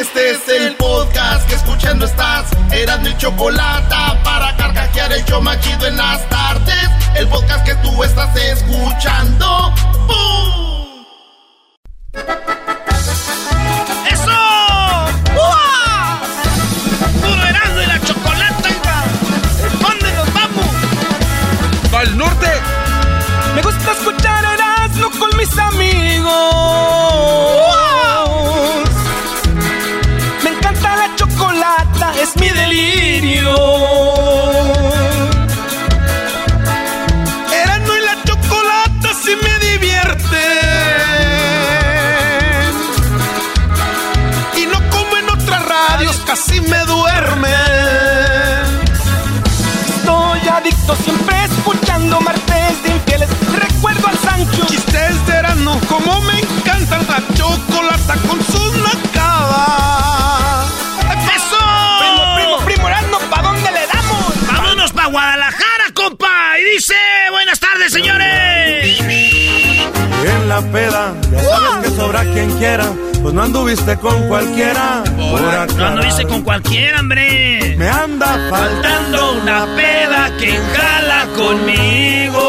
Este es el podcast que escuchando estás. Eran mi chocolate para carcajear el yo machido en las tardes. El podcast que tú estás escuchando. ¡Bum! ¡Eso! ¡Uah! ¡Puro Erasmo y la chocolate! ¿Dónde nos vamos? ¡Al norte! Me gusta escuchar Erasmo con mis amigos. Es mi delirio. Erasmo y la chocolata sí me divierte. Y no como en otras radios, casi me duerme. Estoy adicto siempre escuchando martes de infieles. Recuerdo al Sancho. Chistes de Erasmo, como me encanta la chocolata con sus. Dice, buenas tardes, señores. En la peda, ya sabes que sobra quien quiera, pues no anduviste con cualquiera. Por No anduviste con cualquiera, hombre. Me anda faltando una peda que jala conmigo.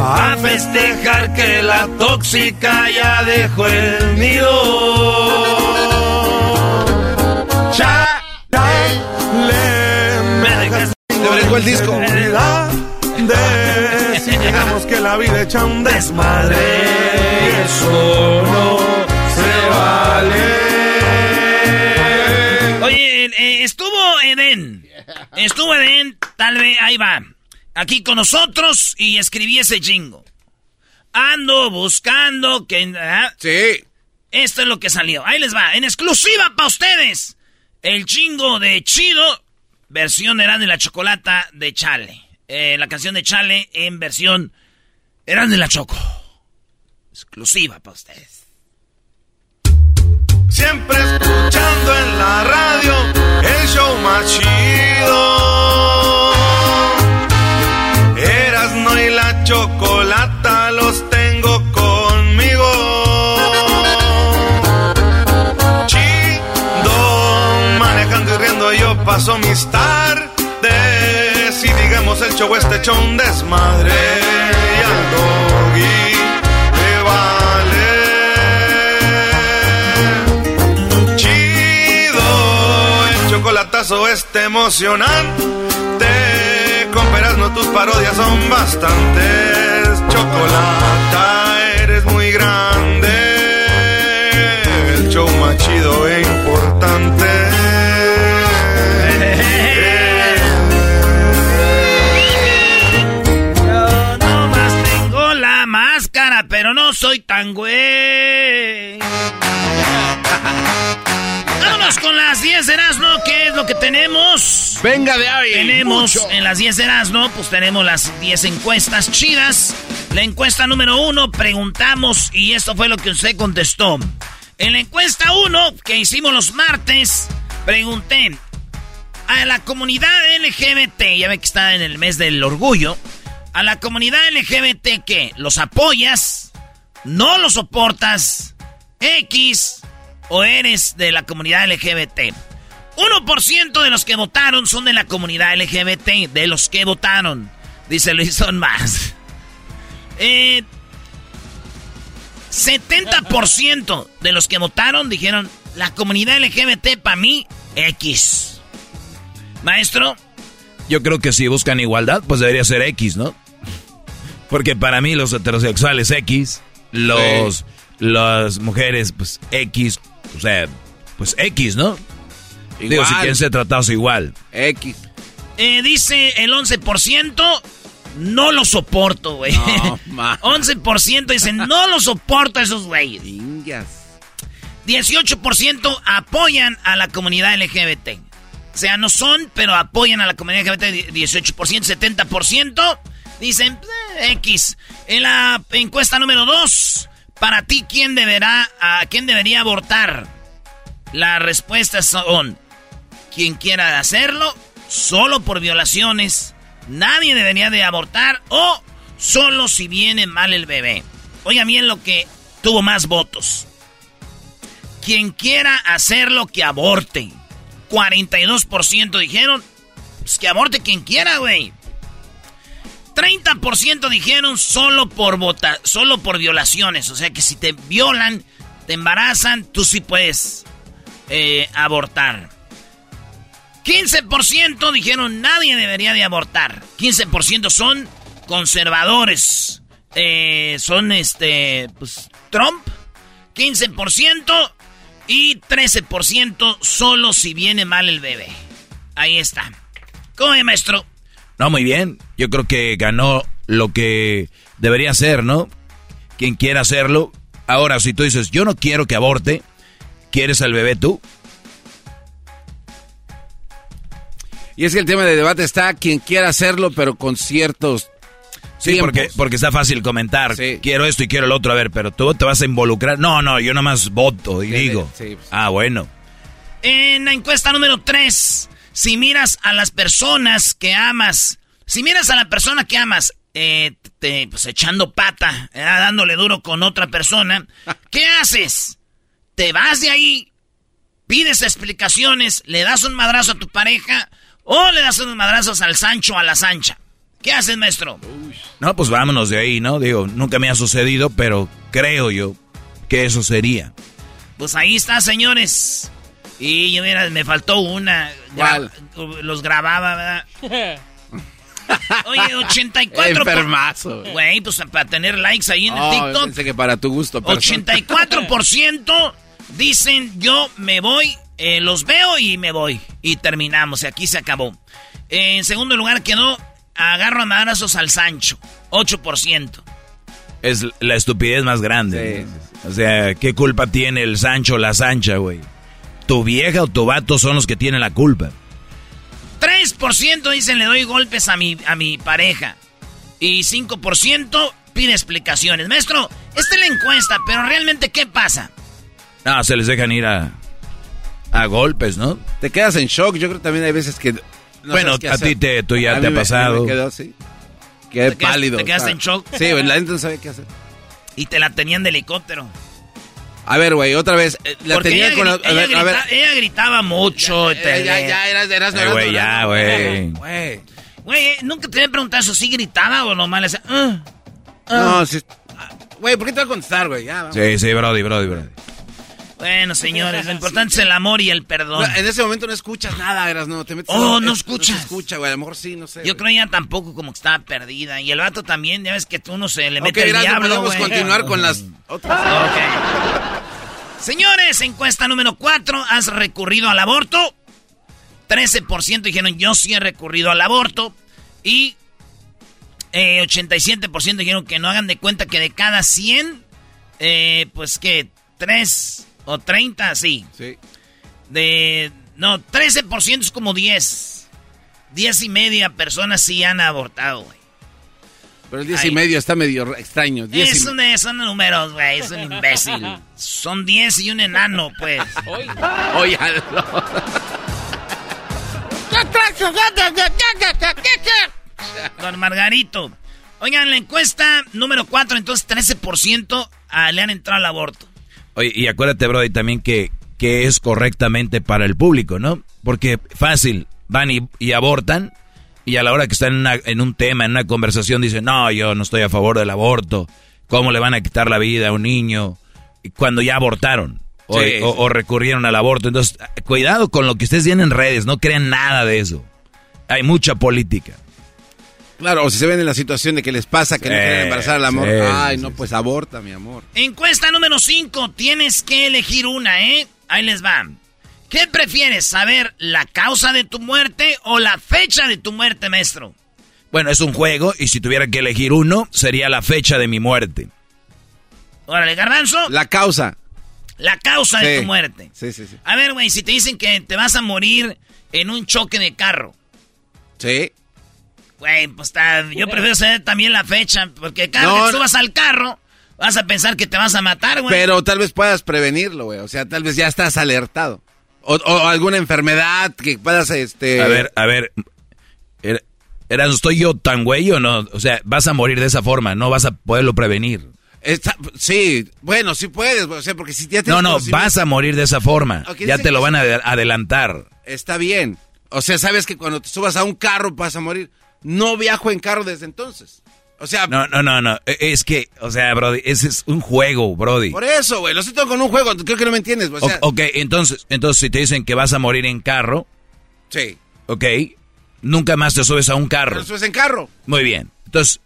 A festejar que la tóxica ya dejó el nido. Chale, Brincó el disco. oportunidad de si digamos que la vida echa un desmadre. y Eso no se vale. Oye, eh, estuvo Eden. Estuvo Eden, tal vez, ahí va. Aquí con nosotros y escribí ese jingo. Ando buscando que... ¿ah? Sí. Esto es lo que salió. Ahí les va, en exclusiva para ustedes. El chingo de Chido, versión Eran de la Chocolata de Chale. Eh, la canción de Chale en versión Eran de la Choco. Exclusiva para ustedes. Siempre escuchando en la radio el show más chido. Erasno y la chocolata paso mis tardes. Si digamos el show este hecho un desmadre y al doggy le vale. Chido, el chocolatazo este emocionante. Con no tus parodias son bastantes. Chocolata, eres muy grande. El show más chido e importante. Pero no soy tan güey. Vámonos con las 10 de Erasmo, ¿qué es lo que tenemos? Venga de ahí. Tenemos Mucho. en las 10 de Erasmo, pues tenemos las 10 encuestas chidas. La encuesta número uno, preguntamos, y esto fue lo que usted contestó. En la encuesta 1, que hicimos los martes, pregunté a la comunidad LGBT, ya ve que está en el mes del orgullo, a la comunidad LGBT que los apoyas, no los soportas, X o eres de la comunidad LGBT. 1% de los que votaron son de la comunidad LGBT, de los que votaron. Dice Luis, son más. Eh, 70% de los que votaron dijeron, la comunidad LGBT para mí, X. Maestro. Yo creo que si buscan igualdad, pues debería ser X, ¿no? Porque para mí los heterosexuales X, los las mujeres pues X, o sea, pues X, ¿no? Digo, si quieren ser tratados igual. X. Eh, dice el 11%, no lo soporto, güey. No, 11% dicen, no lo soporto a esos güeyes. 18% apoyan a la comunidad LGBT. O sea, no son, pero apoyan a la comunidad LGBT 18%, 70% dicen eh, X. En la encuesta número 2, para ti, ¿quién deberá, a quién debería abortar? Las respuestas son, quien quiera hacerlo, solo por violaciones, nadie debería de abortar o solo si viene mal el bebé. Oiga bien lo que tuvo más votos. Quien quiera hacerlo, que aborte. 42% dijeron, pues que aborte quien quiera, güey. 30% dijeron solo por vota, solo por violaciones. O sea que si te violan, te embarazan, tú sí puedes eh, abortar. 15% dijeron nadie debería de abortar. 15% son conservadores. Eh, son este, pues, Trump. 15% y 13% solo si viene mal el bebé. Ahí está. ¿Cómo es, maestro? No, muy bien. Yo creo que ganó lo que debería ser, ¿no? Quien quiera hacerlo. Ahora, si tú dices, yo no quiero que aborte, ¿quieres al bebé tú? Y es que el tema de debate está quien quiera hacerlo, pero con ciertos Sí, porque, porque está fácil comentar. Quiero esto y quiero lo otro. A ver, pero tú te vas a involucrar. No, no, yo nomás voto y digo. Pues. Ah, bueno. En la encuesta número 3, si miras a las personas que amas, si miras a la persona que amas, eh, te, pues echando pata, eh, dándole duro con otra persona, ¿qué haces? ¿Te vas de ahí? ¿Pides explicaciones? ¿Le das un madrazo a tu pareja? ¿O le das unos madrazos al Sancho a la Sancha? ¿Qué haces, maestro? No, pues vámonos de ahí, ¿no? Digo, nunca me ha sucedido, pero creo yo que eso sería. Pues ahí está, señores. Y yo, mira, me faltó una. los grababa, ¿verdad? Oye, 84. Enfermazo. Güey, pues para tener likes ahí en el TikTok. Pensé que para tu gusto, 84% dicen yo me voy eh, los veo y me voy. Y terminamos. Y aquí se acabó. En segundo lugar quedó agarro a madrazos al Sancho. 8%. Es la estupidez más grande. O sea, ¿qué culpa tiene el Sancho o la Sancha, güey? Tu vieja o tu vato son los que tienen la culpa. 3% dicen le doy golpes a mi, a mi pareja. Y 5% pide explicaciones. Maestro, esta es la encuesta, pero realmente ¿qué pasa? No, se les dejan ir a, a golpes, ¿no? Te quedas en shock. Yo creo que también hay veces que. bueno, a ti te, tú ya te ha pasado. Me quedó así. Quedé pálido. ¿Te quedaste en shock? Sí, la gente no sabe qué hacer. Y te la tenían de helicóptero. A ver, güey, otra vez. Eh, la tenía con. a ver, a ver. ella gritaba mucho. Ya, ya, ya, eras, eras, eh, Güey, ya, güey. Güey. Güey, nunca te había preguntado eso. ¿Sí gritaba o nomás le decía. Uh, uh. No, sí. Güey, ¿por qué te voy a contestar, güey? Sí, sí, Brody, Brody, Brody. Bueno, señores, lo importante es el amor y el perdón. En ese momento no escuchas nada, Eras, no te metes. Oh, no escuchas. No escucha, güey, a lo mejor sí, no sé. Yo creo ya tampoco como que estaba perdida. Y el vato también, ya ves que tú no se le mete el diablo, podemos continuar con las otras. Ok. Señores, encuesta número 4, ¿has recurrido al aborto? 13% dijeron yo sí he recurrido al aborto. Y eh, 87% dijeron que no hagan de cuenta que de cada 100, eh, pues que 3 o 30, sí. Sí. De. No, 13% es como 10. 10 y media personas sí han abortado, güey. Pero el 10 y medio está medio extraño. es un, son números, güey. Es un imbécil. son 10 y un enano, pues. Oye, Don Margarito. Oigan, la encuesta número 4, entonces 13% le han entrado al aborto. Oye, y acuérdate, Brody, también que, que es correctamente para el público, ¿no? Porque fácil, van y, abortan y a la hora que están en, en, un tema, en una conversación, dicen, no, yo no estoy a favor del aborto. cómo le van a quitar la vida a un niño cuando ya abortaron o, recurrieron al aborto. Entonces, cuidado con lo que ustedes tienen en redes, no crean nada de eso. Hay mucha política. Claro, o si se ven en la situación de que les pasa que no quieren embarazar al amor. Ay, no, pues aborta, mi amor. Encuesta número 5. Tienes que elegir una, ¿eh? Ahí les va. ¿Qué prefieres, saber la causa de tu muerte o la fecha de tu muerte, maestro? Bueno, es un juego y si tuviera que elegir uno, sería la fecha de mi muerte. Órale, garbanzo. La causa. La causa de tu muerte. Sí, sí, sí. A ver, güey, si te dicen que te vas a morir en un choque de carro. Sí. Güey, pues está, yo prefiero saber también la fecha, porque cada vez que subas al carro, vas a pensar que te vas a matar, güey. Pero tal vez puedas prevenirlo, güey. O sea, tal vez ya estás alertado. O, alguna enfermedad que puedas, este... A ver, a ver, era, ¿estoy yo tan güey o no? O sea, vas a morir de esa forma, no vas a poderlo prevenir. sí, bueno, sí puedes, o sea, porque si ya No, no, vas a morir de esa forma. ya te lo van a adelantar. Está bien. O sea, sabes que cuando te subas a un carro vas a morir. No viajo en carro desde entonces. O sea... No, no, no, no. E, es que, o sea, Brody, ese es un juego, Brody. Por eso, güey. Lo siento con un juego. Creo que no me entiendes. O sea... ok, entonces, entonces si te dicen que vas a morir en carro... Sí. Ok. Nunca más te subes a un carro. Te subes en carro. Muy bien. Entonces,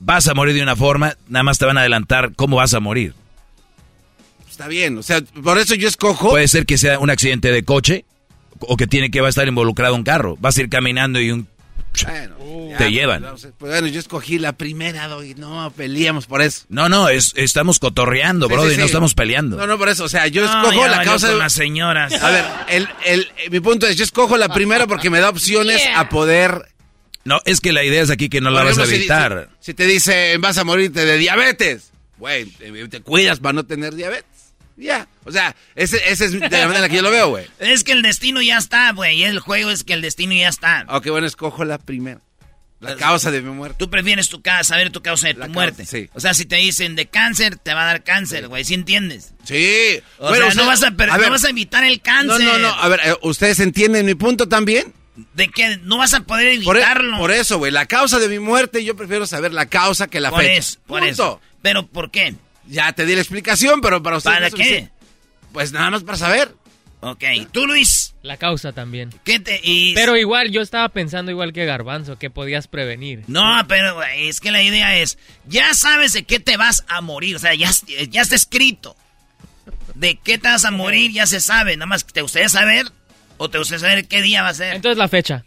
vas a morir de una forma, nada más te van a adelantar cómo vas a morir. Está bien, o sea, por eso yo escojo. Puede ser que sea un accidente de coche o que tiene que va a estar involucrado un carro. Vas a ir caminando y un bueno, te llevan. Pues, bueno, yo escogí la primera, y No, peleamos por eso. No, no, es, estamos cotorreando, bro, y no estamos peleando. No, no, por eso. O sea, yo escojo la causa de las señoras. A ver, el, el, mi punto es, yo escojo la primera porque me da opciones a poder no, es que la idea es aquí que no la vas a evitar. Si, te dicen vas a morirte de diabetes, güey, te cuidas para no tener diabetes. Ya, o sea, ese, ese es de la manera que yo lo veo, güey. Es que el destino ya está, güey. El juego es que el destino ya está. Ok, bueno, escojo la primera. La causa de mi muerte. Tú prefieres tu casa, saber tu causa de tu muerte. sí. O sea, si te dicen de cáncer, te va a dar cáncer, güey. ¿Sí entiendes? Sí. O sea, no, vas a, no vas a evitar el cáncer. No, no, no. A ver, eh, ¿ustedes entienden mi punto también? De que no vas a poder e- evitarlo. Por, eso, güey. La causa de mi muerte, yo prefiero saber la causa que la por fecha. Eso, por eso. ¿Pero por qué? Ya te di la explicación, pero para ustedes. ¿Para qué? Pues nada más para saber. Ok, ¿tú Luis? La causa también. ¿Qué te Pero igual, yo estaba pensando igual que Garbanzo, que podías prevenir. No, pero es que la idea es, ya sabes de qué te vas a morir, o sea, ya, ya está escrito. De qué te vas a morir ya se sabe, nada más que te gustaría saber ¿O te gusta saber qué día va a ser? Entonces la fecha.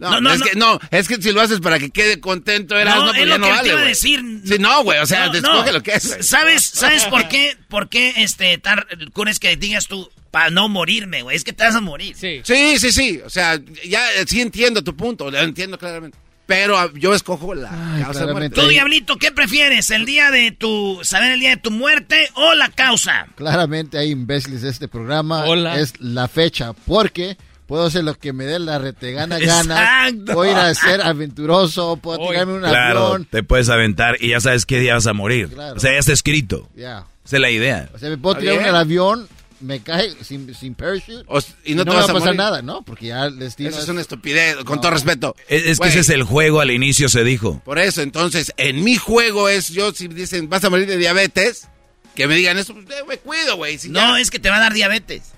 No, no, es Que, no, es que si lo haces para que quede contento, eras, no, no, pues es lo no que vale, te iba a decir. Sí, no, güey, o sea, escoge lo que es. ¿Sabes, ¿Sabes por qué? ¿Por qué este, tar, es que digas tú, para no morirme, güey? Es que te vas a morir. Sí. Sí, sí, sí. O sea, ya sí entiendo tu punto, lo entiendo claramente. Pero ah, yo escojo la causa de muerte. Tú, Diablito, ¿qué prefieres? ¿El día de tu... saber el día de tu muerte o la causa? Claramente hay imbéciles de este programa. Hola. Es la fecha, porque puedo hacer lo que me dé la retegana gana. Exacto. Puedo ir a ser aventuroso, puedo tirarme un claro, te puedes aventar y ya sabes qué día vas a morir. O sea, ya está escrito. Ya. Esa es la idea. O sea, me puedo tirar en el avión me cae sin, sin parachute y no, te va a pasar nada, ¿no? Porque ya el destino. Eso es, una estupidez, con todo respeto. Es, que ese es el juego, al inicio se dijo. Por eso, entonces, en mi juego es yo, si dicen vas a morir de diabetes, que me digan eso, pues, me cuido, güey. no, es que te va a dar diabetes.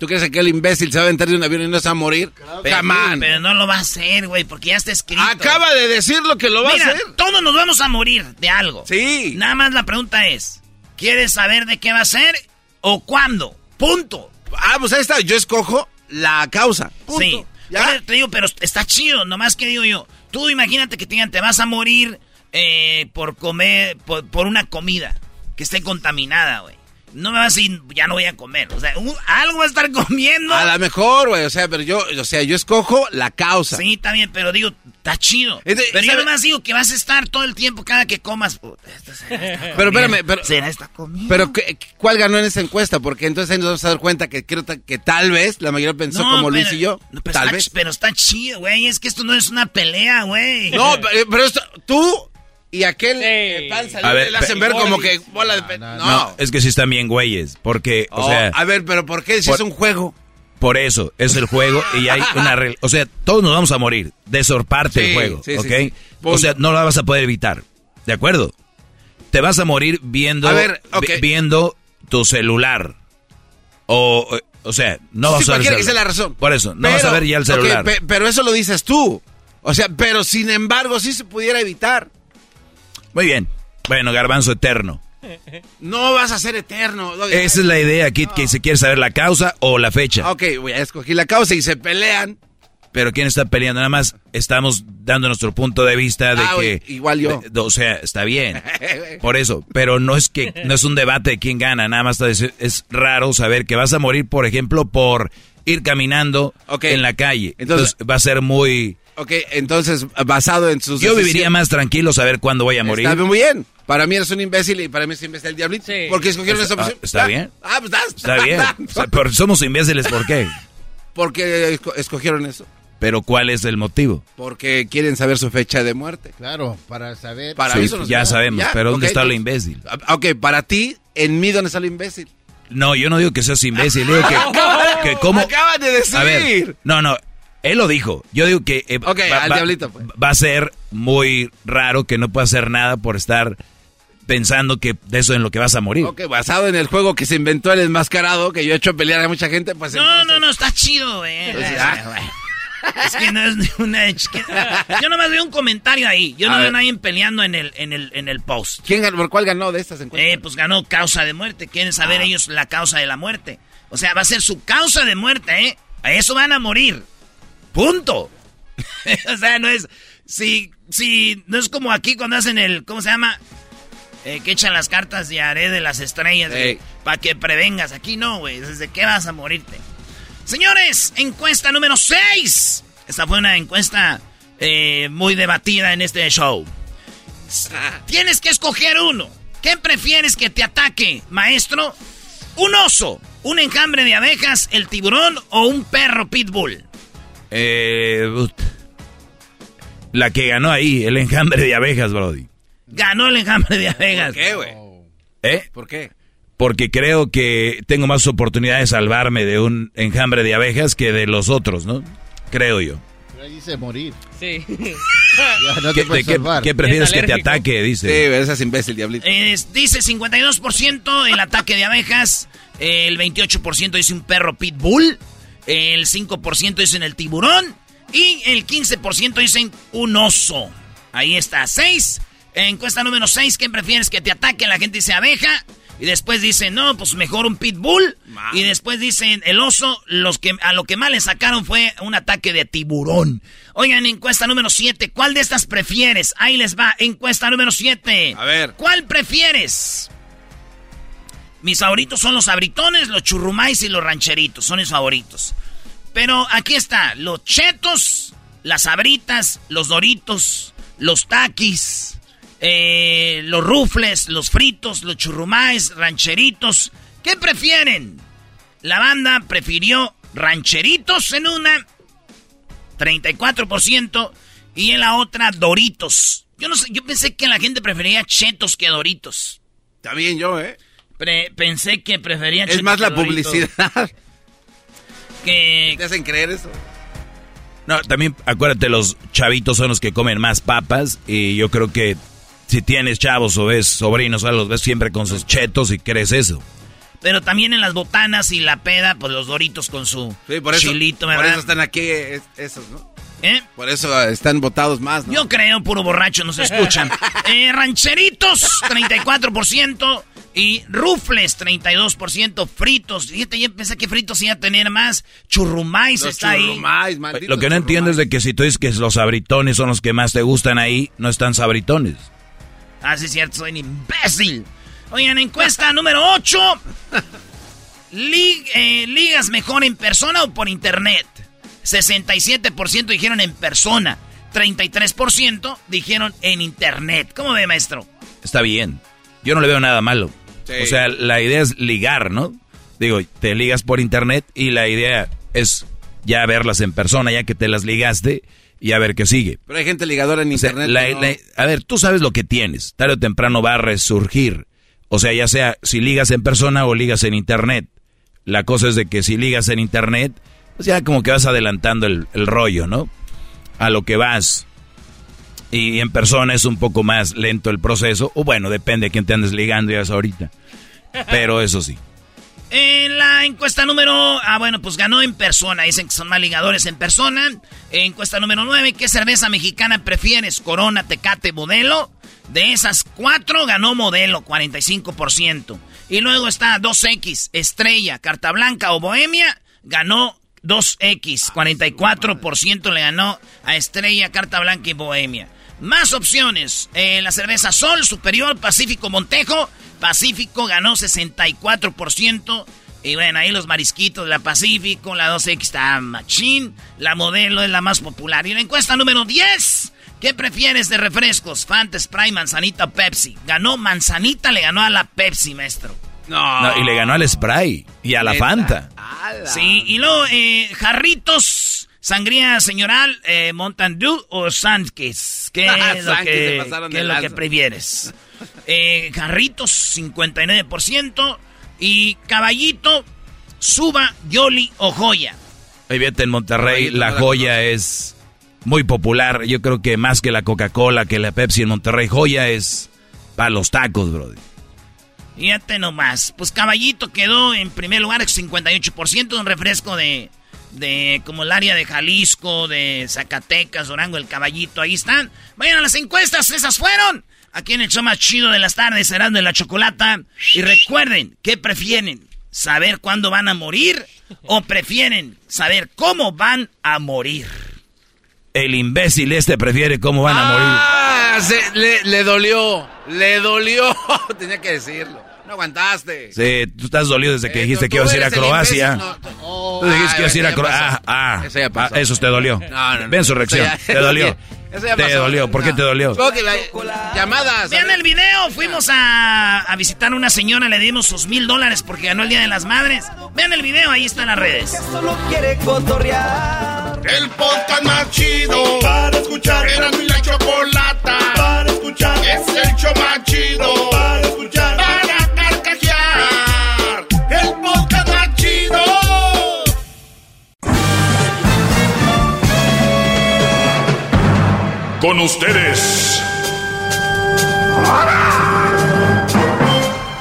¿Tú crees que el imbécil se va a aventar de un avión y no se va a morir? pero, pero no lo va a hacer, güey, porque ya está escrito. Acaba de decir lo que lo va a hacer. Todos nos vamos a morir de algo. Sí. Nada más la pregunta es, ¿quieres saber de qué va a ser o cuándo? Punto. Ah, pues ahí está. Yo escojo la causa. Punto. Sí. ¿Ya? Te digo, pero está chido. Nomás que digo yo. Tú imagínate que te digan, te vas a morir eh, por comer, por, por una comida que esté contaminada, güey no me vas a decir, ya no voy a comer. O sea, algo va a estar comiendo. A lo mejor, güey. O sea, pero yo, o sea, yo escojo la causa. Sí, está bien, pero digo, está chido. pero yo nomás digo que vas a estar todo el tiempo cada que comas. pero espérame, pero. ¿Será esta comida? Pero, ¿cuál ganó en esa encuesta? Porque entonces ahí nos vamos a dar cuenta que creo que tal vez la mayoría pensó como Luis y yo. tal vez. Pero está chido, güey. Es que esto no es una pelea, güey. No, pero esto, tú y aquel sí. panza le hacen ver como que bola de... No, no, es que sí están bien güeyes, porque, o oh, sea... A ver, pero ¿por qué? Si es un juego. Por eso, es el juego y hay una... O sea, todos nos vamos a morir, de sorparte el juego, ¿ok? O sea, no lo vas a poder evitar, ¿de acuerdo? te vas a morir viendo, viendo tu celular. O, o sea, no vas a ver. Esa es la razón. Por eso, no vas a ver ya el celular. pero eso lo dices tú. O sea, pero sin embargo, sí se pudiera evitar. Muy bien. Bueno, garbanzo eterno. No vas a ser eterno. Esa es la idea aquí, que se quiere saber la causa o la fecha. Ok, voy a escoger la causa y se pelean. Pero ¿quién está peleando? Nada más estamos dando nuestro punto de vista de ah, que... Igual yo. o sea, está bien. Por eso. Pero no es que no es un debate de quién gana. Nada más es raro saber que vas a morir, por ejemplo, por ir caminando en la calle. Entonces, va a ser muy... Ok, entonces, basado en sus... Yo viviría más tranquilo saber cuándo voy a morir. Está muy bien. Para mí eres un imbécil y para mí es imbécil el diablito. Sí. Porque escogieron esa opción. está bien. Ah, pues está, está bien. pero somos imbéciles, ¿por qué? Porque escogieron eso. Pero ¿cuál es el motivo? Porque quieren saber su fecha de muerte. Claro, para saber. Para eso ya sabemos, pero ¿dónde está lo imbécil? Ah, ok, para ti, en mí, ¿dónde está lo imbécil? No, yo no digo que seas imbécil, digo que, que cómo... Acaban de decir. A ver, no, no, él lo dijo. Yo digo que eh, va, al diablito, pues. va a ser muy raro que no pueda hacer nada por estar pensando que de eso en lo que vas a morir. Ok, basado en el juego que se inventó el enmascarado, que yo he hecho pelear a mucha gente, pues... No, no, no, está chido, güey. Pues es que no es ni una... Yo nomás veo un comentario ahí. Yo no veo a nadie peleando en el, en el, en el post. ¿Quién ganó? ¿Por cuál ganó de estas encuestas? Eh, pues ganó causa de muerte. Quieren saber ah. ellos la causa de la muerte. O sea, va a ser su causa de muerte, ¿eh? A eso van a morir. Punto. o sea, no es... Si, si, no es como aquí cuando hacen el... ¿Cómo se llama? Eh, que echan las cartas y haré de las estrellas para que prevengas. Aquí no, güey. ¿Desde qué vas a morirte? Señores, encuesta número 6. Esta fue una encuesta eh, muy debatida en este show. Tienes que escoger uno. ¿Qué prefieres que te ataque, maestro? ¿Un oso, un enjambre de abejas, el tiburón o un perro pitbull? Eh, la que ganó ahí, el enjambre de abejas, Brody. Ganó el enjambre de abejas. ¿Por qué, güey? ¿Eh? ¿Por qué? porque creo que tengo más oportunidad de salvarme de un enjambre de abejas que de los otros, ¿no? Creo yo. Pero ahí dice morir. Sí. ¿Qué, prefieres que te ataque? Dice. Sí, es imbécil, diablito. dice 52% el ataque de abejas, el 28% dice un perro pitbull, el 5% dicen el tiburón y el 15% dicen un oso. Ahí está, 6. Encuesta número 6, ¿qué prefieres que te ataque? La gente dice abeja, y después dicen, no, pues mejor un pitbull. Y después dicen, el oso, los que, a lo que más le sacaron fue un ataque de tiburón. Oigan, encuesta número 7, ¿cuál de estas prefieres? Ahí les va, encuesta número 7. A ver. ¿Cuál prefieres? Mis favoritos son los abritones, los churrumais y los rancheritos, son mis favoritos. Pero aquí está, los chetos, las abritas, los doritos, los taquis, eh, los rufles, los fritos, los churrumais, rancheritos. ¿Qué prefieren? La banda prefirió rancheritos en una, 34%, y en la otra doritos. Yo no sé, yo pensé que la gente prefería chetos que doritos. Está bien yo, ¿eh? Pensé que preferían Es más la publicidad. que... ¿Te hacen creer eso? No, también acuérdate, los chavitos son los que comen más papas y yo creo que si tienes chavos o ves sobrinos, o los ves siempre con sus chetos y crees eso. Pero también en las botanas y la peda, pues los doritos con su por eso, chilito, ¿verdad? Por eso están aquí esos, ¿no? ¿Eh? Por eso están votados más, ¿no? Yo creo, puro borracho, nos escuchan. eh, rancheritos, 34%. Y rufles, 32%. Fritos. Fíjate, yo pensé que fritos iba a tener más. Churrumais está churrumais, ahí. Lo que no entiendo es de que si tú dices que los sabritones son los que más te gustan ahí, no están sabritones. Ah, sí, es cierto, soy un imbécil. Oigan, encuesta número 8. Eh, ¿Ligas mejor en persona o por internet? 67% dijeron en persona. 33% dijeron en internet. ¿Cómo ve, maestro? Está bien. Yo no le veo nada malo. O sea, la idea es ligar, ¿no? Digo, te ligas por internet y la idea es ya verlas en persona, ya que te las ligaste y a ver qué sigue. Pero hay gente ligadora en internet. a ver, tú sabes lo que tienes. Tarde o temprano va a resurgir. O sea, ya sea si ligas en persona o ligas en internet. La cosa es de que si ligas en internet, pues ya como que vas adelantando el, rollo, ¿no? A lo que vas. Y en persona es un poco más lento el proceso. O bueno, depende de quién te andes ligando ya es ahorita. Pero eso sí. En la encuesta número... Ah, bueno, pues ganó en persona. Dicen que son más ligadores en persona. Encuesta número 9. ¿Qué cerveza mexicana prefieres? Corona, Tecate, Modelo. De esas cuatro ganó Modelo, 45%. Y luego está 2X, Estrella, Carta Blanca o Bohemia. Ganó 2X, 44% le ganó a Estrella, Carta Blanca y Bohemia. Más opciones. Eh, la cerveza Sol, Superior, Pacífico, Montejo. Pacífico ganó 64%. Y bueno, ahí los marisquitos de la Pacífico, la 2X está machín, la modelo es la más popular. Y la encuesta número 10, ¿qué prefieres de refrescos? Fanta, Sprite, Manzanita Pepsi. Ganó Manzanita, le ganó a la Pepsi, maestro. No. y le ganó al Sprite y a la Fanta. Sí, y luego eh, jarritos, sangría señoral, eh, Mountain Dew o Sankis. ¿Qué es lo que, ¿qué es lo que prefieres? Eh, jarritos, 59%. Y caballito, suba, yoli o joya. Fíjate, en Monterrey la joya es muy popular. Yo creo que más que la Coca-Cola, que la Pepsi en Monterrey, joya es para los tacos, brother. Fíjate nomás. Pues Caballito quedó en primer lugar, 58%, un refresco de, de como el área de Jalisco, de Zacatecas, Durango, el Caballito, ahí están. Vayan a las encuestas, esas fueron. Aquí en el show más chido de las tardes, serán de la chocolata. Y recuerden, ¿qué prefieren? ¿Saber cuándo van a morir? ¿O prefieren saber cómo van a morir? El imbécil este prefiere cómo van a morir. Ah, le, le dolió, le dolió. Tenía que decirlo. No aguantaste. Sí, tú estás dolido desde que eh, dijiste que ibas a ir a Croacia. tú dijiste que ibas a ir a Croacia. Ah, ah, eso, ya pasó. eso te dolió. No, no, Ven su reacción. te dolió. te dolió. ¿Por qué te dolió? llamadas. Vean el video. Fuimos a, a, visitar a una señora. Le dimos sus mil dólares porque ganó el Día de las Madres. Vean el video. Ahí está en las redes. Solo quiere cotorrear. El podcast más chido. Para escuchar. Era mi la chocolata. Para escuchar. Es el show más chido. Para escuchar. Con ustedes.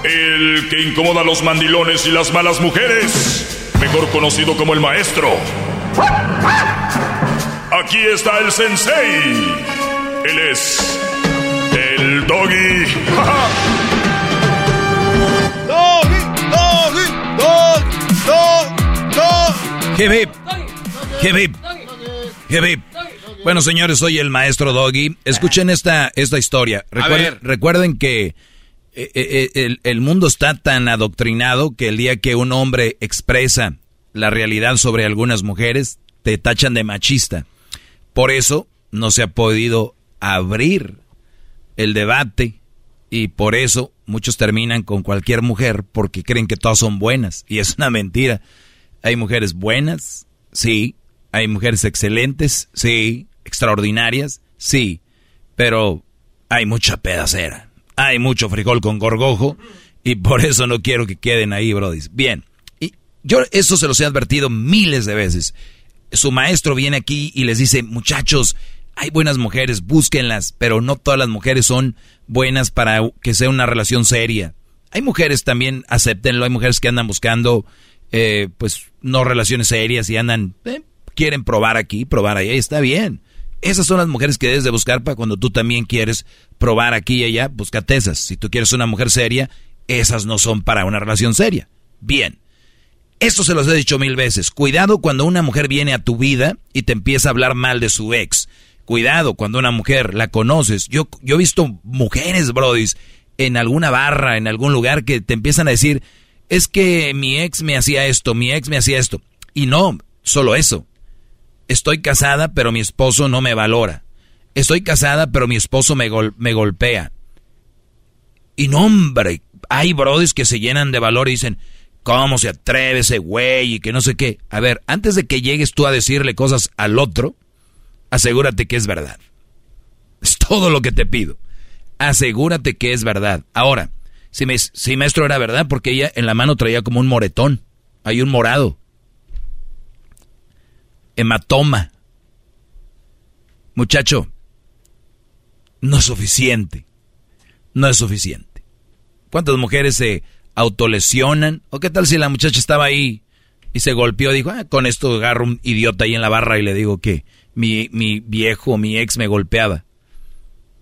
El que incomoda a los mandilones y las malas mujeres. Mejor conocido como el maestro. Aquí está el sensei. Él es el doggy. doggy, doggy, doggy, doggy. Hip hip. Bueno, señores, soy el maestro Doggy. Escuchen esta, esta historia. Recuerden, que eh, eh, eh, el, mundo está tan adoctrinado que el día que un hombre expresa la realidad sobre algunas mujeres, te tachan de machista. Por eso no se ha podido abrir el debate y por eso muchos terminan con cualquier mujer porque creen que todas son buenas. Y es una mentira. Hay mujeres buenas, sí. Hay mujeres excelentes, sí extraordinarias, sí, pero hay mucha pedacera, hay mucho frijol con gorgojo y por eso no quiero que queden ahí, Brody. Bien, y yo eso se los he advertido miles de veces. Su maestro viene aquí y les dice, muchachos, hay buenas mujeres, búsquenlas, pero no todas las mujeres son buenas para que sea una relación seria. Hay mujeres también, acéptenlo, hay mujeres que andan buscando, eh, pues, no relaciones serias y andan, eh, quieren probar aquí, probar ahí, está bien. Esas son las mujeres que debes de buscar para cuando tú también quieres probar aquí y allá, búscate esas. Si tú quieres una mujer seria, esas no son para una relación seria. Bien. Esto se los he dicho mil veces. Cuidado cuando una mujer viene a tu vida y te empieza a hablar mal de su ex. Cuidado cuando una mujer la conoces. Yo, yo he visto mujeres, brodis, en alguna barra, en algún lugar que te empiezan a decir, es que mi ex me hacía esto, mi ex me hacía esto. Y no, solo eso. Estoy casada, pero mi esposo no me valora. Estoy casada, pero mi esposo me, golpea. Y no, hombre, hay brodis que se llenan de valor y dicen, ¿cómo se atreve ese güey? Y que no sé qué. A ver, antes de que llegues tú a decirle cosas al otro, asegúrate que es verdad. Es todo lo que te pido. Asegúrate que es verdad. Ahora, si, me, si maestro era verdad, porque ella en la mano traía como un moretón. Hay un morado hematoma. Muchacho, no es suficiente. No es suficiente. ¿Cuántas mujeres se autolesionan? ¿O qué tal si la muchacha estaba ahí y se golpeó? Dijo, ah, con esto agarro un idiota ahí en la barra y le digo que mi, mi viejo, mi ex me golpeaba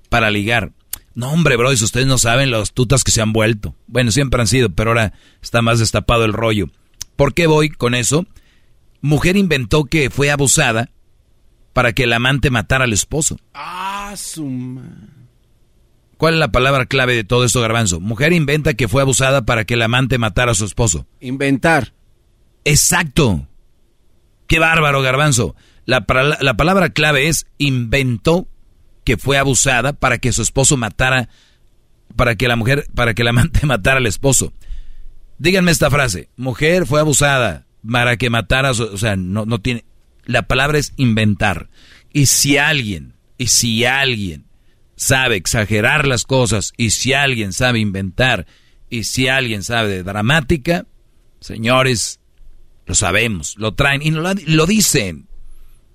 para ligar. No, hombre, bro, si ustedes no saben las tutas que se han vuelto. Bueno, siempre han sido, pero ahora está más destapado el rollo. ¿Por qué voy con eso? Mujer inventó que fue abusada para que el amante matara al esposo. Ah, su ¿Cuál es la palabra clave de todo esto, Garbanzo? Mujer inventa que fue abusada para que el amante matara a su esposo. Inventar. Exacto. Qué bárbaro, Garbanzo. La, la palabra clave es inventó que fue abusada para que su esposo matara, para que la mujer, para que el amante matara al esposo. Díganme esta frase. Mujer fue abusada para que matara a su, o sea, no, no tiene, la palabra es inventar. Y si alguien, y si alguien sabe exagerar las cosas, y si alguien sabe inventar, y si alguien sabe de dramática, señores, lo sabemos, lo traen y lo, lo dicen.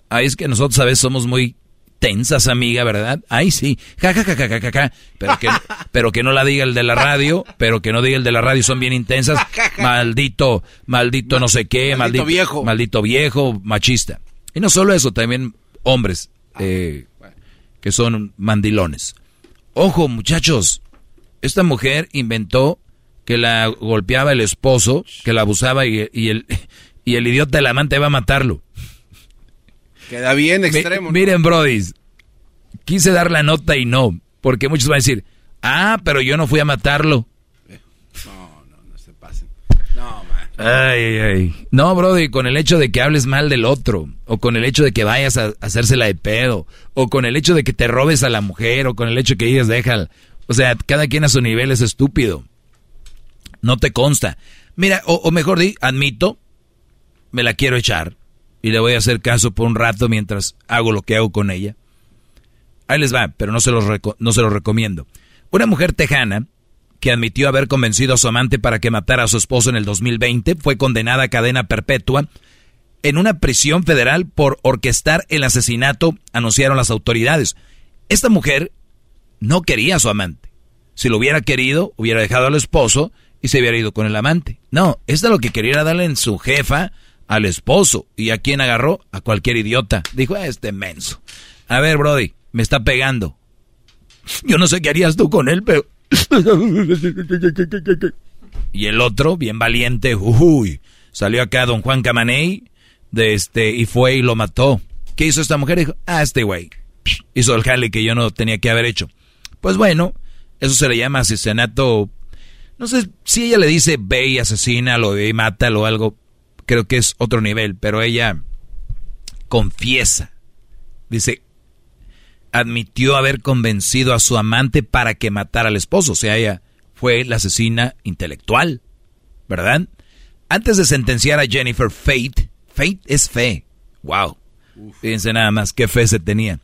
Ahí es que nosotros a veces somos muy tensas, amiga, ¿verdad? Ahí sí, ja, ja, ja, ja, ja, ja, Pero que, pero que no la diga el de la radio, pero que no diga el de la radio, son bien intensas. Maldito, maldito no sé qué, maldito, viejo. Maldito viejo, machista. Y no solo eso, también hombres eh, que son mandilones. Ojo, muchachos, esta mujer inventó que la golpeaba el esposo, que la abusaba y, el, y el idiota del amante va a matarlo. Queda bien extremo. Miren, Brody, quise dar la nota y no, porque muchos van a decir, ah, pero yo no fui a matarlo. No, no, no se pasen. No, man. Ay, ay. No, Brody, con el hecho de que hables mal del otro, o con el hecho de que vayas a hacérsela de pedo, o con el hecho de que te robes a la mujer, o con el hecho de que digas, déjala. O sea, cada quien a su nivel es estúpido. No te consta. Mira, o, o mejor di, admito, me la quiero echar y le voy a hacer caso por un rato mientras hago lo que hago con ella. Ahí les va, pero no se los, no se los recomiendo. Una mujer tejana que admitió haber convencido a su amante para que matara a su esposo en el 2020 fue condenada a cadena perpetua en una prisión federal por orquestar el asesinato, anunciaron las autoridades. Esta mujer no quería a su amante. Si lo hubiera querido, hubiera dejado al esposo y se hubiera ido con el amante. No, esta lo que quería darle en su jefa al esposo. ¿Y a quién agarró? A cualquier idiota. Dijo, este menso. A ver, Brody, me está pegando. Yo no sé qué harías tú con él, pero... y el otro, bien valiente, uy, salió acá don Juan Camaney de este, y fue y lo mató. ¿Qué hizo esta mujer? Dijo, ah, este güey. Hizo el jale que yo no tenía que haber hecho. Pues bueno, eso se le llama asesinato. No sé si ella le dice ve y asesínalo y mátalo o algo creo que es otro nivel, pero ella confiesa, dice, admitió haber convencido a su amante para que matara al esposo, o sea, ella fue la asesina intelectual, ¿verdad? Antes de sentenciar a Jennifer Fate, Fate es fe, wow, fíjense nada más qué fe se tenía.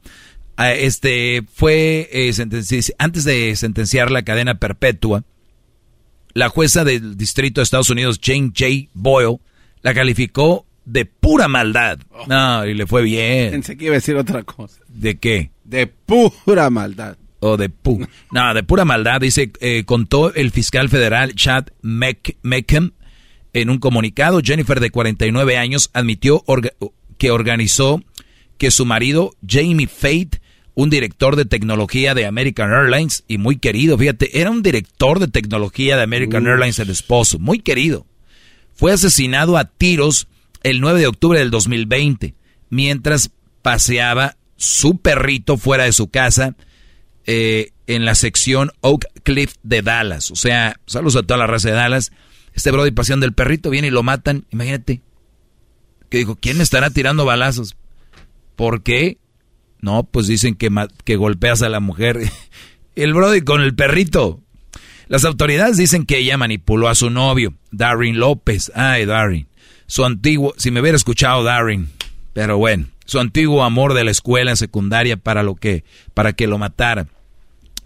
Ah, este fue eh, antes de sentenciar la cadena perpetua, la jueza del distrito de Estados Unidos, Jane J. Boyle, la calificó de pura maldad. Oh. No, y le fue bien. Pensé que iba a decir otra cosa. ¿De qué? De pura maldad. O de pu. no, de pura maldad, dice, eh, contó el fiscal federal Chad Meckham en un comunicado. Jennifer, de 49 años, admitió que organizó que su marido, Jamie Fate, un director de tecnología de American Airlines y muy querido, fíjate, era un director de tecnología de American Airlines, el esposo, muy querido fue asesinado a tiros el 9 de octubre del 2020 mientras paseaba su perrito fuera de su casa eh, en la sección Oak Cliff de Dallas. O sea, saludos a toda la raza de Dallas. Este brody paseando el perrito viene y lo matan. Imagínate. Que dijo, ¿quién me estará tirando balazos? ¿Por qué? No, pues dicen que, que golpeas a la mujer. el brody con el perrito. Las autoridades dicen que ella manipuló a su novio, Darren López. Ay, Darren. Su antiguo, si me hubiera escuchado Darren, pero bueno, su antiguo amor de la escuela en secundaria para lo que, para que lo matara.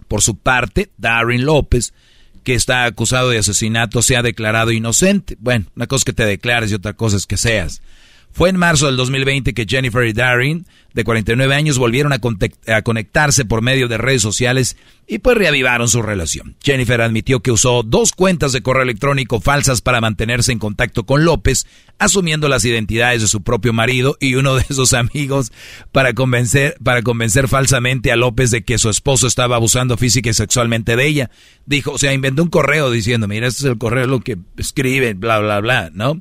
Por su parte, Darren López, que está acusado de asesinato, se ha declarado inocente. Bueno, una cosa es que te declares y otra cosa es que seas. Fue en marzo del 2020 que Jennifer y Darren, de 49 años, volvieron a, conectarse por medio de redes sociales y pues reavivaron su relación. Jennifer admitió que usó dos cuentas de correo electrónico falsas para mantenerse en contacto con López, asumiendo las identidades de su propio marido y uno de sus amigos para convencer, para convencer falsamente a López de que su esposo estaba abusando física y sexualmente de ella. Dijo, o sea, inventó un correo diciendo, mira, este es el correo lo que escribe, bla, bla, bla, ¿no?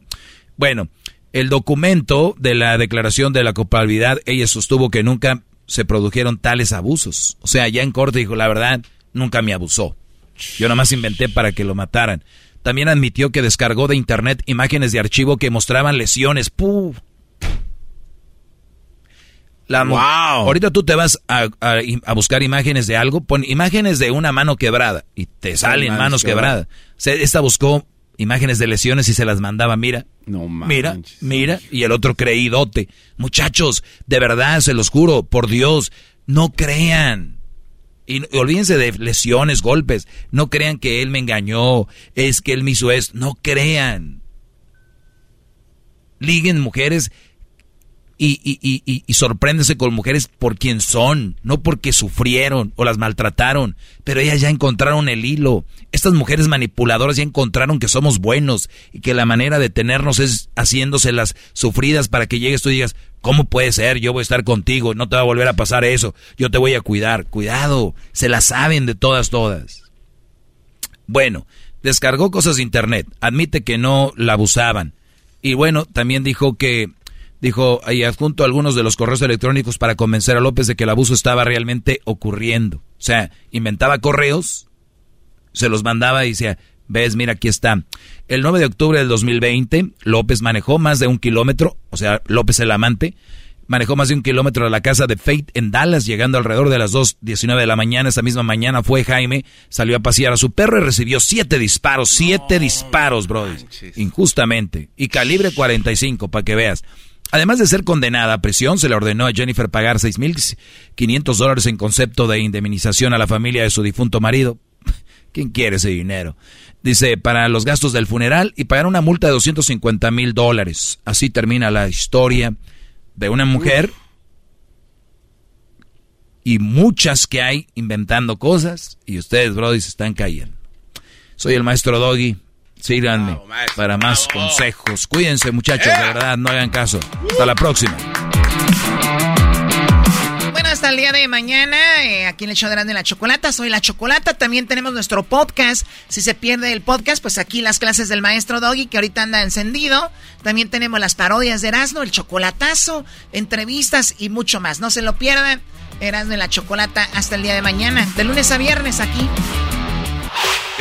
Bueno, el documento de la declaración de la culpabilidad, ella sostuvo que nunca se produjeron tales abusos. O sea, ya en corte dijo, la verdad, nunca me abusó. Yo nomás inventé para que lo mataran. También admitió que descargó de internet imágenes de archivo que mostraban lesiones. La wow. Ahorita tú te vas a, buscar imágenes de algo, pon imágenes de una mano quebrada y te salen manos quebradas. esta buscó imágenes de lesiones y se las mandaba, mira, no mira, mira, y el otro creídote. Muchachos, de verdad, se los juro, por Dios, no crean. Y, olvídense de lesiones, golpes. No crean que él me engañó, es que él me hizo esto. No crean. Liguen mujeres y, y, y, y, sorpréndese con mujeres por quien son, no porque sufrieron o las maltrataron, pero ellas ya encontraron el hilo. Estas mujeres manipuladoras ya encontraron que somos buenos y que la manera de tenernos es haciéndoselas sufridas para que llegues tú y digas, ¿cómo puede ser? Yo voy a estar contigo, no te va a volver a pasar eso, yo te voy a cuidar. Cuidado, se la saben de todas, todas. Bueno, descargó cosas de internet, admite que no la abusaban. Y bueno, también dijo que dijo, ahí adjunto algunos de los correos electrónicos para convencer a López de que el abuso estaba realmente ocurriendo. O sea, inventaba correos, se los mandaba y decía, ves, mira, aquí está. El 9 de octubre del 2020, López manejó más de un kilómetro, o sea, López el amante, manejó más de un kilómetro a la casa de Fate en Dallas, llegando alrededor de las 2.19 de la mañana. Esa misma mañana fue Jaime, salió a pasear a su perro y recibió siete disparos, siete disparos, bro, injustamente, y calibre 45, para que veas. Además de ser condenada a prisión, se le ordenó a Jennifer pagar 6.500 dólares en concepto de indemnización a la familia de su difunto marido. ¿Quién quiere ese dinero? Dice, para los gastos del funeral y pagar una multa de 250 mil dólares. Así termina la historia de una mujer y muchas que hay inventando cosas y ustedes, Brody, se están cayendo. Soy el maestro Doggy. Síganme para más consejos. Cuídense, muchachos, de verdad, no hagan caso. Hasta la próxima. Bueno, hasta el día de mañana, eh, aquí en el show de la Chocolata, soy la Chocolata. También tenemos nuestro podcast. Si se pierde el podcast, pues aquí las clases del maestro Doggy, que ahorita anda encendido. También tenemos las parodias de Erasmo, el chocolatazo, entrevistas y mucho más. No se lo pierdan. Erasmo y la Chocolata hasta el día de mañana, de lunes a viernes aquí.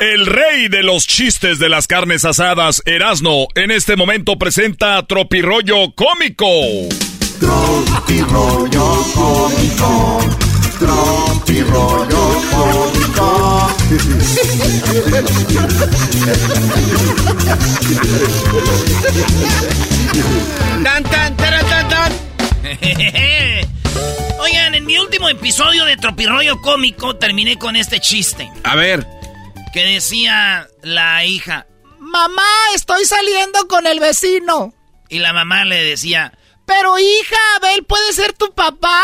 El rey de los chistes de las carnes asadas, Erasno, en este momento presenta Tropirollo Cómico. Tropirollo Cómico. Tropirollo Cómico. tan, tan, tan, tan. Oigan, en mi último episodio de Tropirollo Cómico terminé con este chiste. A ver que decía la hija, mamá, estoy saliendo con el vecino. Y la mamá le decía, pero hija, Abel puede ser tu papá.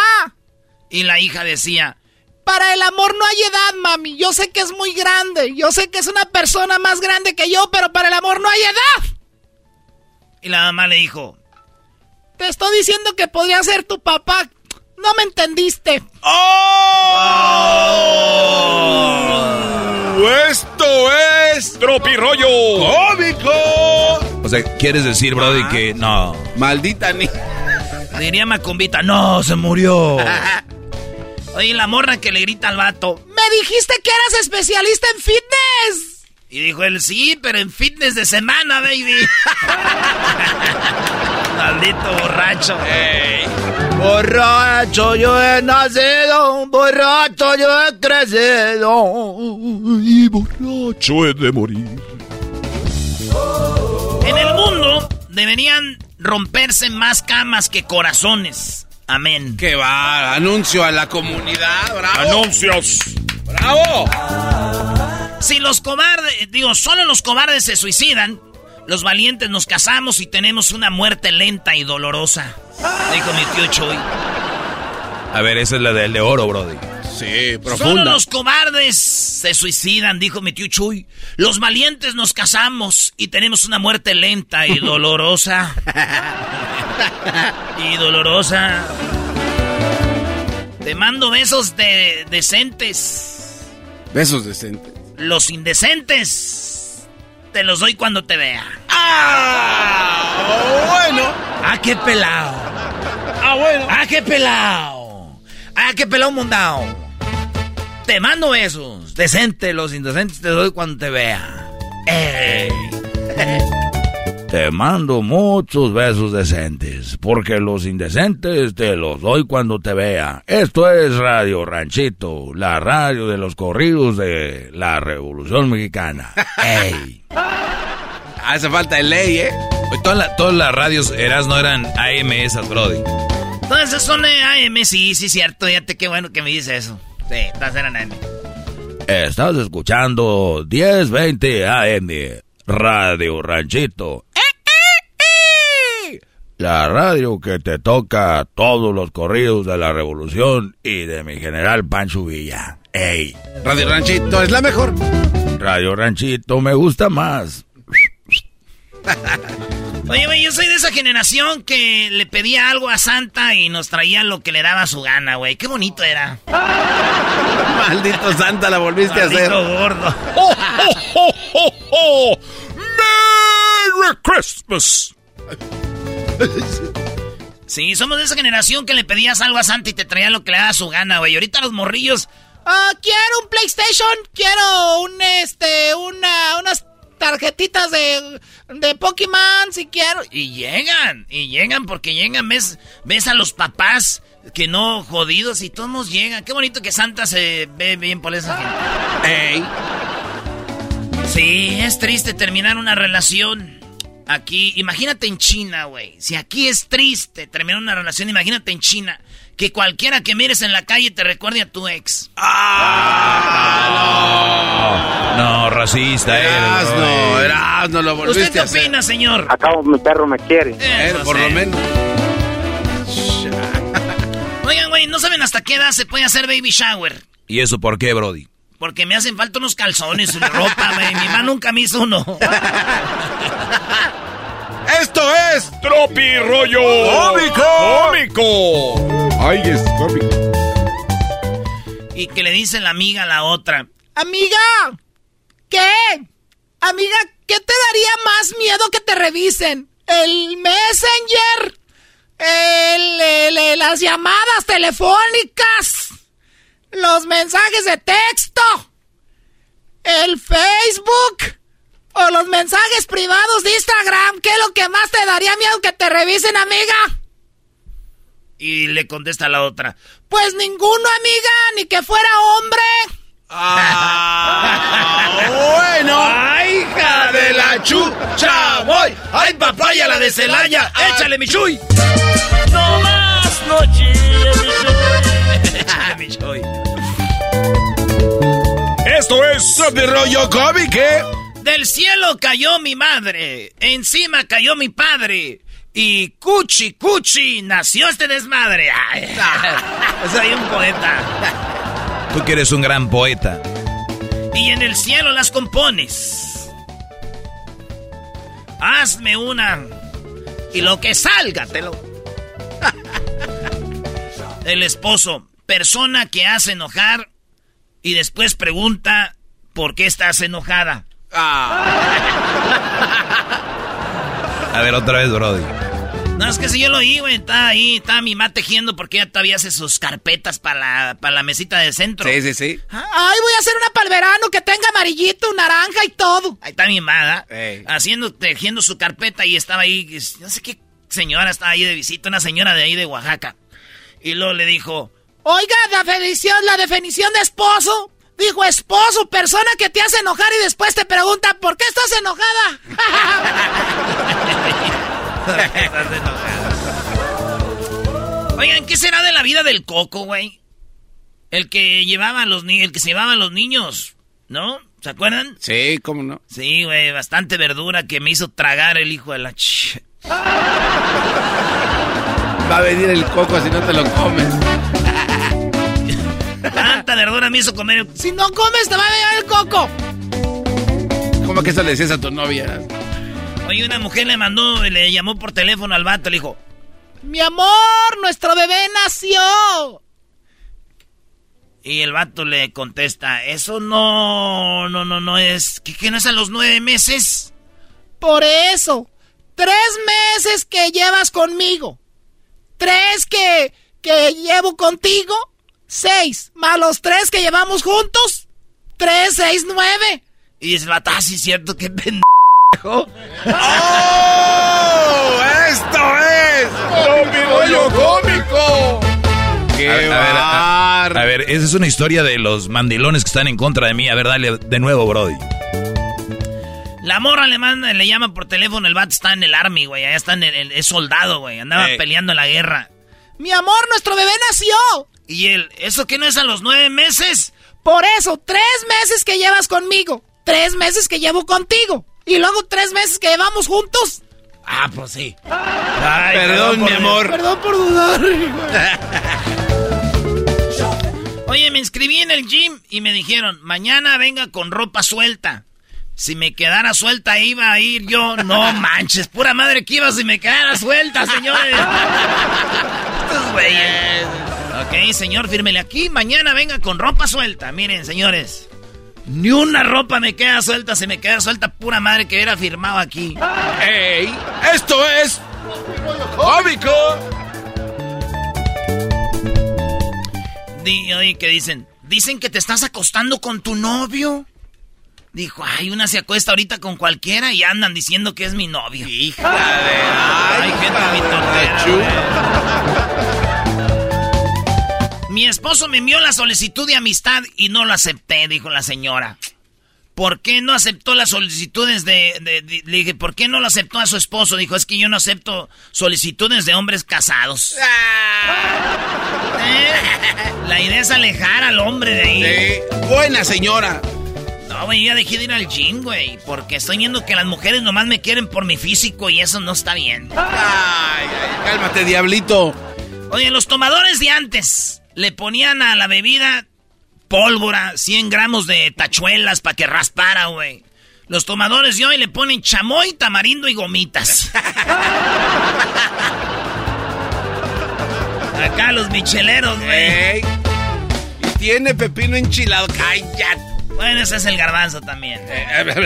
Y la hija decía, para el amor no hay edad, mami. Yo sé que es muy grande. Yo sé que es una persona más grande que yo, pero para el amor no hay edad. Y la mamá le dijo, te estoy diciendo que podría ser tu papá. No me entendiste. ¡Oh! Esto es Tropirollo Cómico. O sea, ¿quieres decir, Brody, que no? Maldita ni. Diría Macumbita, no, se murió. Oye, la morra que le grita al vato, me dijiste que eras especialista en fitness. Y dijo él, sí, pero en fitness de semana, baby. Maldito borracho. Borracho yo he nacido, borracho yo he crecido y borracho he de morir. En el mundo deberían romperse más camas que corazones. Amén. Que va, anuncio a la comunidad, bravo. Anuncios. Bravo. Si los cobardes, digo, solo los cobardes se suicidan, los valientes nos casamos y tenemos una muerte lenta y dolorosa. Dijo mi tío Chuy. A ver, esa es la del de oro, Brody. Sí, profunda. Solo los cobardes se suicidan, dijo mi tío Chuy. Los valientes nos casamos y tenemos una muerte lenta y dolorosa. y dolorosa. Te mando besos de decentes. Besos decentes. Los indecentes te los doy cuando te vea. ¡Ah! Bueno. ¡Ah, qué pelado! ¡Ah, bueno! ¡Ah, qué pelado! ¡Ah, qué pelado mundao! Te mando besos. Decente, los indecentes te doy cuando te vea. ¡Ey! Te mando muchos besos decentes, porque los indecentes te los doy cuando te vea. Esto es Radio Ranchito, la radio de los corridos de la Revolución Mexicana. ¡Ey! Hace falta el ley, ¿eh? todas las radios eras no eran AM esas, Brody. Todas esas son AM, sí, sí, cierto. Fíjate qué bueno que me dice eso. Sí, todas eran AM. Estás escuchando 1020 AM, Radio Ranchito. La radio que te toca todos los corridos de la revolución y de mi general Pancho Villa. ¡Ey! Radio Ranchito es la mejor. Radio Ranchito me gusta más. Oye, güey, yo soy de esa generación que le pedía algo a Santa y nos traía lo que le daba su gana, güey. Qué bonito era. Maldito Santa, la volviste a hacer. gordo. ¡Oh, oh, oh, oh, merry Christmas! Sí, somos de esa generación que le pedías algo a Santa y te traía lo que le daba su gana, güey. Ahorita los morrillos. Ah, quiero un PlayStation, quiero un, este, una, unas tarjetitas de, de Pokémon, si quiero. Y llegan, y llegan porque llegan, ves, ves a los papás que no jodidos y todos llegan. Qué bonito que Santa se ve bien por esa gente. Ey. Sí, es triste terminar una relación. Aquí, imagínate en China, güey. Si aquí es triste terminar una relación, imagínate en China. Que cualquiera que mires en la calle te recuerde a tu ex. ¡Ah! No, no racista eras, no, eras, no lo volviste ¿Usted qué opina, señor? Acabo, mi perro me quiere. Eh, por lo menos. Oigan, güey, ¿no saben hasta qué edad se puede hacer baby shower? ¿Y eso por qué, Brody? Porque me hacen falta unos calzones, una ropa, güey. Mi mamá nunca me hizo uno. Esto es Tropi Rollo Cómico. Cómico. Ay, es cómico. Y que le dice la amiga a la otra. Amiga, ¿qué? Amiga, ¿qué te daría más miedo que te revisen? ¿El Messenger? El, las llamadas telefónicas? ¿Los mensajes de texto? ¿El Facebook? ¿O los mensajes privados de Instagram? ¿Qué es lo que más te daría miedo que te revisen, amiga? Y le contesta la otra. Pues ninguno, amiga, ni que fuera hombre. Ah, bueno. ¡Ay, hija de la chucha! ¡Voy! ¡Ay, papaya, la de Celaya! ¡Échale, mi chuy! No más, no Esto es Rollo Cómico. Del cielo cayó mi madre, encima cayó mi padre. Y cuchi, cuchi, nació este desmadre. Ay, soy un poeta. Tú que eres un gran poeta. Y en el cielo las compones. Hazme una. Y lo que salga, te lo. El esposo, persona que hace enojar y después pregunta por qué estás enojada. A ver, otra vez, Brody. No, es que si yo lo oí, güey, está ahí, está mi mamá tejiendo porque ella todavía hace sus carpetas para la, para la mesita de centro. Sí, sí, sí. Ay, voy a hacer una para el verano que tenga amarillito, naranja y todo. Ahí está mi mamá, haciendo, tejiendo su carpeta y estaba ahí, no sé qué señora estaba ahí de visita, una señora de ahí de Oaxaca. Y luego le dijo, Oiga, la definición, la definición de esposo. Dijo esposo, persona que te hace enojar y después te pregunta, ¿por qué estás enojada? Estás enojada. Oigan, ¿qué será de la vida del coco, güey? El que llevaba a los niños, el que se llevaba a los niños, ¿no? ¿Se acuerdan? Sí, cómo no. Sí, güey, bastante verdura que me hizo tragar el hijo de la ch... Va a venir el coco si no te lo comes. Tanta verdura me hizo comer. si no comes, te va a venir el coco. ¿Cómo que eso le decías a tu novia? Oye, una mujer le mandó, le llamó por teléfono al vato, le dijo, Mi amor, nuestro bebé nació. y el vato le contesta, eso no, no, no, no es, ¿qué, qué no es a los nueve meses? Por eso, tres meses que llevas conmigo. Tres que, que llevo contigo. Seis. Más los tres que llevamos juntos. Tres, seis, nueve. Y ah, es cierto, qué pendejo. ¡Oh! ¡Esto es! Cómico. ¡Qué A ver, a ver, a- bar! A ver, esa es una historia de los mandilones que están en contra de mí. A ver, dale de nuevo, Brody. La morra le manda, le llama por teléfono, el vato está en el army, güey, allá está en el, es soldado, güey, andaba Ey. peleando en la guerra. Mi amor, nuestro bebé nació. Y él, ¿eso qué no es a los nueve meses? Por eso, tres meses que llevas conmigo. Tres meses que llevo contigo. Y luego tres meses que llevamos juntos. Ah, pues sí. Ay, Perdón, mi amor. Perdón por dudar. Oye, me inscribí en el gym y me dijeron, mañana venga con ropa suelta. Si me quedara suelta iba a ir yo. No manches, pura madre que iba si me quedara suelta, señores. Estos güeyes. Ok, señor, fírmele aquí. Mañana venga con ropa suelta. Miren, señores. Ni una ropa me queda suelta. Si me queda suelta, pura madre que hubiera firmado aquí. ¡Ey! ¡Esto es! ¡Cómico! Oye, ¿qué dicen? Dicen que te estás acostando con tu novio. Dijo, ay, una se acuesta ahorita con cualquiera y andan diciendo que es mi novio. ¡Hija de... ¡Ay, Ay, gente mi tortera. Mi esposo me envió la solicitud de amistad y no lo acepté, dijo la señora. ¿Por qué no aceptó las solicitudes de, de- de- Le dije, ¿por qué no lo aceptó a su esposo? Dijo, es que yo no acepto solicitudes de hombres casados. ¿Eh? La idea es alejar al hombre de ahí. Sí. Buena señora. No, güey, ya dejé de ir al gym, güey. Porque estoy viendo que las mujeres nomás me quieren por mi físico y eso no está bien. Ay, ay, cálmate, diablito. Oye, los tomadores de antes le ponían a la bebida pólvora, 100 gramos de tachuelas para que raspara, güey. Los tomadores de hoy le ponen chamoy, tamarindo y gomitas. Acá los micheleros, güey. Y tiene pepino enchilado. Cállate. Bueno, ese es el garbanzo también.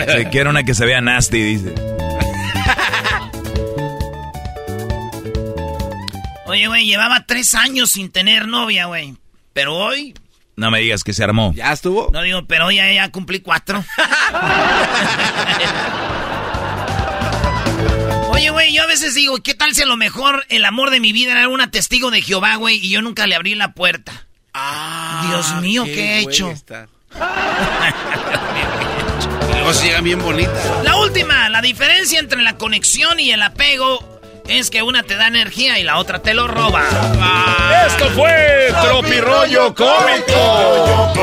Se quiere una que se vea nasty, dice. Oye, güey, llevaba tres años sin tener novia, güey. Pero hoy... No me digas que se armó. ¿Ya estuvo? No digo, pero hoy ya, ya cumplí cuatro. Oye, güey, yo a veces digo, ¿qué tal si a lo mejor el amor de mi vida era una testigo de Jehová, güey, y yo nunca le abrí la puerta? Ah, Dios mío, ¿qué, he hecho? y luego se llegan bien bonitas. La última, la diferencia entre la conexión y el apego es que una te da energía y la otra te lo roba. Ah. Esto fue Tropirollo Cómico.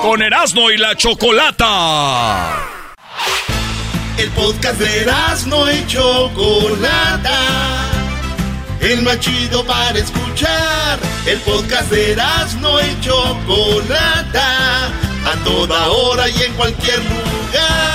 Con Erasmo y la Chocolata. El podcast de Erasmo y Chocolata. El más chido para escuchar. El podcast de Erasmo y Chocolata. A toda hora y en cualquier lugar.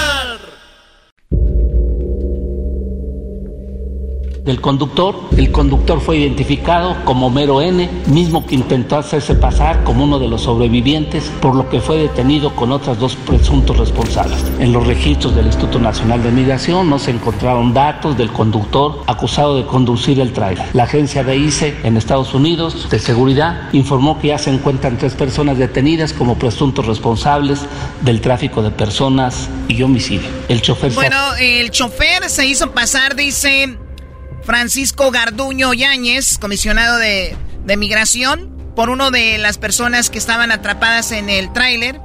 Del conductor. El conductor fue identificado como Mero N, mismo que intentó hacerse pasar como uno de los sobrevivientes, por lo que fue detenido con otras dos presuntos responsables. En los registros del Instituto Nacional de Migración no se encontraron datos del conductor acusado de conducir el tráiler. La agencia de ICE en Estados Unidos de seguridad informó que ya se encuentran tres personas detenidas como presuntos responsables del tráfico de personas y homicidio. El chofer. Bueno, el chofer se hizo pasar, dice Francisco Garduño Yáñez, comisionado de, migración, por uno de las personas que estaban atrapadas en el tráiler,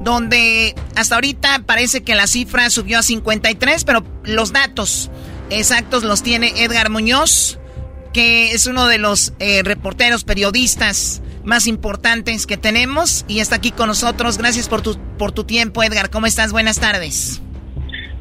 donde hasta ahorita parece que la cifra subió a 53, pero los datos exactos los tiene Edgar Muñoz, que es uno de los eh, reporteros, periodistas más importantes que tenemos y está aquí con nosotros. Gracias por tu, por tu tiempo, Edgar. ¿Cómo estás? Buenas tardes.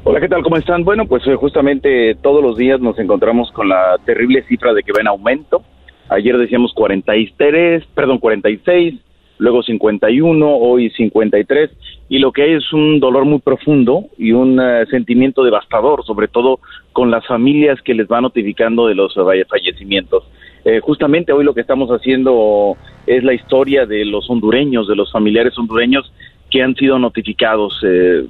Hola, ¿qué tal? ¿Cómo están? Bueno, pues eh, justamente todos los días nos encontramos con la terrible cifra de que va en aumento. Ayer decíamos 43, perdón, 46, luego 51, hoy 53, y lo que hay es un dolor muy profundo y un eh, sentimiento devastador, sobre todo con las familias que les va notificando de los fallecimientos. Eh, justamente hoy lo que estamos haciendo es la historia de los hondureños, de los familiares hondureños que han sido notificados. Eh,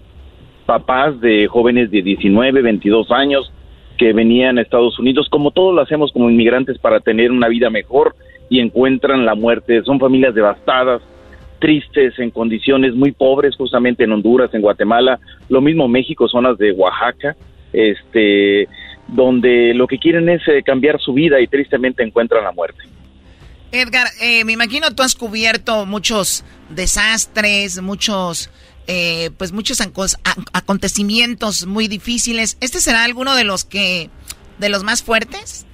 papás de jóvenes de 19, 22 años que venían a Estados Unidos, como todos lo hacemos como inmigrantes para tener una vida mejor y encuentran la muerte. Son familias devastadas, tristes, en condiciones muy pobres, justamente en Honduras, en Guatemala, lo mismo México, zonas de Oaxaca, este, donde lo que quieren es eh, cambiar su vida y tristemente encuentran la muerte. Edgar, eh, me imagino tú has cubierto muchos desastres, muchos eh, pues muchos acontecimientos muy difíciles. ¿Este será alguno de los que, de los más fuertes?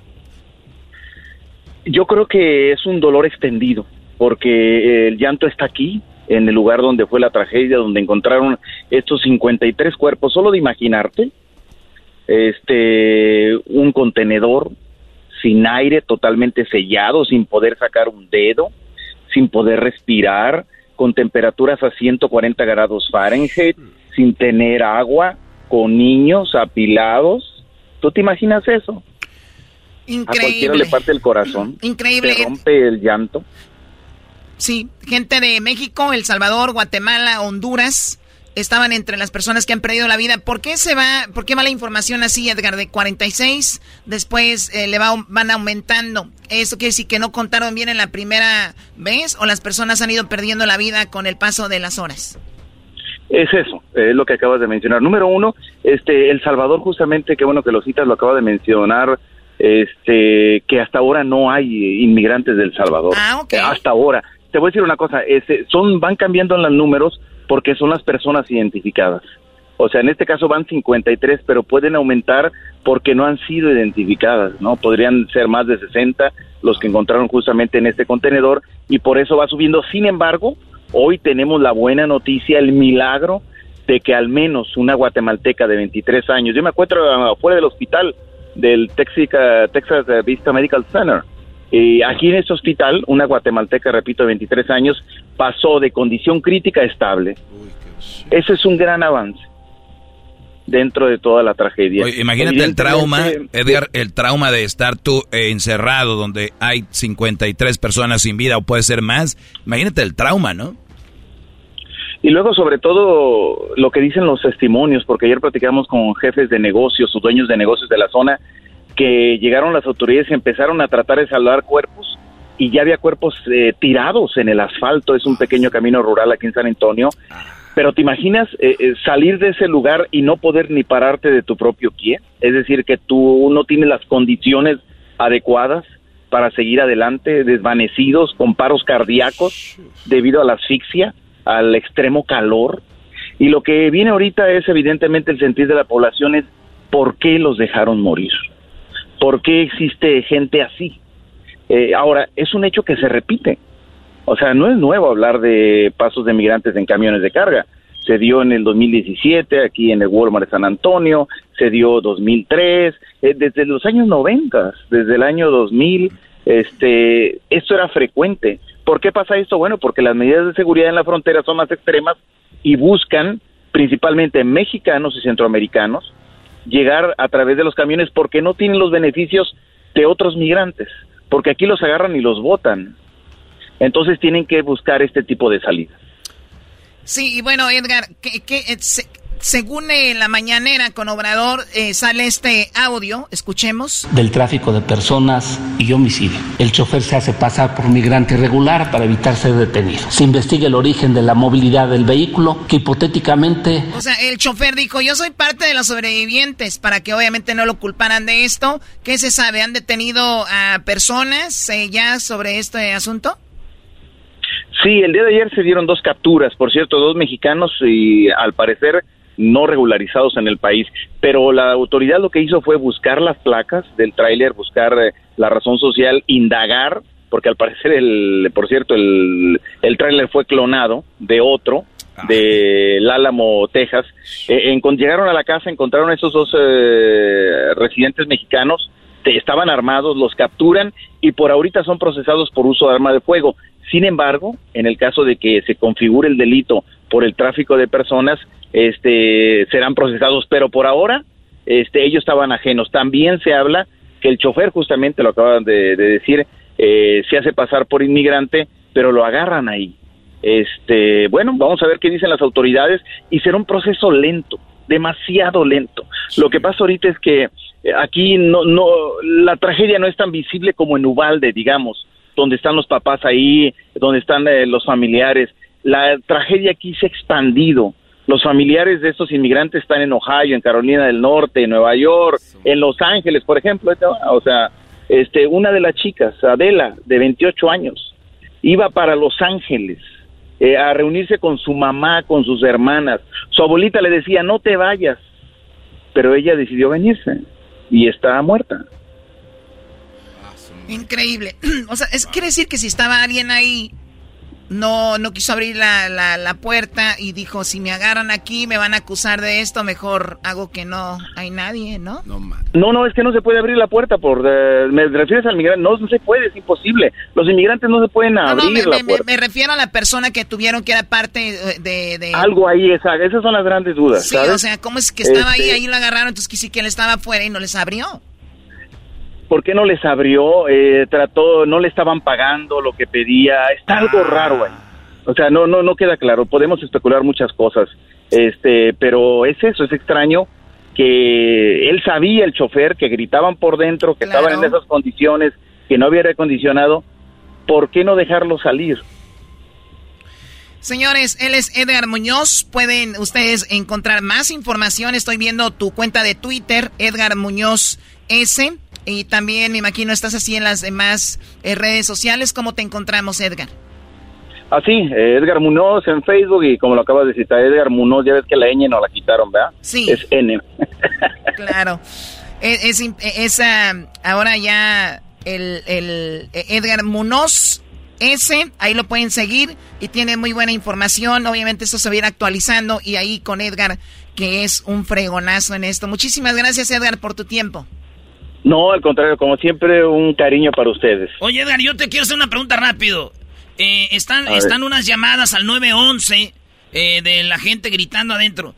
Yo creo que es un dolor extendido, porque el llanto está aquí, en el lugar donde fue la tragedia, donde encontraron estos 53 cuerpos, solo de imaginarte, este, un contenedor sin aire, totalmente sellado, sin poder sacar un dedo, sin poder respirar, con temperaturas a 140 grados Fahrenheit, sin tener agua, con niños apilados. ¿Tú te imaginas eso? Increíble. A cualquiera le parte el corazón. Increíble. Se rompe el llanto. Sí, gente de México, El Salvador, Guatemala, Honduras, estaban entre las personas que han perdido la vida. ¿Por qué se va, por qué va la información así, Edgar, de 46? Después eh, le va, van aumentando. ¿Eso quiere decir que no contaron bien en la primera vez o las personas han ido perdiendo la vida con el paso de las horas? Es eso, es lo que acabas de mencionar. Número uno, este, El Salvador, justamente, qué bueno que lo citas, lo acaba de mencionar, este, que hasta ahora no hay inmigrantes del Salvador. Ah, ok. Hasta ahora. Te voy a decir una cosa, este, son, van cambiando en los números, porque son las personas identificadas. O sea, en este caso van 53, pero pueden aumentar porque no han sido identificadas, ¿no? Podrían ser más de 60 los que encontraron justamente en este contenedor y por eso va subiendo. Sin embargo, hoy tenemos la buena noticia, el milagro de que al menos una guatemalteca de 23 años, yo me encuentro afuera del hospital del Texas, Texas Vista Medical Center, y aquí en este hospital, una guatemalteca, repito, de 23 años, pasó de condición crítica a estable. Ese es un gran avance. dentro de toda la tragedia. imagínate el trauma, Edgar, el trauma de estar tú encerrado donde hay 53 personas sin vida o puede ser más. Imagínate el trauma, ¿no? Y luego, sobre todo, lo que dicen los testimonios, porque ayer platicamos con jefes de negocios o dueños de negocios de la zona, que llegaron las autoridades y empezaron a tratar de salvar cuerpos y ya había cuerpos eh, tirados en el asfalto, es un pequeño camino rural aquí en San Antonio. Pero te imaginas eh, eh, salir de ese lugar y no poder ni pararte de tu propio pie, es decir, que tú no tienes las condiciones adecuadas para seguir adelante, desvanecidos, con paros cardíacos debido a la asfixia al extremo calor. Y lo que viene ahorita es evidentemente el sentir de la población es por qué los dejaron morir, por qué existe gente así. Eh, ahora, es un hecho que se repite. O sea, no es nuevo hablar de pasos de migrantes en camiones de carga. Se dio en el 2017 aquí en el Walmart de San Antonio, se dio 2003, eh, desde los años 90, desde el año 2000, este, esto era frecuente. ¿Por qué pasa esto? Bueno, porque las medidas de seguridad en la frontera son más extremas y buscan, principalmente mexicanos y centroamericanos, llegar a través de los camiones porque no tienen los beneficios de otros migrantes, porque aquí los agarran y los botan. Entonces tienen que buscar este tipo de salidas. Sí, y bueno, Edgar, ¿qué, qué, según eh, la mañanera con Obrador, eh, sale este audio, escuchemos. Del tráfico de personas y homicidio. El chofer se hace pasar por migrante irregular para evitar ser detenido. Se investiga el origen de la movilidad del vehículo, que hipotéticamente... O sea, el chofer dijo, yo soy parte de los sobrevivientes, para que obviamente no lo culparan de esto. ¿Qué se sabe? ¿Han detenido a personas eh, ya sobre este asunto? Sí, el día de ayer se dieron dos capturas, por cierto, dos mexicanos y al parecer no regularizados en el país, pero la autoridad lo que hizo fue buscar las placas del tráiler, buscar eh, la razón social, indagar, porque al parecer, el, por cierto, el, el tráiler fue clonado de otro, ah. de Álamo, Texas. Eh, llegaron a la casa, encontraron a esos dos eh, residentes mexicanos, estaban armados, los capturan y por ahorita son procesados por uso de arma de fuego. Sin embargo, en el caso de que se configure el delito por el tráfico de personas, este, serán procesados, pero por ahora este, ellos estaban ajenos. También se habla que el chofer, justamente lo acaban de, decir, eh, se hace pasar por inmigrante, pero lo agarran ahí. Este, bueno, vamos a ver qué dicen las autoridades y será un proceso lento, demasiado lento. Lo que pasa ahorita es que eh, aquí no, no, la tragedia no es tan visible como en Ubalde, digamos, donde están los papás ahí, donde están eh, los familiares. La tragedia aquí se ha expandido los familiares de estos inmigrantes están en Ohio, en Carolina del Norte, en Nueva York, en Los Ángeles, por ejemplo. O sea, este, una de las chicas, Adela, de 28 años, iba para Los Ángeles eh, a reunirse con su mamá, con sus hermanas. Su abuelita le decía, no te vayas, pero ella decidió venirse y está muerta. Increíble. O sea, es, quiere decir que si estaba alguien ahí no, no quiso abrir la, la, puerta y dijo, si me agarran aquí me van a acusar de esto, mejor hago que no hay nadie, ¿no? No, no, es que no se puede abrir la puerta, por eh, me refieres al migrante, no, no se puede, es imposible. Los inmigrantes no se pueden abrir me, la puerta. Me, refiero a la persona que tuvieron que era parte de... Algo ahí, esa, esas son las grandes dudas. Sí, o sea, ¿cómo es que estaba ahí, este ahí lo agarraron, entonces que sí que él estaba afuera y no les abrió? ¿Por qué no les abrió? Eh, trató, no le estaban pagando lo que pedía. Está algo ah. raro ahí. O sea, no, no, no queda claro. Podemos especular muchas cosas, este, pero es eso, es extraño que él sabía, el chofer, que gritaban por dentro, que estaban en esas condiciones, que no había aire acondicionado. ¿Por qué no dejarlo salir? Señores, él es Edgar Muñoz. Pueden ustedes encontrar más información. Estoy viendo tu cuenta de Twitter, Edgar Muñoz S. Y también me imagino estás así en las demás eh, redes sociales. ¿Cómo te encontramos, Edgar? Así, eh, Edgar Munoz en Facebook y como lo acabas de citar, Edgar Munoz, ya ves que la ñ no la quitaron, ¿verdad? Sí. Es N. claro. Es, es, ahora ya el, el Edgar Munoz S, ahí lo pueden seguir y tiene muy buena información. Obviamente esto se va a ir actualizando y ahí con Edgar, que es un fregonazo en esto. Muchísimas gracias Edgar por tu tiempo. No, al contrario, como siempre, un cariño para ustedes. Oye, Edgar, yo te quiero hacer una pregunta rápido. Eh, están, están unas llamadas al 911 eh, de la gente gritando adentro.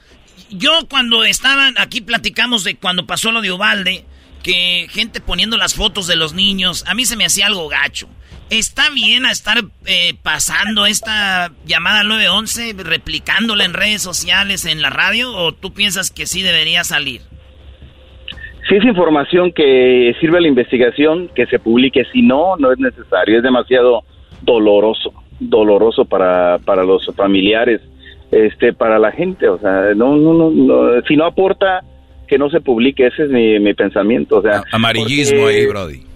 yo cuando estaban aquí platicamos de cuando pasó lo de Ubalde, que gente poniendo las fotos de los niños, a mí se me hacía algo gacho. ¿Está bien a estar eh, pasando esta llamada 911, replicándola en redes sociales, en la radio, o tú piensas que sí debería salir? Si es información que sirve a la investigación, que se publique. Si no, no es necesario. Es demasiado doloroso, doloroso para, para los familiares, este, para la gente. O sea, no, no, no, si no aporta, que no se publique. Ese es mi, mi pensamiento. O sea, amarillismo ahí, Brody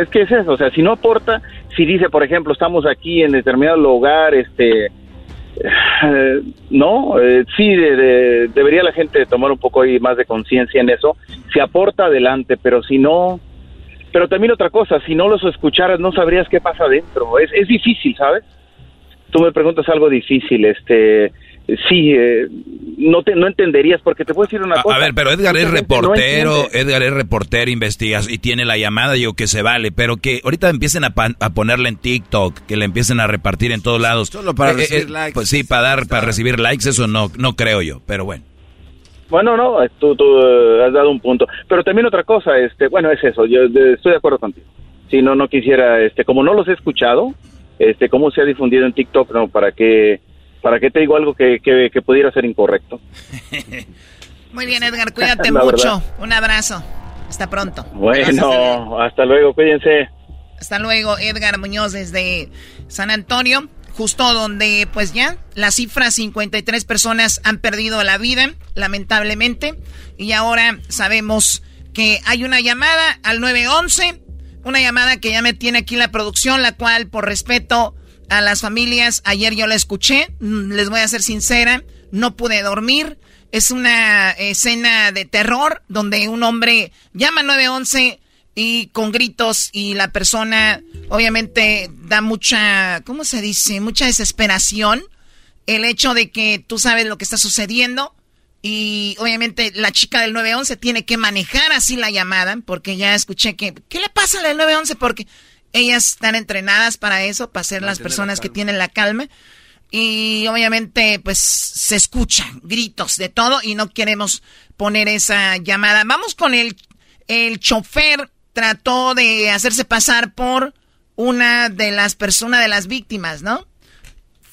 es que es eso, o sea, si no aporta, si dice, por ejemplo, estamos aquí en determinado lugar, este, eh, no, eh, sí, debería la gente tomar un poco más de conciencia en eso. Si aporta, adelante, pero si no, pero también otra cosa, si no los escucharas, no sabrías qué pasa adentro. Es, es difícil, ¿sabes? Tú me preguntas algo difícil, este, sí, eh, no te no entenderías porque te puedo decir una cosa. A ver, pero Edgar es reportero, Edgar es reportero, investigas y tiene la llamada, digo que se vale, pero que ahorita empiecen a, a ponerle en TikTok, que le empiecen a repartir en todos lados. Solo para eh, eh, recibir likes. Pues sí, para dar, para recibir likes, eso no, no creo yo, pero bueno. Bueno, no, tú, tú has dado un punto, pero también otra cosa, este, bueno, es eso, yo estoy de acuerdo contigo. Si no, no quisiera, este, como no los he escuchado, este, cómo se ha difundido en TikTok, no, para que ¿para qué te digo algo que, que, pudiera ser incorrecto? Muy bien, Edgar, cuídate mucho. Un abrazo. Hasta pronto. Bueno, hasta luego, cuídense. Hasta luego, Edgar Muñoz desde San Antonio, justo donde pues ya la cifra 53 personas han perdido la vida, lamentablemente, y ahora sabemos que hay una llamada al 911, una llamada que ya me tiene aquí la producción, la cual por respeto a las familias. Ayer yo la escuché, mm, les voy a ser sincera, no pude dormir. Es una escena de terror donde un hombre llama 911 y con gritos y la persona obviamente da mucha, ¿cómo se dice? Mucha desesperación. El hecho de que tú sabes lo que está sucediendo y obviamente la chica del 911 tiene que manejar así la llamada porque ya escuché que, ¿qué le pasa al 911? Porque ellas están entrenadas para eso, para ser las personas que tienen la calma. Y obviamente, pues se escuchan gritos de todo y no queremos poner esa llamada. Vamos con el, el chofer. Trató de hacerse pasar por una de las personas, de las víctimas, ¿no?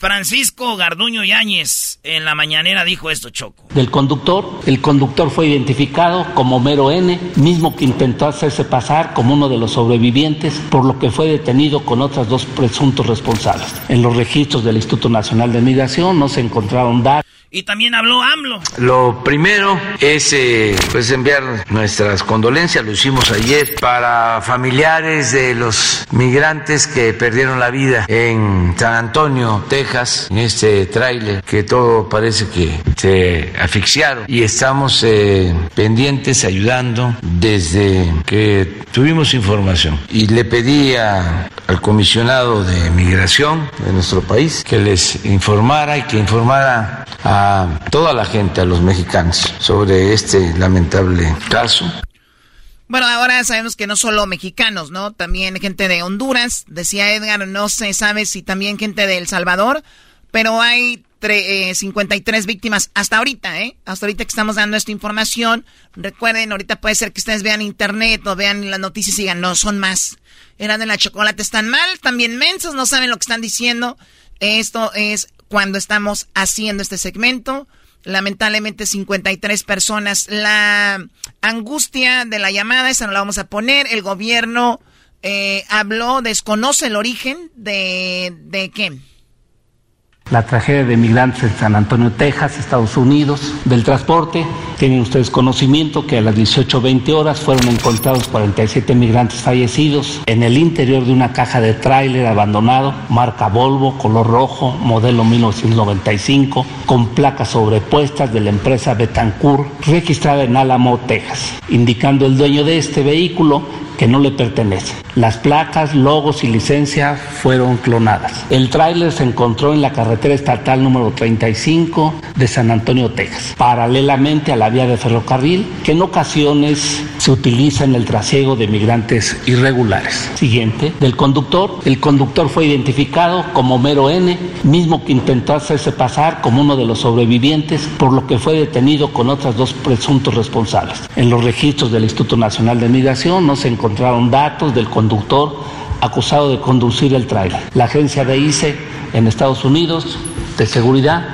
Francisco Garduño Yáñez en la mañanera dijo esto, Choco. Del conductor, el conductor fue identificado como Mero N, mismo que intentó hacerse pasar como uno de los sobrevivientes, por lo que fue detenido con otras dos presuntos responsables. En los registros del Instituto Nacional de Migración no se encontraron datos y también habló AMLO. Lo primero es eh, pues enviar nuestras condolencias, lo hicimos ayer, para familiares de los migrantes que perdieron la vida en San Antonio, Texas, en este tráiler, que todo parece que se asfixiaron. Y estamos eh, pendientes, ayudando desde que tuvimos información. Y le pedí al comisionado de migración de nuestro país que les informara y que informara a toda la gente, a los mexicanos, sobre este lamentable caso. Bueno, ahora sabemos que no solo mexicanos, ¿no? También gente de Honduras. Decía Edgar, no se sabe si también gente de El Salvador, pero hay 53 eh, víctimas hasta ahorita, ¿eh? Hasta ahorita que estamos dando esta información. Recuerden, ahorita puede ser que ustedes vean internet o vean las noticias y digan, no, son más. Eran de la chocolate, están mal, también mensos, no saben lo que están diciendo. Esto es cuando estamos haciendo este segmento. Lamentablemente 53 personas. La angustia de la llamada, esa no la vamos a poner. El gobierno eh, habló, desconoce el origen de, de qué la tragedia de migrantes en San Antonio, Texas, Estados Unidos, del transporte. Tienen ustedes conocimiento que a las 18.20 horas fueron encontrados 47 migrantes fallecidos en el interior de una caja de tráiler abandonado, marca Volvo, color rojo, modelo 1995, con placas sobrepuestas de la empresa Betancourt, registrada en Alamo, Texas, indicando el dueño de este vehículo que no le pertenecen. Las placas, logos y licencia fueron clonadas. El tráiler se encontró en la carretera estatal número 35 de San Antonio, Texas, paralelamente a la vía de ferrocarril que en ocasiones se utiliza en el trasiego de migrantes irregulares. Siguiente, del conductor. El conductor fue identificado como Mero N, mismo que intentó hacerse pasar como uno de los sobrevivientes, por lo que fue detenido con otras dos presuntos responsables. En los registros del Instituto Nacional de Migración no se encontraron datos del conductor acusado de conducir el tráiler. La agencia de ICE en Estados Unidos de seguridad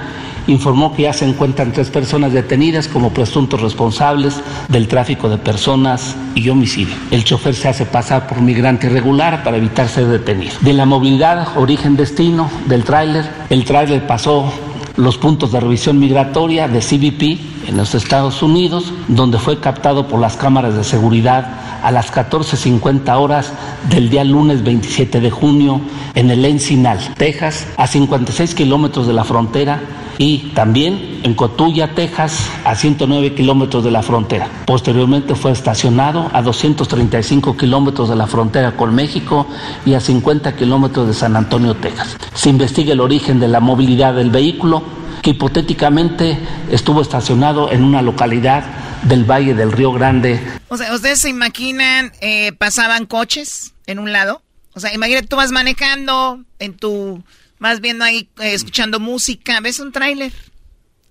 informó que ya se encuentran tres personas detenidas como presuntos responsables del tráfico de personas y homicidio. El chofer se hace pasar por migrante irregular para evitar ser detenido. De la movilidad, origen-destino del tráiler, el tráiler pasó los puntos de revisión migratoria de CBP en los Estados Unidos, donde fue captado por las cámaras de seguridad a las 14.50 horas del día lunes 27 de junio en el Encinal, Texas, a 56 kilómetros de la frontera y también en Cotulla, Texas, a 109 kilómetros de la frontera. Posteriormente fue estacionado a 235 kilómetros de la frontera con México y a 50 kilómetros de San Antonio, Texas. Se investiga el origen de la movilidad del vehículo, que hipotéticamente estuvo estacionado en una localidad del Valle del Río Grande. O sea, ¿ustedes se imaginan, eh, pasaban coches en un lado? O sea, imagínate, tú vas manejando en tu Vas viendo ahí, eh, escuchando música, ves un tráiler,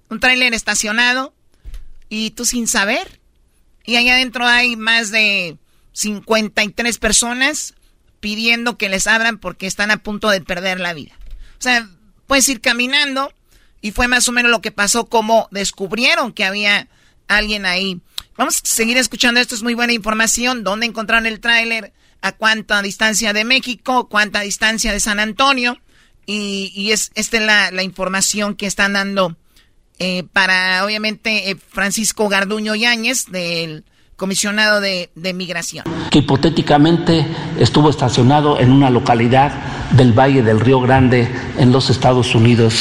un tráiler estacionado y tú sin saber. Y allá adentro hay más de 53 personas pidiendo que les abran porque están a punto de perder la vida. O sea, puedes ir caminando y fue más o menos lo que pasó como descubrieron que había alguien ahí. Vamos a seguir escuchando, esto es muy buena información, dónde encontraron el tráiler, a cuánta distancia de México, cuánta distancia de San Antonio. Y, es esta es la, información que están dando eh, para, obviamente, eh, Francisco Garduño Yáñez, del comisionado de, de, migración. Que hipotéticamente estuvo estacionado en una localidad del Valle del Río Grande en los Estados Unidos,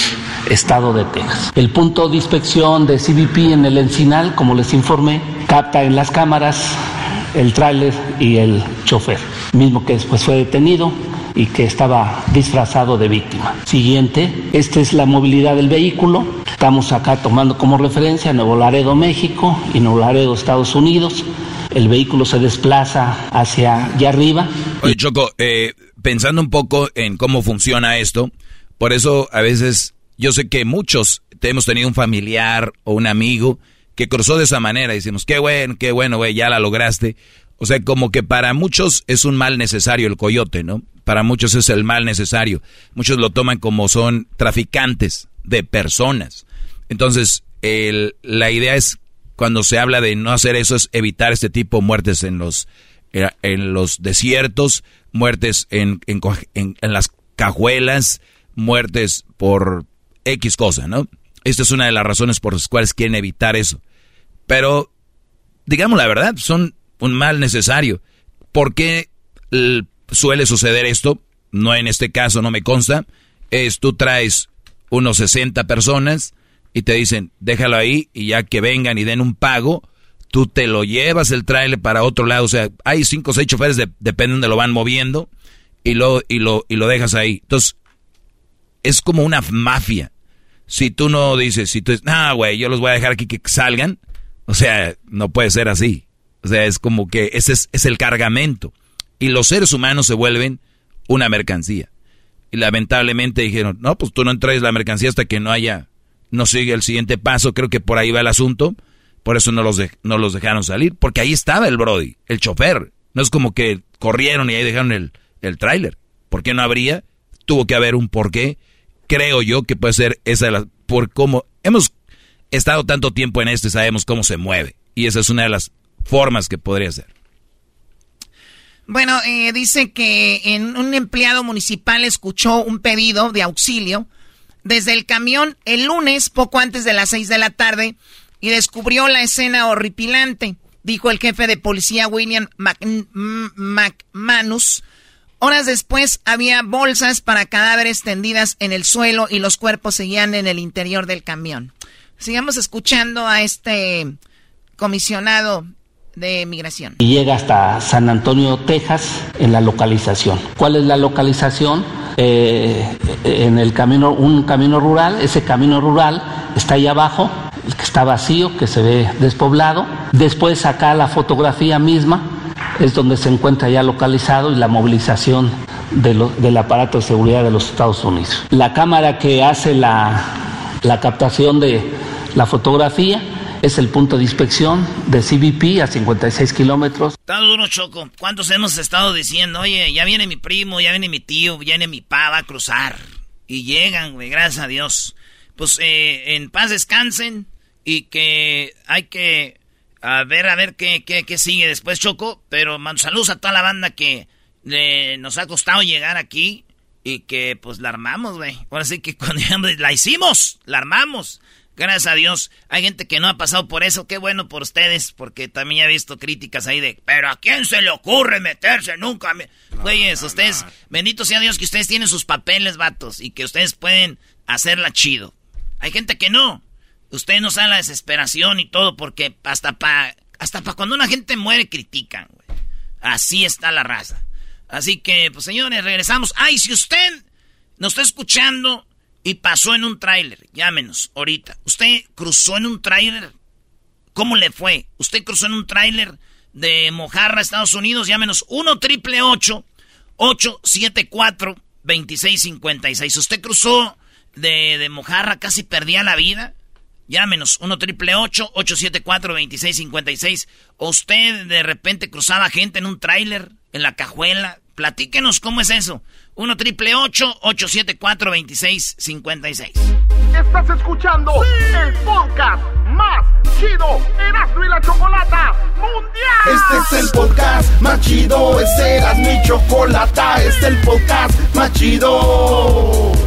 estado de Texas. El punto de inspección de CBP en el Encinal, como les informé, capta en las cámaras el tráiler y el chofer, mismo que después fue detenido y que estaba disfrazado de víctima. Siguiente, esta es la movilidad del vehículo. Estamos acá tomando como referencia Nuevo Laredo, México y Nuevo Laredo, Estados Unidos. El vehículo se desplaza hacia allá arriba. Oye, Choco, eh, pensando un poco en cómo funciona esto, por eso a veces yo sé que muchos hemos tenido un familiar o un amigo que cruzó de esa manera. Y decimos, qué bueno, qué bueno, güey, ya la lograste. O sea, como que para muchos es un mal necesario el coyote, ¿no? Para muchos es el mal necesario. Muchos lo toman como son traficantes de personas. Entonces, la idea es, cuando se habla de no hacer eso, es evitar este tipo de muertes en los, eh, en los desiertos, muertes en, en, en las cajuelas, muertes por X cosa, ¿no? Esta es una de las razones por las cuales quieren evitar eso. Pero, digamos la verdad, son un mal necesario. ¿Por qué suele suceder esto, no en este caso, no me consta, es tú traes unos 60 personas y te dicen, déjalo ahí y ya que vengan y den un pago, tú te lo llevas el trailer para otro lado, o sea, hay cinco o seis choferes, de, depende de donde lo van moviendo y lo, y, lo, y lo dejas ahí. Entonces, es como una mafia. Si tú no dices, si tú dices, ah, güey, yo los voy a dejar aquí que salgan, o sea, no puede ser así. O sea, es como que ese es, es el cargamento y los seres humanos se vuelven una mercancía. Y lamentablemente dijeron, no, pues tú no traes la mercancía hasta que no haya, no sigue el siguiente paso, creo que por ahí va el asunto, por eso no los, no los dejaron salir, porque ahí estaba el Brody, el chofer. No es como que corrieron y ahí dejaron el, el tráiler. ¿Por qué no habría? Tuvo que haber un porqué. Creo yo que puede ser esa de las, por cómo hemos estado tanto tiempo en esto y sabemos cómo se mueve. Y esa es una de las formas que podría ser. Bueno, eh, dice que en un empleado municipal escuchó un pedido de auxilio desde el camión el lunes, poco antes de las seis de la tarde, y descubrió la escena horripilante, dijo el jefe de policía William McManus. Horas después había bolsas para cadáveres tendidas en el suelo y los cuerpos seguían en el interior del camión. Sigamos escuchando a este comisionado de migración. Y llega hasta San Antonio, Texas, en la localización. ¿Cuál es la localización? Eh, en el camino, un camino rural, ese camino rural está ahí abajo, el que está vacío, que se ve despoblado. Después acá la fotografía misma es donde se encuentra ya localizado y la movilización del aparato de seguridad de los Estados Unidos. La cámara que hace la, la captación de la fotografía es el punto de inspección de CBP a 56 kilómetros. Está duro, Choco. ¿Cuántos hemos estado diciendo? Oye, ya viene mi primo, ya viene mi tío, ya viene mi pa, va a cruzar. Y llegan, güey, gracias a Dios. Pues eh, en paz descansen y que hay que a ver, a ver qué, qué, sigue después, Choco. Pero saludos a toda la banda que nos ha costado llegar aquí y que pues la armamos, güey. Ahora sí que cuando la hicimos, la armamos. Gracias a Dios. Hay gente que no ha pasado por eso. Qué bueno por ustedes, porque también he visto críticas ahí de, pero ¿a quién se le ocurre meterse? Nunca me... Güeyes, ustedes, bendito sea Dios que ustedes tienen sus papeles, vatos, y que ustedes pueden hacerla chido. Hay gente que no. Ustedes no saben la desesperación y todo, porque hasta para hasta pa cuando una gente muere critican, güey. Así está la raza. Así que, pues señores, regresamos. Ay, si usted nos está escuchando y pasó en un tráiler, llámenos ahorita. Usted cruzó en un tráiler, ¿cómo le fue? Usted cruzó en un tráiler de Mojarra, Estados Unidos, llámenos 1 triple 874 2656. Usted cruzó de, de Mojarra, casi perdía la vida. Llámenos 1 triple 874 2656. O usted de repente cruzaba gente en un tráiler, en la cajuela. Platíquenos cómo es eso. 1 triple 874 2656. Estás escuchando el podcast más chido Erasmo y la Chocolata Mundial. Este es el podcast más chido. Este era mi chocolata. Este es el podcast más chido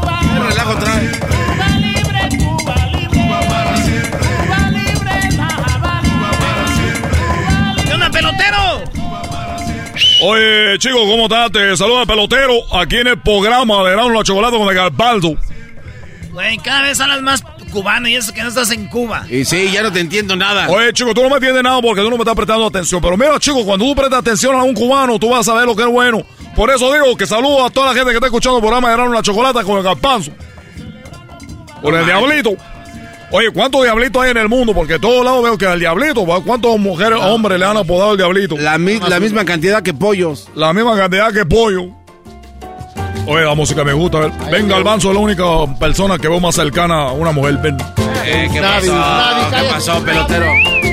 Oye, chicos, ¿cómo estás? Te saluda el pelotero aquí en el programa de la Chocolate con el Garbaldo. Güey, cada vez hablas más cubano y eso que no estás en Cuba. Y sí, ya no te entiendo nada. Oye, chico, tú no me entiendes nada porque tú no me estás prestando atención. Pero mira, chico, cuando tú prestas atención a un cubano, tú vas a ver lo que es bueno. Por eso digo que saludo a toda la gente que está escuchando el programa de la Chocolata con el garpanzo. Con el diablito. Oye, ¿cuántos diablitos hay en el mundo? Porque de todos lados veo que al diablito, ¿cuántos mujeres, hombres le han apodado el diablito? La, la misma cantidad que pollos. La misma cantidad que pollo. Oye, la música me gusta. Venga, Albanzo es la única persona que veo más cercana a una mujer. Ven. Eh, ¿Qué pasó? ¿Qué pasó, pelotero?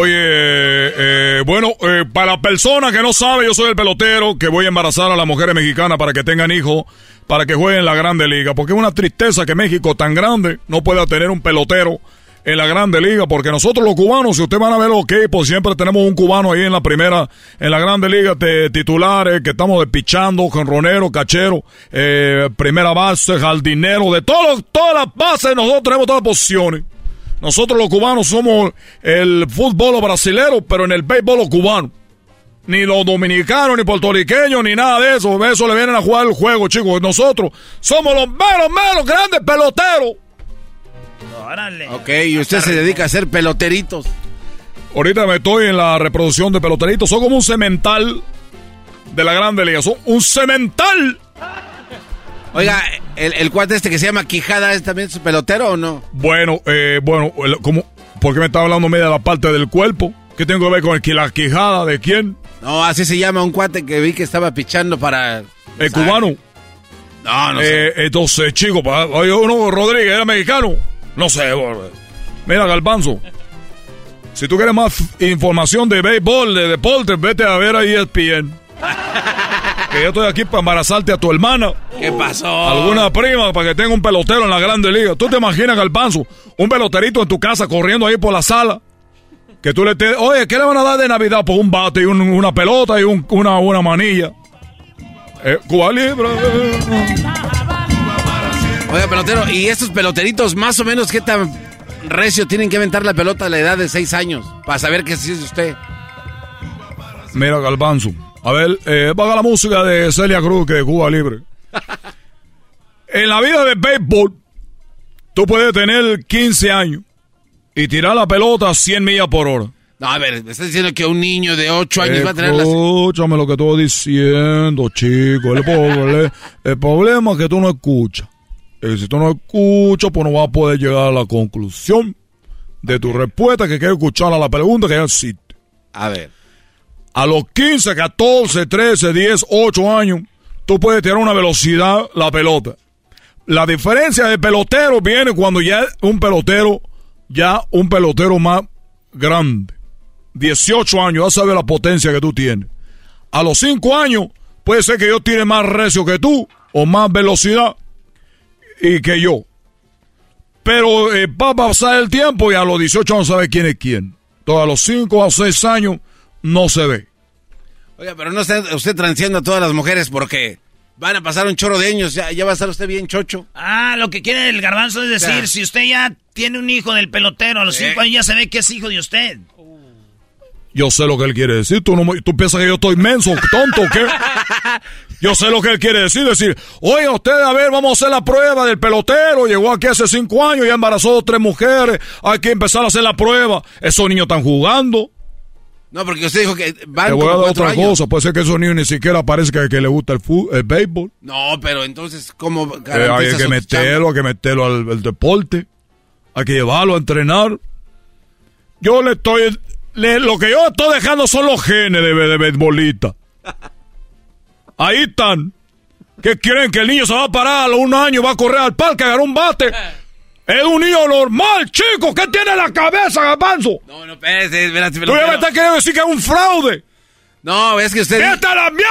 Oye, eh, bueno, eh, para la persona que no sabe, yo soy el pelotero que voy a embarazar a las mujeres mexicanas para que tengan hijos para que jueguen en la Grande Liga. Porque es una tristeza que México tan grande no pueda tener un pelotero en la Grande Liga, porque nosotros los cubanos, si ustedes van a ver los equipos, siempre tenemos un cubano ahí en la primera, en la Grande Liga de titulares, que estamos despichando, jonronero, cachero, eh, primera base, jardinero, de todos, todas las bases, nosotros tenemos todas las posiciones. Nosotros los cubanos somos el fútbol brasilero, pero en el béisbol cubano ni los dominicanos, ni puertorriqueños, ni nada de eso. Eso le vienen a jugar el juego, chicos. Nosotros somos los menos, menos grandes peloteros. Órale. Ok, y usted se dedica a hacer peloteritos. Ahorita me estoy en la reproducción de peloteritos. Son como un cemental de la Grande Liga. Son un cemental. Oiga, el, cuate este que se llama Quijada, ¿es también su pelotero o no? Bueno, eh, bueno, como, ¿por qué me está hablando media de la parte del cuerpo? ¿Qué tengo que ver con el, la quijada de quién? No, así se llama un cuate que vi que estaba pichando para... ¿El cubano? No, no sé. Eh, entonces, chico, oye, uno, Rodríguez, ¿era mexicano? No sé, Mira, Galbanzo. Si tú quieres más información de béisbol, de deportes, vete a ver ahí ESPN. que yo estoy aquí para embarazarte a tu hermana. ¿Qué pasó? Alguna prima para que tenga un pelotero en la Grande Liga. ¿Tú te imaginas, Galbanzo, un peloterito en tu casa corriendo ahí por la sala? Que tú le te... Oye, ¿qué le van a dar de Navidad? Pues un bate y una pelota y una, una manilla. Eh, Cuba Libre. Oye, pelotero, ¿y estos peloteritos más o menos qué tan recio tienen que aventar la pelota a la edad de 6 años? Para saber qué es usted. Mira, Galbanzo. A ver, eh, la música de Celia Cruz, que de Cuba Libre. en la vida de béisbol, tú puedes tener 15 años y tirar la pelota a 100 millas por hora. No, a ver, me estás diciendo que un niño de 8 años va a tener la... Escúchame lo que estoy diciendo, chico. El, problema, el problema es que tú no escuchas. Y si tú no escuchas, pues no vas a poder llegar a la conclusión de tu respuesta que quieres escuchar a la pregunta que ya existe. A ver. A los 15, 14, 13, 10, 8 años, tú puedes tirar una velocidad la pelota. La diferencia de pelotero viene cuando ya un pelotero ya un pelotero más grande. 18 años, ya sabes la potencia que tú tienes. A los 5 años, puede ser que yo tiene más recio que tú, o más velocidad, y que yo. Pero eh, va a pasar el tiempo y a los 18 años sabe quién es quién. Entonces a los 5 o 6 años no se ve. Oiga, pero no está usted transiendo a todas las mujeres porque van a pasar un chorro de años, ya, ya va a estar usted bien chocho. Ah, lo que quiere el garbanzo es decir, si usted ya tiene un hijo del pelotero, a los cinco años ya se ve que es hijo de usted. Yo sé lo que él quiere decir. ¿Tú, no, ¿Tú piensas que yo estoy menso, tonto o qué? Yo sé lo que él quiere decir. Decir, oye, usted, a ver, vamos a hacer la prueba del pelotero. Llegó aquí hace cinco años y embarazó a tres mujeres. Hay que empezar a hacer la prueba. Esos niños están jugando. No, porque usted dijo que van Te voy a dar otra cosa. Puede ser que esos niños ni siquiera parezca que, le gusta el, fútbol, el béisbol. No, pero entonces, ¿cómo eh, Hay que meterlo, hay que meterlo al deporte hay que llevarlo a entrenar. Yo le estoy, lo que yo estoy dejando son los genes de, de beisbolista. Ahí están. ¿Qué quieren? Que el niño se va a parar a los un año, va a correr al parque, a agarrar un bate. Es un niño normal, chico. ¿Qué tiene en la cabeza, Gabanzo? No, no, espérate, espérate. Tú ya me estás queriendo decir que es un fraude. No, es que usted... ¡Esta la mierda!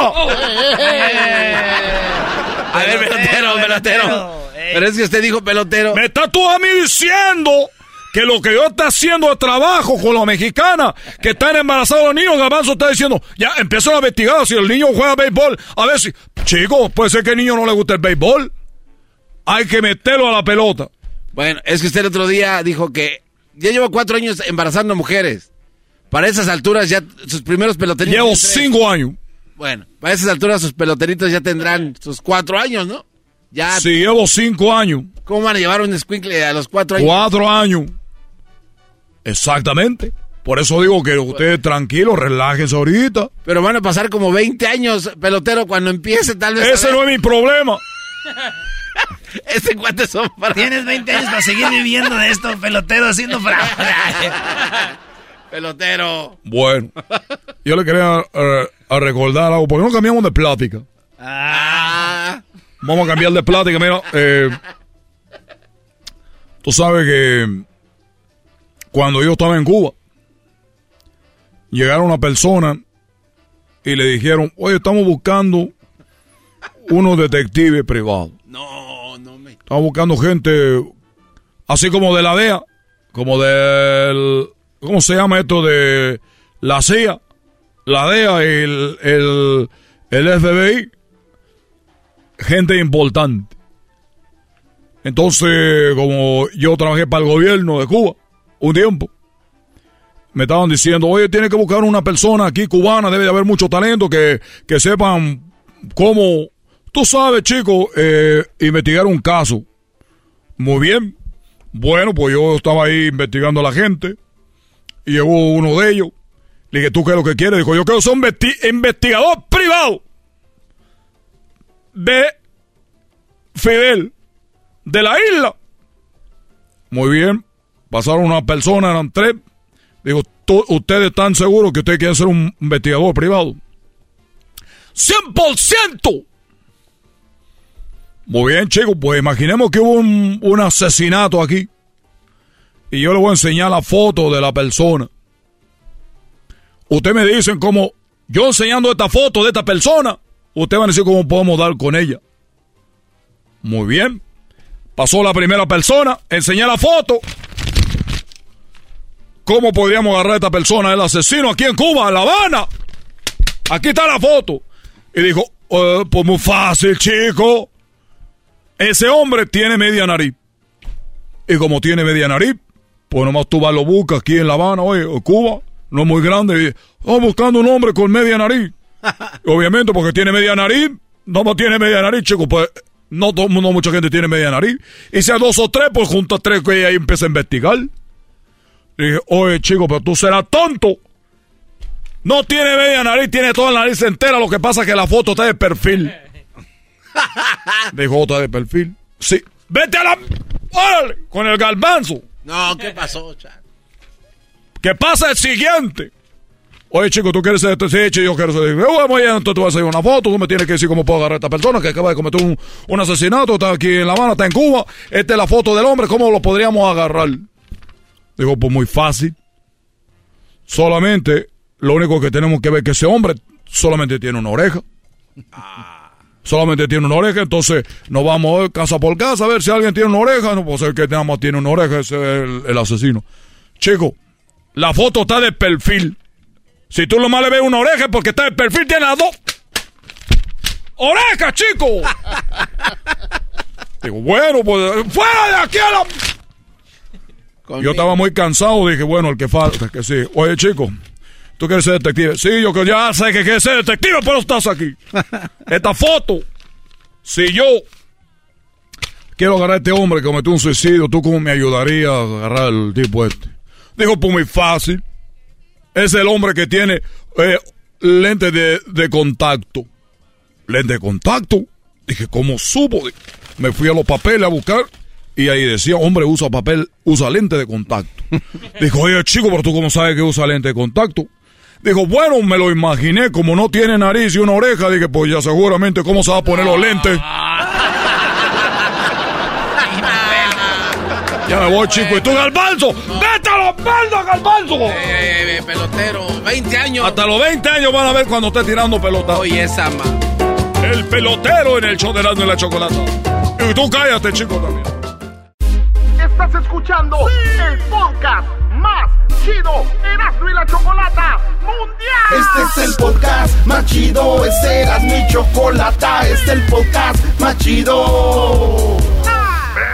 a ver, pelotero, pelotero. Pero es que usted dijo pelotero. Me está tú a mí diciendo que lo que yo está haciendo de trabajo con la mexicana, que están embarazados los niños, Gabanzo está diciendo, ya empiezan a investigar si el niño juega béisbol. A ver si, chicos, puede ser que el niño no le guste el béisbol. Hay que meterlo a la pelota. Bueno, es que usted el otro día dijo que ya llevo cuatro años embarazando mujeres. Para esas alturas ya sus primeros peloteritos. Llevo cinco años. Bueno, para esas alturas sus peloteritos ya tendrán sus cuatro años, ¿no? Ya. Sí, llevo cinco años. ¿Cómo van a llevar un squinkle a los cuatro años? Cuatro años. Exactamente. Por eso digo que ustedes tranquilos, relájense ahorita. Pero van a pasar como 20 años, pelotero, cuando empiece tal vez. Ese no es mi problema. Ese cuate son para... Tienes 20 años para seguir viviendo de esto, pelotero, haciendo fraude. pelotero. Bueno, yo le quería eh, recordar algo, porque no cambiamos de plática. Ah. Vamos a cambiar de plática, mira. Eh, tú sabes que cuando yo estaba en Cuba, llegaron una persona y le dijeron, oye, estamos buscando unos detectives privados. No. Estamos buscando gente así como de la DEA, como del... ¿Cómo se llama esto? De la CIA, la DEA y el, el, el FBI. Gente importante. Entonces, como yo trabajé para el gobierno de Cuba un tiempo, me estaban diciendo, oye, tiene que buscar una persona aquí cubana, debe de haber mucho talento, que, que sepan cómo, tú sabes, chico, eh, investigar un caso. Muy bien. Bueno, pues yo estaba ahí investigando a la gente y llegó uno de ellos. Le dije, ¿tú qué es lo que quieres? Dijo, yo quiero ser un investigador privado de Fidel, de la isla. Muy bien. Pasaron una persona, eran tres. Digo, ¿ustedes están seguros que ustedes quieren ser un investigador privado? ¡100%! Muy bien, chicos, pues imaginemos que hubo un, un asesinato aquí. Y yo le voy a enseñar la foto de la persona. Ustedes me dicen cómo, yo enseñando esta foto de esta persona, ustedes van a decir cómo podemos dar con ella. Muy bien. Pasó la primera persona, enseñé la foto. ¿Cómo podríamos agarrar a esta persona, el asesino, aquí en Cuba, en La Habana? Aquí está la foto. Y dijo, oh, pues muy fácil, chico. Ese hombre tiene media nariz. Y como tiene media nariz, pues nomás tú vas lo buscas aquí en La Habana, oye, Cuba, no es muy grande. Y, oh, buscando un hombre con media nariz. Obviamente, porque tiene media nariz, no tiene media nariz, chico, pues no todo mundo, mucha gente tiene media nariz. Y si hay dos o tres, pues junto tres que ahí empieza a investigar. Le dije, oye chico, pero tú serás tonto. No tiene media nariz, tiene toda la nariz entera. Lo que pasa es que la foto está de perfil. Dijo, está de perfil. Sí. Vete a la... ¡Órale! Con el galbanzo. No, ¿qué pasó, chaval? ¿Qué pasa el siguiente? Oye, chico, ¿tú quieres ser este? Sí, yo quiero ser... Bueno, entonces tú vas a hacer una foto, tú me tienes que decir cómo puedo agarrar a esta persona que acaba de cometer un, un asesinato, está aquí en La Habana, está en Cuba. Esta es la foto del hombre, ¿cómo lo podríamos agarrar? Digo, pues muy fácil. Solamente, lo único que tenemos que ver es que ese hombre solamente tiene una oreja. Solamente tiene una oreja, entonces nos vamos a ver casa por casa a ver si alguien tiene una oreja. No puede ser que nada más tiene una oreja, ese es el, asesino. Chico, la foto está de perfil. Si tú lo más le ves una oreja es porque está de perfil, tiene las dos. ¡Oreja, chico! Digo, bueno, pues fuera de aquí a la... Yo estaba muy cansado, dije, bueno, el que falta, que sí. Oye, chico, ¿tú quieres ser detective? Sí, yo que ya sé que quieres ser detective, pero estás aquí. Esta foto, si yo quiero agarrar a este hombre que cometió un suicidio, ¿tú cómo me ayudarías a agarrar al tipo este? Dijo, pues muy fácil. Es el hombre que tiene eh, lente de, de contacto. Lente de contacto. Dije, ¿cómo supo? Me fui a los papeles a buscar y ahí decía, hombre, usa papel, usa lente de contacto. Dijo, oye, chico, pero tú cómo sabes que usa lente de contacto. Dijo, bueno, me lo imaginé, como no tiene nariz y una oreja, dije, pues ya seguramente cómo se va a poner los lentes. ya me voy, chico. ¿Y tú, Galbanzo? ¡Vete a los baldos, Galbanzo! Eh, eh, eh, pelotero, 20 años. Hasta los 20 años van a ver cuando esté tirando pelota. Oye, esa, ma. El pelotero en el show de la, de la chocolata. Y tú cállate, chico, también. Estás escuchando el podcast más chido Erasmo y la Chocolata Mundial. Este es el podcast más chido, este es mi Chocolata, este es el podcast más chido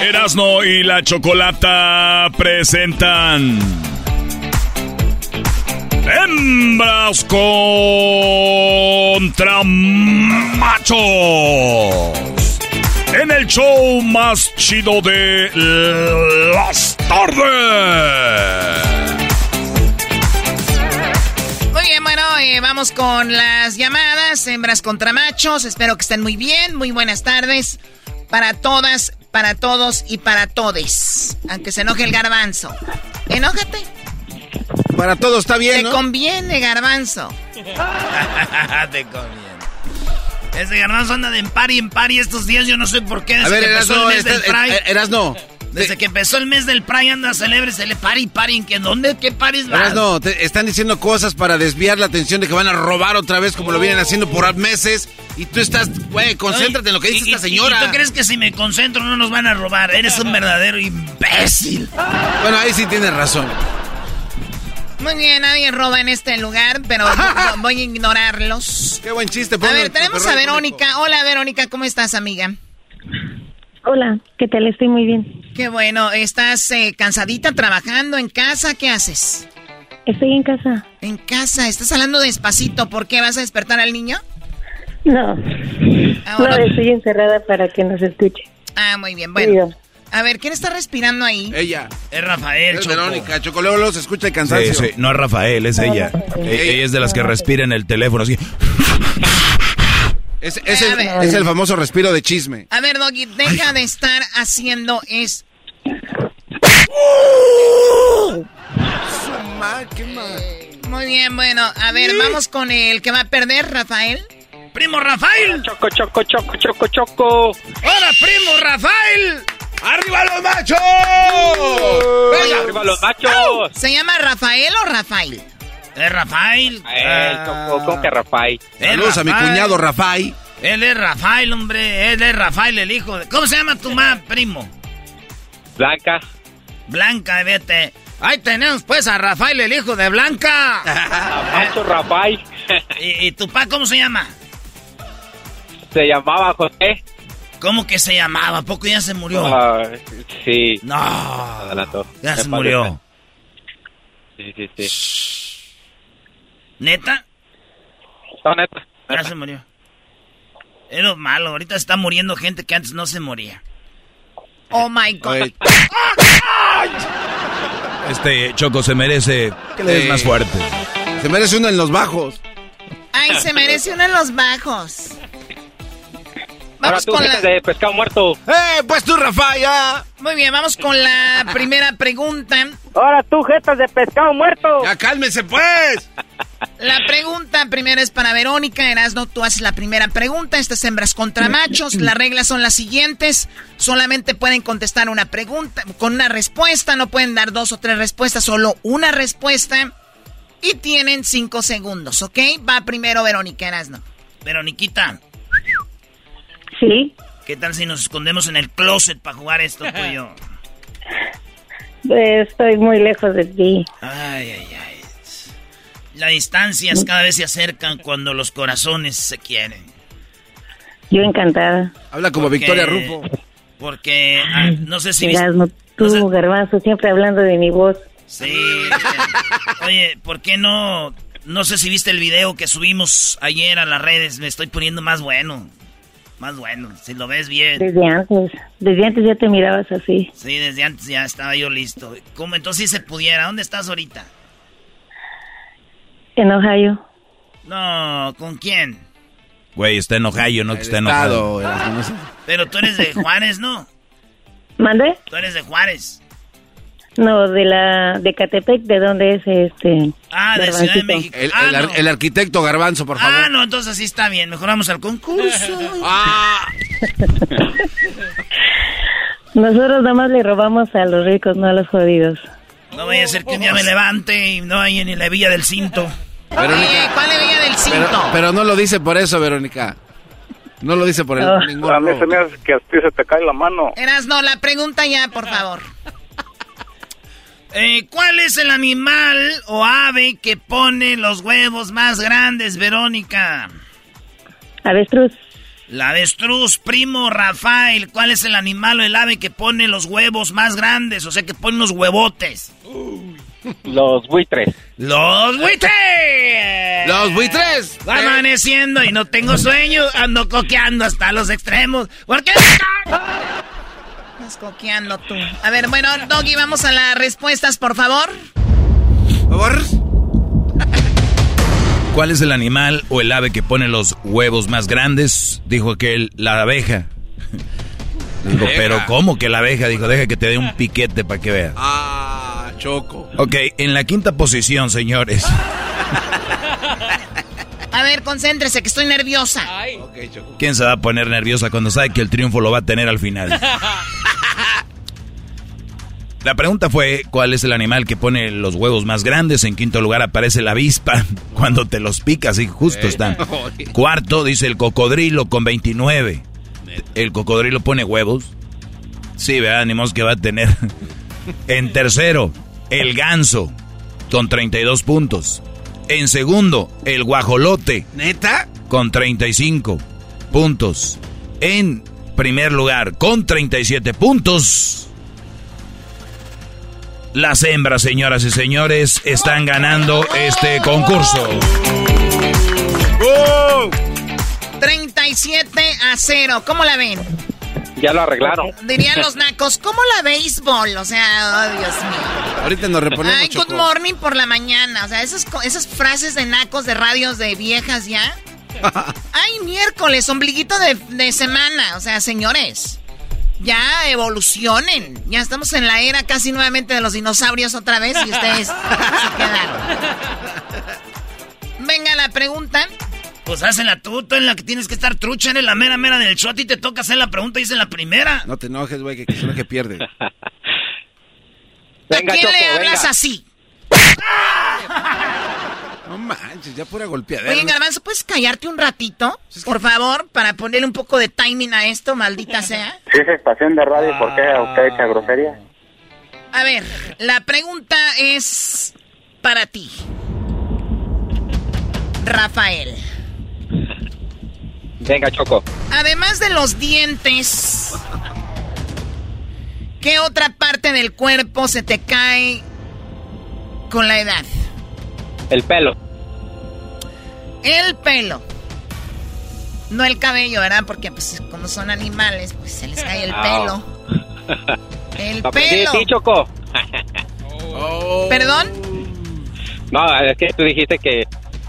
Erasno y la Chocolata presentan Hembras contra machos en el show más chido de las tardes. Eh, vamos con las llamadas, hembras contra machos. Espero que estén muy bien. Muy buenas tardes para todas, para todos y para todes. Aunque se enoje el garbanzo. Enójate. Para todos está bien, Te conviene, garbanzo. Te conviene. Ese garbanzo anda de en y en y estos días. Yo no sé por qué. Desde A ver, eras no, eras no. Desde que empezó el mes del Pride anda celebre, se le pari, pari, ¿en dónde? ¿Qué paris más? No, te están diciendo cosas para desviar la atención de que van a robar otra vez como lo vienen haciendo por meses. Y tú estás, güey, concéntrate en lo que dice esta señora. ¿y tú crees que si me concentro no nos van a robar? Eres un verdadero imbécil. Bueno, ahí sí tienes razón. Muy bien, nadie roba en este lugar, pero voy a ignorarlos. Qué buen chiste. A ver, tenemos a Verónica. Hola, Verónica, ¿cómo estás, amiga? Hola, ¿qué tal? Estoy muy bien. Qué bueno. ¿Estás eh, cansadita trabajando en casa? ¿Qué haces? Estoy en casa. En casa. Estás hablando despacito. ¿Por qué? ¿Vas a despertar al niño? No. Ah, no, estoy encerrada para que nos escuche. Ah, muy bien. Bueno. A ver, ¿quién está respirando ahí? Ella. Es Rafael, es Verónica. Chocololo se escucha el cansancio. Sí, sí. No es Rafael, es ella. ella. es de las que respira en el teléfono así. Es, el, famoso respiro de chisme. A ver, Doggy, deja de estar haciendo es. Muy bien, bueno, a ver, vamos con el que va a perder, Rafael. Primo Rafael. Choco, choco, choco, choco, choco. Hola, primo Rafael. ¡Arriba los machos! ¡Arriba los machos! ¿Se llama Rafael o Rafael? Es Rafael. ¿Cómo que Rafael? Saludos a mi cuñado Rafael. Él es Rafael, hombre. Él es Rafael, el hijo. De... ¿Cómo se llama tu mamá, primo? Blanca. Blanca, vete. Ahí tenemos pues a Rafael, el hijo de Blanca. Macho Rafael. ¿Y, tu papá cómo se llama? Se llamaba José. ¿Cómo que se llamaba? ¿A poco ya se murió? sí. No. Adelantó. Ya se murió. Sí, sí, sí. ¿Neta? No, neta. Ya se murió. Es lo malo, ahorita está muriendo gente que antes no se moría. Oh my god. Este Choco se merece que le des más fuerte. Se merece uno en los bajos. Ay, se merece uno en los bajos. Vamos con la... de pescado muerto. ¡Eh, pues tú, Rafael! Muy bien, vamos con la primera pregunta. Ahora tú, jetas de pescado muerto. Ya cálmese, pues. La pregunta primero es para Verónica. Erasno, tú haces la primera pregunta. Estas hembras contra machos. Las reglas son las siguientes. Solamente pueden contestar una pregunta con una respuesta. No pueden dar dos o tres respuestas, solo una respuesta. Y tienen cinco segundos, ¿ok? Va primero Verónica Erasno. Veroniquita, Sí. ¿Qué tal si nos escondemos en el closet para jugar esto tú y yo? Estoy muy lejos de ti. Ay, ay, ay. Las distancias cada vez se acercan cuando los corazones se quieren. Yo encantada. Habla como Victoria Rufo. Porque ah, no sé si... tú, Garbanzo, siempre hablando de mi voz. Sí. Oye, ¿por qué no... No sé si viste el video que subimos ayer a las redes. Me estoy poniendo más bueno más bueno, si lo ves bien. Desde antes, desde antes ya te mirabas así. Sí, desde antes ya estaba yo listo. ¿Cómo entonces si se pudiera? ¿Dónde estás ahorita? En Ohio. No, ¿con quién? Güey, está en Ohio, no que está enojado. Pero tú eres de Juárez, ¿no? ¿Mande? Tú eres de Juárez. No, de la de Catepec, ¿de dónde es este? Ah, de Ciudad de México. El, ah, el, arquitecto Garbanzo, por favor. Ah, no, entonces sí está bien. Mejoramos al concurso. ah. Nosotros nada más le robamos a los ricos, no a los jodidos. No vaya a ser que un día me levante y no hay ni la villa del cinto. Verónica, ¿Cuál es villa del cinto? Pero, no lo dice por eso, Verónica. No lo dice por el oh. ningún A mí se me hace que a ti se te cae la mano. Eras, no, la pregunta ya, por favor. Eh, ¿Cuál es el animal o ave que pone los huevos más grandes, Verónica? Avestruz. La avestruz, primo Rafael. ¿Cuál es el animal o el ave que pone los huevos más grandes? O sea, que pone los huevotes. Los buitres. ¡Los buitres! ¡Los buitres! Va amaneciendo y no tengo sueño. Ando coqueando hasta los extremos. ¿Por qué? Estás coqueando tú. A ver, bueno, Doggy, vamos a las respuestas, por favor. Por favor. ¿Cuál es el animal o el ave que pone los huevos más grandes? Dijo aquel, la abeja. Dijo, pero ¿cómo que la abeja? Dijo, deja que te dé un piquete para que veas. Ah, choco. Ok, en la quinta posición, señores. A ver, concéntrese, que estoy nerviosa. ¿Quién se va a poner nerviosa cuando sabe que el triunfo lo va a tener al final? La pregunta fue, ¿cuál es el animal que pone los huevos más grandes? En quinto lugar aparece la avispa, cuando te los picas y justo están. Cuarto dice el cocodrilo con 29. ¿El cocodrilo pone huevos? Sí, vea, ánimos que va a tener. En tercero, el ganso con 32 puntos. En segundo, el guajolote. ¿Neta? Con 35 puntos. En primer lugar, con 37 puntos. Las hembras, señoras y señores, están ganando este concurso. 37 a 0. ¿Cómo la ven? Ya lo arreglaron. Dirían los nacos, ¿cómo la béisbol? O sea, oh Dios mío. Ahorita nos reponemos. Ay, good morning por la mañana. O sea, esas, esas frases de nacos de radios de viejas ya. Ay, miércoles, ombliguito de, semana. O sea, señores, ya evolucionen. Ya estamos en la era casi nuevamente de los dinosaurios otra vez y ustedes se quedaron. Venga la pregunta. Pues la tú, tú en la que tienes que estar trucha, en la mera mera del show. A ti te toca hacer la pregunta y es en la primera. No te enojes, güey, que, que es que pierde. ¿A quién le hablas así? No manches, ya pura golpeadera. Oye, Garbanzo, ¿puedes callarte un ratito? Por favor, para ponerle un poco de timing a esto, maldita sea. Si es estación de radio, ¿por qué usted echa grosería? A ver, la pregunta es para ti. Rafael. Venga, Choco. Además de los dientes, ¿qué otra parte del cuerpo se te cae con la edad? El pelo. El pelo. No el cabello, ¿verdad? Porque pues como son animales, pues se les cae el ah. pelo. El pelo. Sí, Choco. ¿Perdón? No, es que tú dijiste que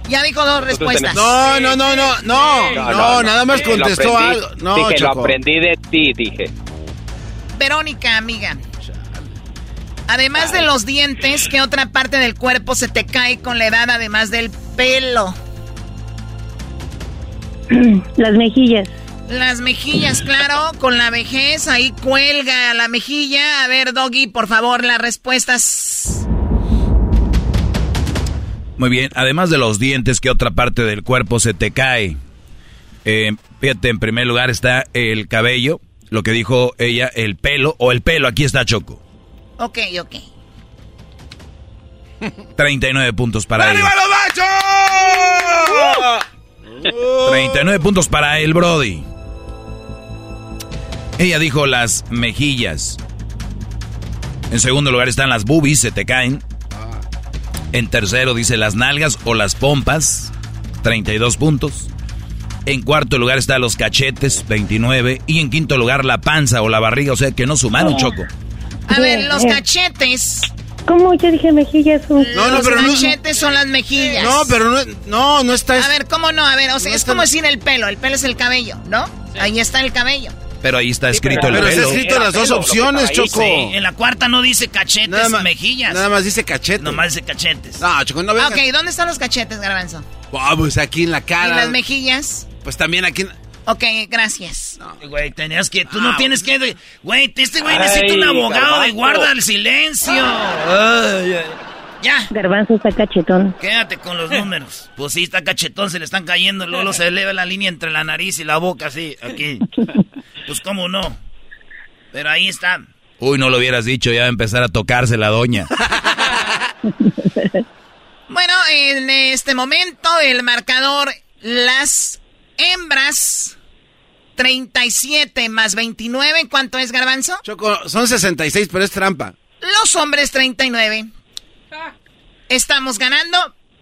ya dijo dos respuestas. No, no, no, no, no, no, nada más contestó algo. No, dije, lo aprendí de ti, dije. Verónica, amiga. Además de los dientes, ¿qué otra parte del cuerpo se te cae con la edad además del pelo? Las mejillas. Las mejillas, claro, con la vejez ahí cuelga la mejilla. A ver, Doggy, por favor, las respuestas. Muy bien, además de los dientes, ¿qué otra parte del cuerpo se te cae? Eh, fíjate, en primer lugar está el cabello, lo que dijo ella, el pelo, o el pelo, aquí está Choco. Ok, ok. 39 puntos para él. ¡Arriba los machos! 39 puntos para el Brody. Ella dijo las mejillas. En segundo lugar están las boobies, se te caen. En tercero dice las nalgas o las pompas, 32 puntos. En cuarto lugar está los cachetes, 29. Y en quinto lugar la panza o la barriga, o sea que no sumaron, oh. Choco. A ver, los cachetes. ¿Cómo? Yo dije mejillas. No, no, pero los cachetes son las mejillas. No, pero no, no, está... A ver, ¿cómo no? A ver, o sea, es como decir el pelo. El pelo es el cabello, ¿no? Ahí está el cabello. Pero ahí está escrito el pero pelo. está escrito las dos opciones, Choco. Sí, en la cuarta no dice cachetes, Nada más- mejillas. Nada más dice cachete. Nomás dice cachetes. No, Choco, no vengas. Ok, ¿dónde están los cachetes, Garbanzo? Ah, pues aquí en la ¿Y cara. las mejillas? Pues también aquí. en- Ok, gracias. Güey, tenías que... Tú no tienes que... Güey, este güey necesita un abogado de guarda el silencio. Ay, ay. Ya. Garbanzo está cachetón. Quédate con los números. Pues sí, está cachetón, se le están cayendo. Luego se eleva la línea entre la nariz y la boca, así, aquí. Pues cómo no. Pero ahí está. Uy, no lo hubieras dicho, ya va a empezar a tocarse la doña. Bueno, en este momento el marcador, las hembras, 37 más 29, ¿cuánto es, Garbanzo? Choco, son 66, pero es trampa. Los hombres, 39. Estamos ganando.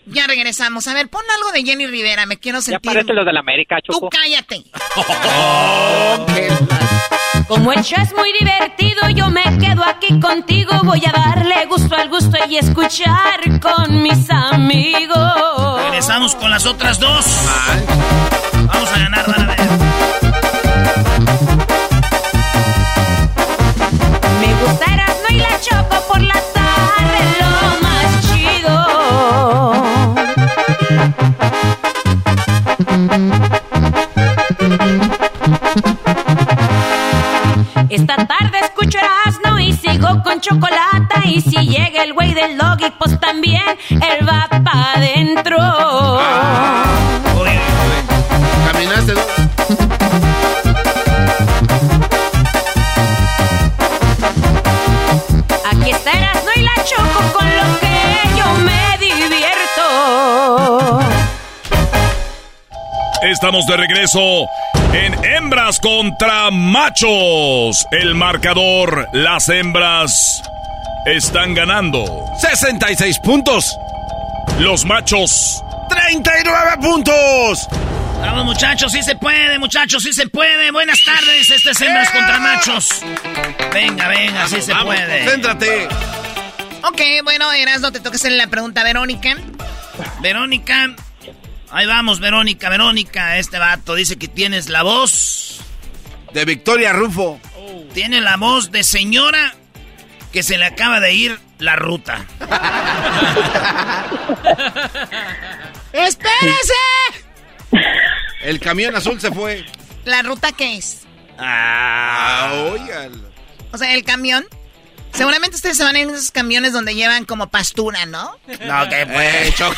Ya regresamos. A ver, pon algo de Jenny Rivera. Me quiero Ya sentir. parece los de la América, Tú Choco. cállate. Como el show es muy divertido, yo me quedo aquí contigo. Voy a darle gusto al gusto y escuchar con mis amigos. Regresamos con las otras dos. Vamos a ganar, van a ver. Me gusta Erasmo y la Choco Esta tarde escucho Erasmo y sigo con chocolate. Y si llega el güey del doggy, pues también él va pa' adentro. Caminaste. ¿no? Aquí está Erasmo y la Choco con lo Estamos de regreso en hembras contra machos. El marcador, las hembras están ganando. 66 puntos. Los machos. 39 puntos. Vamos, muchachos, sí se puede, muchachos, sí se puede. Buenas tardes, este es Hembras contra Machos. Venga, venga, sí se Vamos, puede. concéntrate. Ok, bueno, Erasmo, te toca hacerle la pregunta a Verónica. Verónica, ahí vamos, Verónica, Verónica. Este vato dice que tienes la voz. De Victoria Rufo. Tiene la voz de señora que se le acaba de ir la ruta. ¡Espérese! El camión azul se fue. ¿La ruta qué es? Ah, óigalo. O sea, el camión. Seguramente ustedes se van en esos camiones donde llevan como pastura, ¿no? No, que Eh, Choco.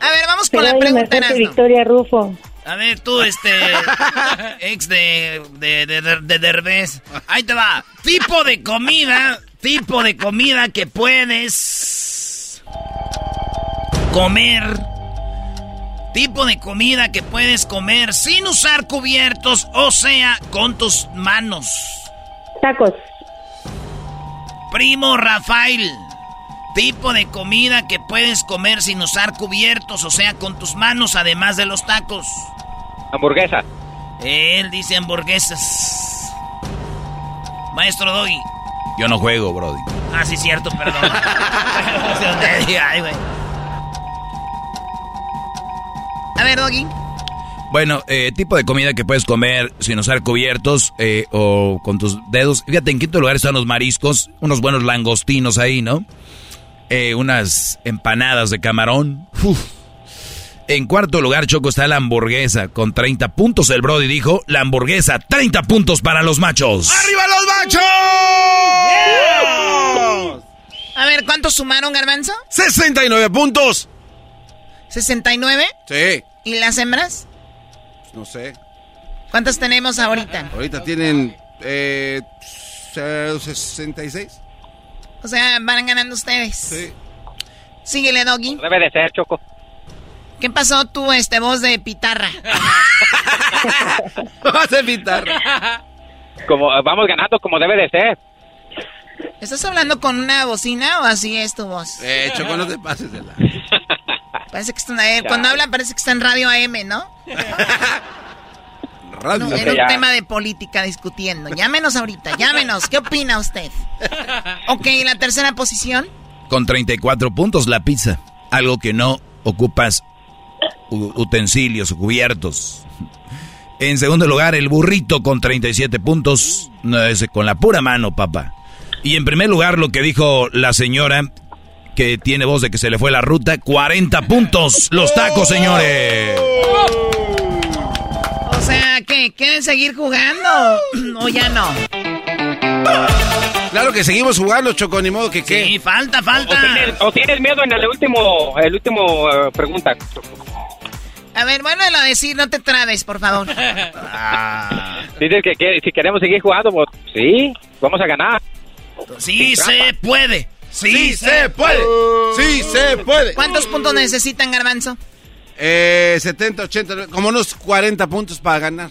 A ver, vamos con Pero la pregunta, Erasmo. Victoria Rufo. A ver, tú, este. ex de. de. de. de, de Derbez. Ahí te va. Tipo de comida. Tipo de comida que puedes. comer. Tipo de comida que puedes comer sin usar cubiertos, o sea, con tus manos. Tacos. Primo Rafael. Tipo de comida que puedes comer sin usar cubiertos, o sea, con tus manos, además de los tacos. Hamburguesa. Él dice hamburguesas. Maestro Doggy. Yo no juego, Brody. Ah, sí, cierto, perdón. Ay, güey. A ver, Doggy. Bueno, eh, tipo de comida que puedes comer sin usar cubiertos eh, o con tus dedos. Fíjate, en quinto lugar están los mariscos, unos buenos langostinos ahí, ¿no? Eh, unas empanadas de camarón. Uf. En cuarto lugar, Choco, está la hamburguesa con 30 puntos. El Brody dijo, la hamburguesa, 30 puntos para los machos. ¡Arriba los machos! A ver, ¿cuántos sumaron, Garbanzo? 69 puntos. ¿69? Sí. ¿Y las hembras? No sé. ¿Cuántas tenemos ahorita? Ahorita tienen eh, 66. O sea, van ganando ustedes. Sí. Síguele, Doggy. Debe de ser, Choco. ¿Qué pasó tú, este voz de pitarra? Vas a pitarra. Como, vamos ganando como debe de ser. ¿Estás hablando con una bocina o así es tu voz? Eh, Choco, no te pases de la... Parece que está en AM. Cuando habla parece que está en radio AM, ¿no? Radio. No, era un tema de política discutiendo. Llámenos ahorita, llámenos. ¿Qué opina usted? Ok, la tercera posición. Con 34 puntos la pizza. Algo que no ocupas utensilios o cubiertos. En segundo lugar, el burrito con 37 puntos. No, ese con la pura mano, papá. Y en primer lugar, lo que dijo la señora, que tiene voz de que se le fue la ruta, 40 puntos. Los tacos, señores. O sea, ¿qué? ¿Quieren seguir jugando? ¿O ya no? Claro que seguimos jugando, Choco, ni modo que qué. Sí, falta, falta. O, tienes, miedo en el último, el último eh, pregunta. A ver, vuélvelo a decir, no te trabes, por favor. Ah. Dices que, si queremos seguir jugando, pues sí, vamos a ganar. Sí se puede. Sí, se puede. Sí se puede. ¿Cuántos puntos necesitan, Garbanzo? Eh, 70, 80, como unos 40 puntos para ganar.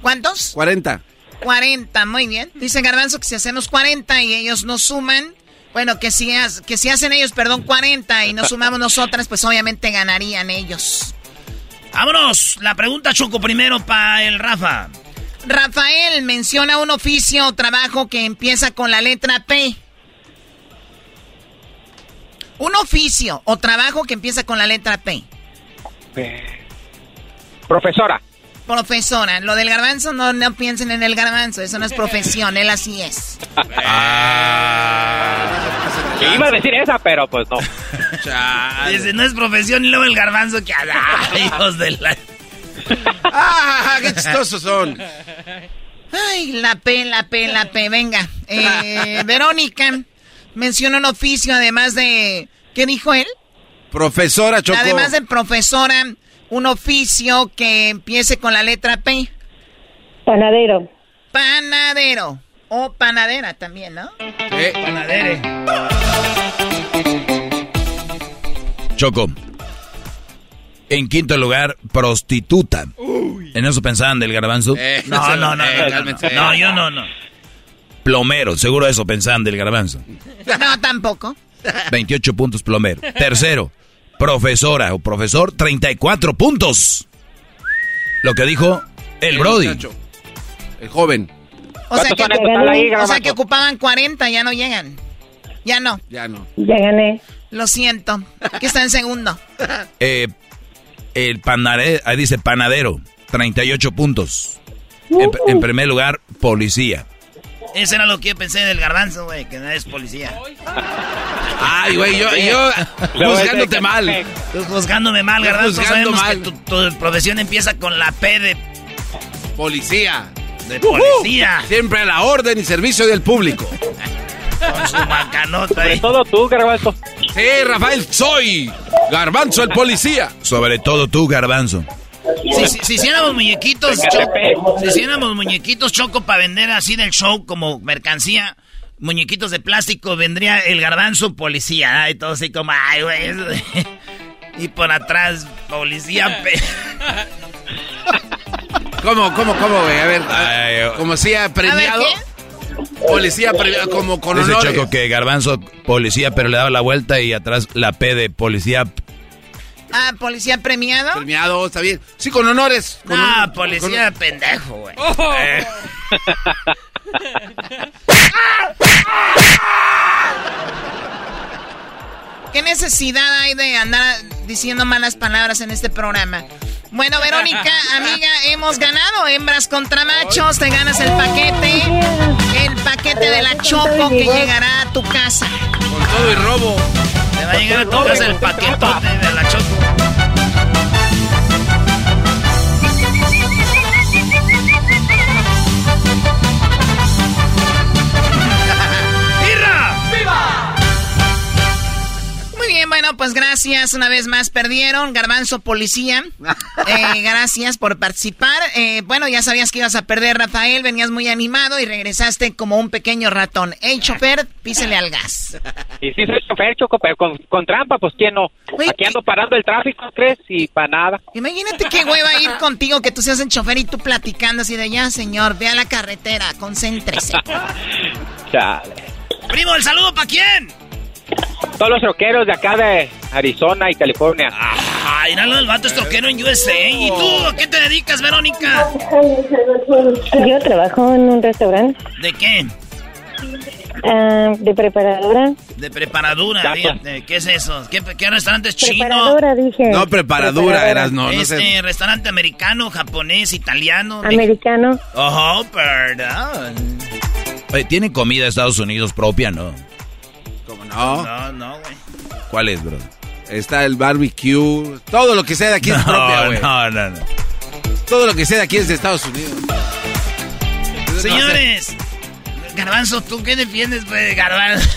¿Cuántos? 40. 40, muy bien. Dice Garbanzo que si hacemos 40 y ellos nos suman, bueno, que si, que si hacen ellos, perdón, 40 y nos sumamos nosotras, pues obviamente ganarían ellos. Vámonos, la pregunta Choco primero para el Rafa. Rafael menciona un oficio o trabajo que empieza con la letra P. Un oficio o trabajo que empieza con la letra P. Profesora. Profesora. Lo del garbanzo, no, no piensen en el garbanzo. Eso no es profesión, él así es. Ah. iba a decir esa, pero pues no. Dice, no es profesión y luego el garbanzo que... ¡Ay, hijos de la... ¡Ah, qué chistosos son! Ay, la P, la P, la P. Venga. Eh, Verónica menciona un oficio además de... ¿Qué dijo él? Profesora Choco. Además de profesora, un oficio que empiece con la letra P. Panadero. Panadero. O panadera también, ¿no? Eh. Panadere. Choco. En quinto lugar, prostituta. ¿En eso pensaban del garbanzo? Eh, no, no, no, eh, no, no, no, yo no, no. Plomero, seguro eso pensaban del garbanzo. No, tampoco. 28 puntos plomero. Tercero, profesora o profesor, 34 puntos. Lo que dijo el Brody. El joven. O sea, que, o sea que ocupaban 40, ya no llegan. Ya no. Ya no. Ya gané. Lo siento. ¿Qué está en segundo? Eh, el panadero, ahí dice panadero, 38 puntos. En, en primer lugar, policía. Eso era lo que yo pensé del garbanzo, güey, que no es policía. Ay, güey, yo, yo juzgándote mal. Tú juzgándome mal, garbanzo. Sabemos que tu, tu, profesión empieza con la P de... Policía. De policía. Siempre a la orden y servicio del público. Con su macanota ahí. Sobre todo tú, garbanzo. Sí, Rafael, soy Garbanzo el policía. Sobre todo tú, Garbanzo. Si, si, hiciéramos muñequitos, choco, si hiciéramos muñequitos choco para vender así del show como mercancía, muñequitos de plástico, vendría el garbanzo policía, y todo así como, ay, güey. Y por atrás, policía. ¿Cómo, cómo, cómo, güey? A ver, como si ha premiado. Policía premiado, como con Dice. Choco que garbanzo policía, pero le daba la vuelta y atrás la P de policía. Ah, policía premiado. Premiado, está bien. Sí, con honores. Con ah, un- policía con- pendejo, güey. Eh. ¿Qué necesidad hay de andar diciendo malas palabras en este programa? Bueno, Verónica, amiga, hemos ganado hembras contra machos. Te ganas el paquete. El paquete de la Choco que llegará a tu casa. Con todo y robo. Te va a llegar a tu casa el paquetote de la choco. Pues gracias. Una vez más perdieron. Garbanzo Policía. Eh, gracias por participar. Eh, bueno, ya sabías que ibas a perder, Rafael. Venías muy animado y regresaste como un pequeño ratón. Hey, chofer, písele al gas. Y sí soy chofer, Choco, pero con, con trampa, pues ¿quién no? Aquí ando parando el tráfico, ¿crees? Y para nada. Imagínate qué hueva ir contigo, que tú seas el chofer y tú platicando así de ya, señor, ve a la carretera, concéntrese. Chale. Primo, ¿el saludo para quién? Todos los troqueros de acá de Arizona y California. Ay, mira, el vato es troquero en USA. ¿Y tú a qué te dedicas, Verónica? Yo trabajo en un restaurante. ¿De qué? Ah, de preparadora. De preparadura, fíjate, ¿qué es eso? ¿Qué, qué restaurante es chino? Preparadora, dije. No, preparadura, eras, no, no Este, restaurante americano, japonés, italiano. Americano. Oh, perdón. Oye, ¿tiene comida de Estados Unidos propia, no? ¿Cómo no? No, no, güey. ¿Cuál es, bro? Está el barbecue. Todo lo que sea de aquí es propia, güey. no, no, no. Todo lo que sea de aquí es de Estados Unidos. Señores, Garbanzo, ¿tú qué defiendes, pues, Garbanzo?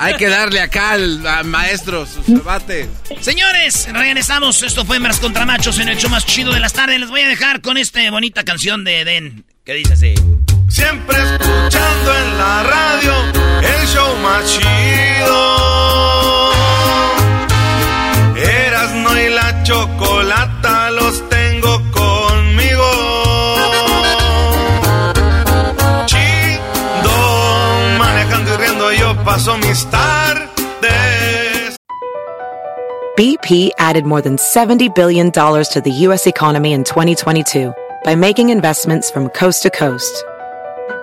Hay que darle acá al, al maestro su debate. Señores, regresamos. Esto fue Hembras contra Machos en el show más chido de las tardes. Les voy a dejar con esta bonita canción de Eden que dice así. Siempre escuchando en la radio el show más chido. Erasno y la chocolata los tengo conmigo. Chido, manejando y yo paso mis tardes. BP added more than $70 billion to the U.S. economy in 2022 by making investments from coast to coast.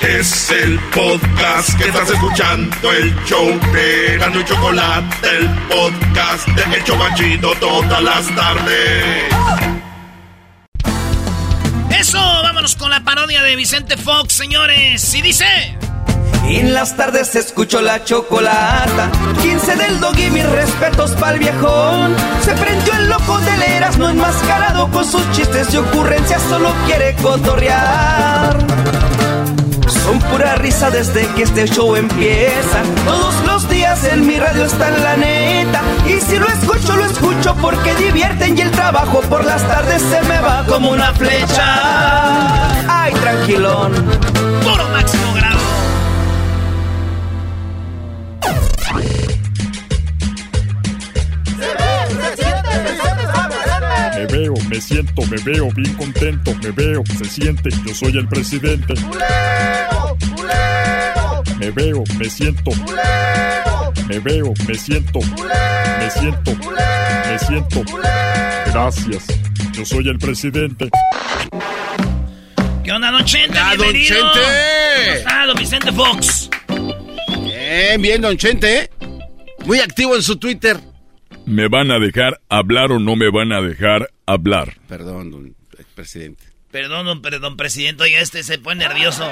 Es el podcast que estás escuchando, el show de Gano y Chocolate, el podcast de El Chobachito todas las tardes. Eso, vámonos con la parodia de Vicente Fox, señores. Y dice... En las tardes escucho la chocolata. 15 del dog y mis respetos pa'l viejón. Se prendió el loco del Erasmo enmascarado con sus chistes y ocurrencias, solo quiere cotorrear. Son pura risa desde que este show empieza. Todos los días en mi radio está la neta. Y si lo escucho, lo escucho porque divierten y el trabajo por las tardes se me va como una flecha. Ay, tranquilón. Puro máximo me siento, me veo bien contento, me veo, se siente, yo soy el presidente. Me veo, me siento. Me veo, me siento. Me siento. Me siento. Gracias. Yo soy el presidente. ¿Qué onda, Don Chente? Ah, don. Chente. ¿Cómo está, don Vicente Fox? Bien, bien, don Chente. Muy activo en su Twitter. ¿Me van a dejar hablar o no me van a dejar hablar? Perdón, don presidente. Perdón, don, perdón, presidente. Oye, este se pone nervioso.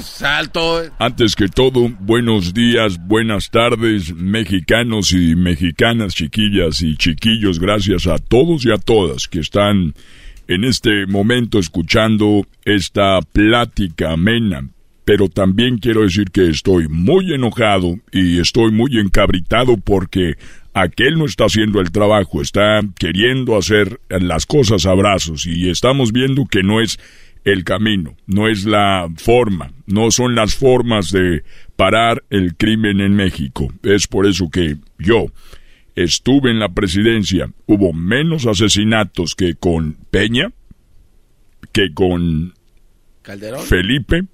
Salto. eh. Antes que todo, buenos días, buenas tardes, mexicanos y mexicanas, chiquillas y chiquillos. Gracias a todos y a todas que están en este momento escuchando esta plática amena. Pero también quiero decir que estoy muy enojado y estoy muy encabritado porque aquel no está haciendo el trabajo, está queriendo hacer las cosas a brazos y estamos viendo que no es el camino, no es la forma, no son las formas de parar el crimen en México. Es por eso que yo estuve en la presidencia, hubo menos asesinatos que con Peña, que con Calderón. Felipe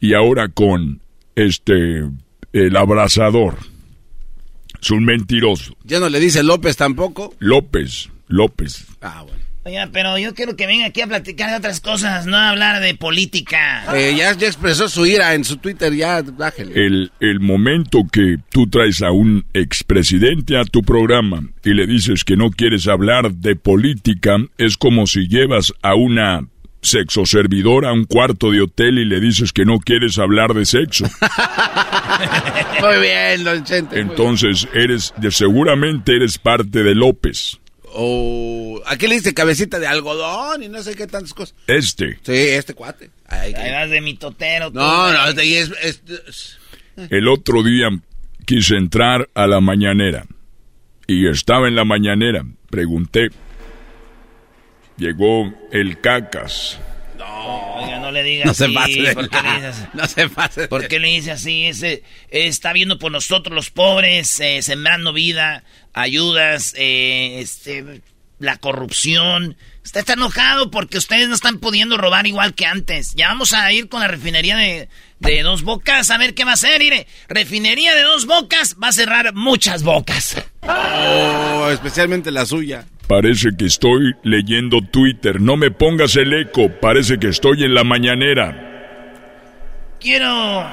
y ahora con este el abrazador. Es un mentiroso. Ya no le dice López tampoco. López, López. Ah, bueno. Oiga, pero yo quiero que venga aquí a platicar de otras cosas, no a hablar de política. Eh, ya, ya expresó su ira en su Twitter, ya bájele. El, el momento que tú traes a un expresidente a tu programa y le dices que no quieres hablar de política es como si llevas a una sexoservidora a un cuarto de hotel y le dices que no quieres hablar de sexo. Muy bien, don Chente. Entonces eres, de, seguramente eres parte de López. O aquí le dice cabecita de algodón y no sé qué tantas cosas. Este. Sí, este cuate. Ahí vas de mi totero. no, no, este y es, es- es- El otro día quise entrar a la mañanera y estaba en la mañanera. Pregunté. Llegó el cacas. Oiga, no le digas No se así. pase de ¿Por qué le la- dice así? No se pase. ¿Por qué le dice así? Ese, está viendo por nosotros los pobres, eh, sembrando vida. ayudas, eh, este, la corrupción. Usted está enojado porque ustedes no están pudiendo robar igual que antes. Ya vamos a ir con la refinería de, de dos bocas a ver qué va a hacer. Mire, refinería de dos bocas va a cerrar muchas bocas. Oh, especialmente la suya. Parece que estoy leyendo Twitter. No me pongas el eco. Parece que estoy en la mañanera. Quiero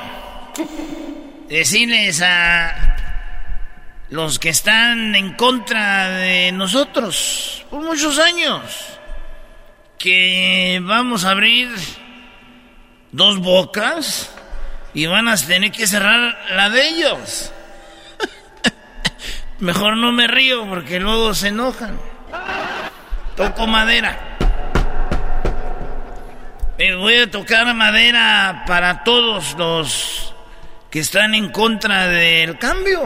decirles a los que están en contra de nosotros por muchos años que vamos a abrir dos bocas y van a tener que cerrar la de ellos. Mejor no me río porque luego se enojan. Toco madera. Me voy a tocar madera para todos los que están en contra del cambio.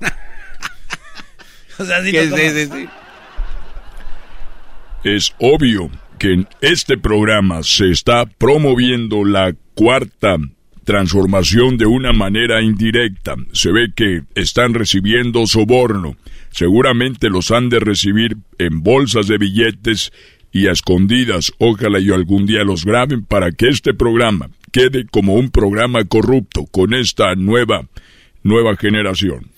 o sea, Es obvio que en este programa se está promoviendo la cuarta transformación de una manera indirecta. Se ve que están recibiendo soborno. Seguramente los han de recibir en bolsas de billetes y a escondidas. Ojalá yo algún día los graben para que este programa quede como un programa corrupto con esta nueva, nueva generación.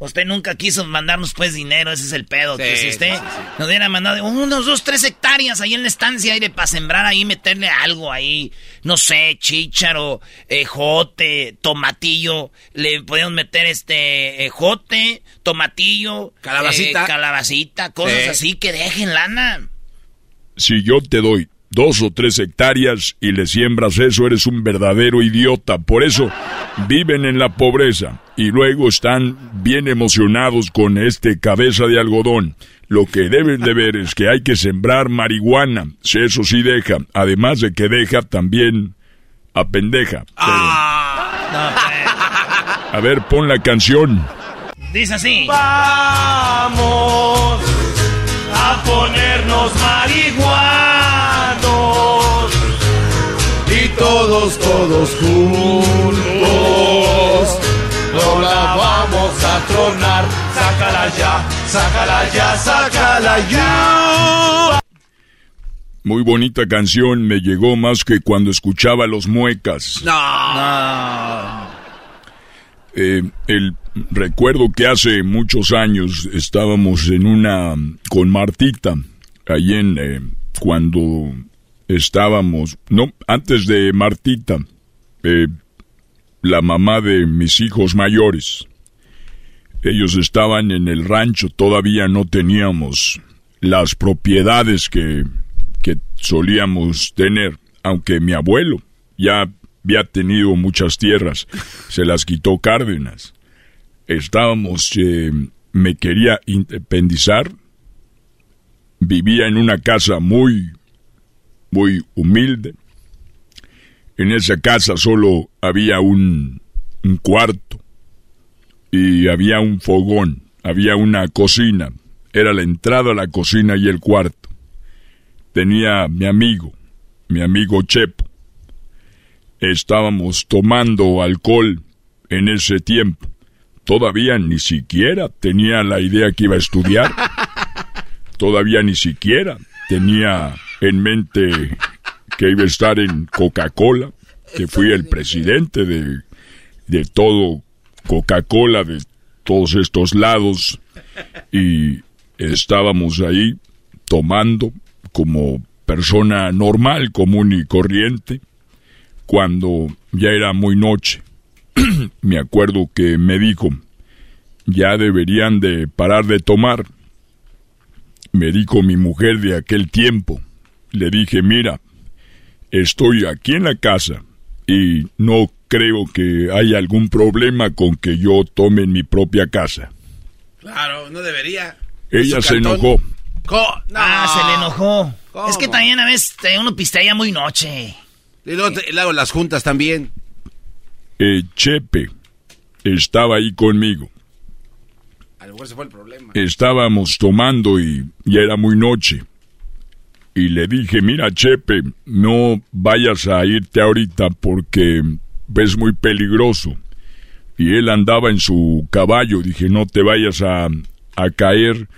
Usted nunca quiso mandarnos pues dinero, ese es el pedo. que si usted nos hubiera mandado unos dos, tres hectáreas ahí en la estancia aire para sembrar ahí, meterle algo ahí, no sé, chícharo, ejote, tomatillo, le podemos meter este ejote, tomatillo, calabacita, eh, calabacita, cosas así que dejen lana. Si yo te doy dos o tres hectáreas y le siembras eso, eres un verdadero idiota. Por eso viven en la pobreza y luego están bien emocionados con este cabeza de algodón. Lo que deben de ver es que hay que sembrar marihuana, si eso sí deja, además de que deja también a pendeja. Ah. A ver, pon la canción. Dice así. Vamos a ponernos marihuana todos, todos juntos. No la vamos a tronar. Sácala ya, sácala ya, sácala ya. Muy bonita canción, me llegó más que cuando escuchaba los muecas. No. Eh, el recuerdo que hace muchos años estábamos en una con Martita, ahí en eh, cuando estábamos, no, antes de Martita, eh, la mamá de mis hijos mayores. Ellos estaban en el rancho, todavía no teníamos las propiedades que, que solíamos tener, aunque mi abuelo ya había tenido muchas tierras, se las quitó Cárdenas. Estábamos, eh, me quería independizar, vivía en una casa muy muy humilde. En esa casa solo había un, un cuarto y había un fogón, había una cocina. Era la entrada a la cocina y el cuarto. Tenía mi amigo, mi amigo Chepo. Estábamos tomando alcohol en ese tiempo. Todavía ni siquiera tenía la idea que iba a estudiar. Todavía ni siquiera tenía en mente que iba a estar en Coca-Cola, que fui el presidente de, de todo Coca-Cola, de todos estos lados, y estábamos ahí tomando como persona normal, común y corriente, cuando ya era muy noche. me acuerdo que me dijo, ya deberían de parar de tomar. Me dijo mi mujer de aquel tiempo, le dije, mira, estoy aquí en la casa y no creo que haya algún problema con que yo tome en mi propia casa. Claro, no debería. Ella se enojó. Ah, se le enojó. Es que también a veces uno pistea muy noche. Y luego, las juntas también. Eh, Chepe estaba ahí conmigo. A lo mejor se fue el problema. Estábamos tomando y ya era muy noche y le dije, mira Chepe, no vayas a irte ahorita porque es muy peligroso. y él andaba en su caballo. Dije, no te vayas a, a caer,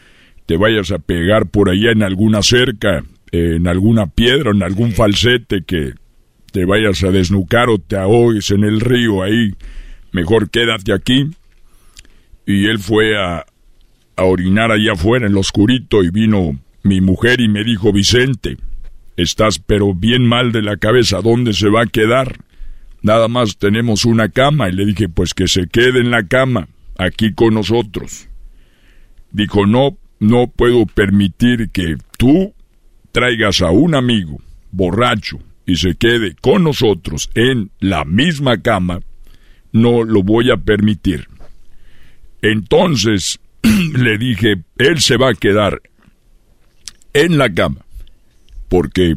te vayas a pegar por allá en alguna cerca, en alguna piedra, en algún falsete que te vayas a desnucar o te ahogues en el río ahí. Mejor quédate aquí. Y él fue a, a orinar allá afuera en lo oscurito y vino mi mujer y me dijo, Vicente, estás pero bien mal de la cabeza, ¿dónde se va a quedar? Nada más tenemos una cama y le dije, pues que se quede en la cama, aquí con nosotros. Dijo, no, no puedo permitir que tú traigas a un amigo borracho y se quede con nosotros en la misma cama, no lo voy a permitir. Entonces le dije, él se va a quedar en la cama, porque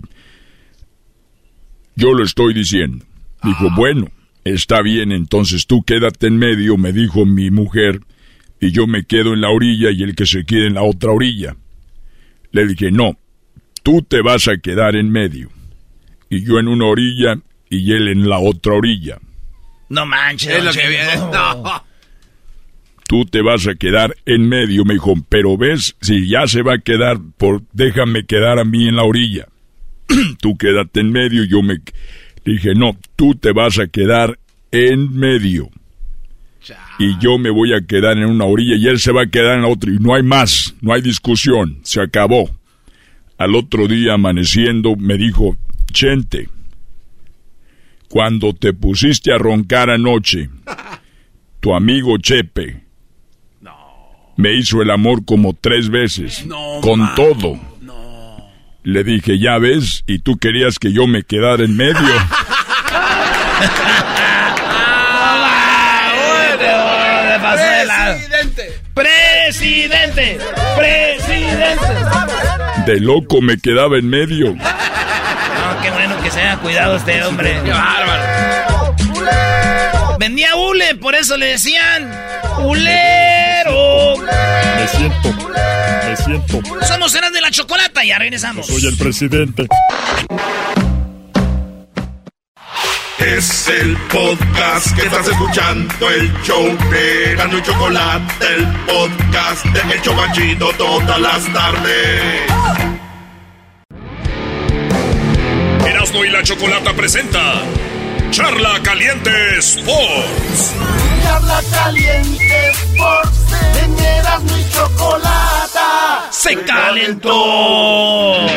yo lo estoy diciendo. Dijo, ah. bueno, está bien, entonces tú quédate en medio, me dijo mi mujer, y yo me quedo en la orilla y el que se quede en la otra orilla. Le dije, no, tú te vas a quedar en medio, y yo en una orilla y él en la otra orilla. No manches. Es lo que viene. No. Tú te vas a quedar en medio, me dijo, pero ves, si ya se va a quedar, por, déjame quedar a mí en la orilla. tú quédate en medio, yo me Dije, no, tú te vas a quedar en medio. Y yo me voy a quedar en una orilla y él se va a quedar en la otra. Y no hay más, no hay discusión, se acabó. Al otro día amaneciendo me dijo, Chente, cuando te pusiste a roncar anoche, tu amigo Chepe me hizo el amor como tres veces, con todo. Le dije, ya ves, y tú querías que yo me quedara en medio. Presidente. Presidente. Presidente. De loco me quedaba en medio. No, qué bueno que se haya cuidado este hombre. Qué bárbaro. Vendía hule, por eso le decían hulero. Me siento siento. Somos Eran de la Chocolata, ya regresamos. soy el presidente. Es el podcast que estás escuchando, el show de Erasmo y Chocolate, el podcast de El Chocachito todas las tardes. Erasmo y la Chocolata presenta Charla Caliente Sports. Charla Caliente Sports. En mi Chocolata. Se calentó.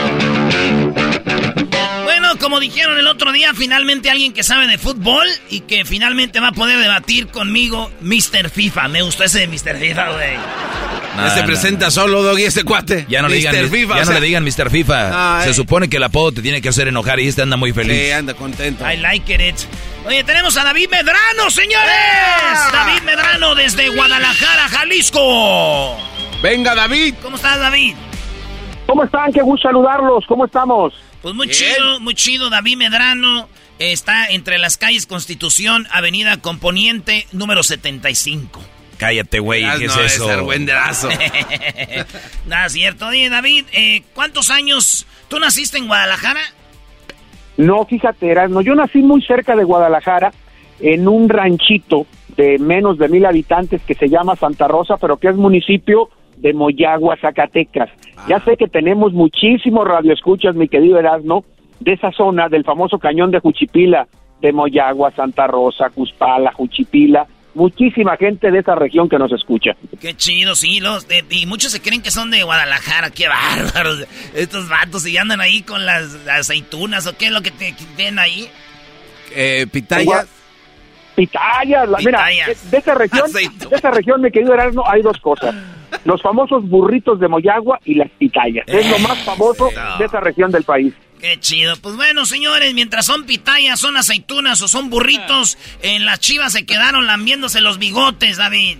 Como dijeron el otro día, finalmente alguien que sabe de fútbol y que finalmente va a poder debatir conmigo, Mr. FIFA. Me gustó ese de Mr. FIFA, güey. No, se presenta solo, Doggy, este cuate. Ya no, le digan, FIFA, ya no le digan Mr. FIFA. se supone que el apodo te tiene que hacer enojar y este anda muy feliz. Sí, anda contento. I like it. Oye, tenemos a David Medrano, señores. David Medrano desde Guadalajara, Jalisco. Venga, David. ¿Cómo estás, David? ¿Cómo están? Qué gusto saludarlos. ¿Cómo estamos? Pues muy chido, muy chido. David Medrano está entre las calles Constitución, Avenida Componiente, número 75. Cállate, güey, ¿qué es eso? Nada, cierto. Oye, David, eh, ¿cuántos años? ¿Tú naciste en Guadalajara? No, fíjate, no, yo nací muy cerca de Guadalajara, en un ranchito de menos de mil habitantes que se llama Santa Rosa, pero que es municipio de Moyagua, Zacatecas. Ya sé que tenemos muchísimos radioescuchas, mi querido Erasmo, de esa zona, del famoso cañón de Juchipila, de Moyagua, Santa Rosa, Cuspala, Juchipila, muchísima gente de esa región que nos escucha. Qué chido, sí, los, y muchos se creen que son de Guadalajara, qué bárbaros, estos vatos, y andan ahí con las, aceitunas, o qué es lo que te ven ahí. Eh, pitayas. Pitayas, mira, de esa región, de esa región, mi querido Erasmo, hay dos cosas. Los famosos burritos de Moyagua y las pitayas. Es lo más famoso de esa región del país. Qué chido. Pues bueno, señores, mientras son pitayas, son aceitunas o son burritos, en las chivas se quedaron lambiéndose los bigotes, David.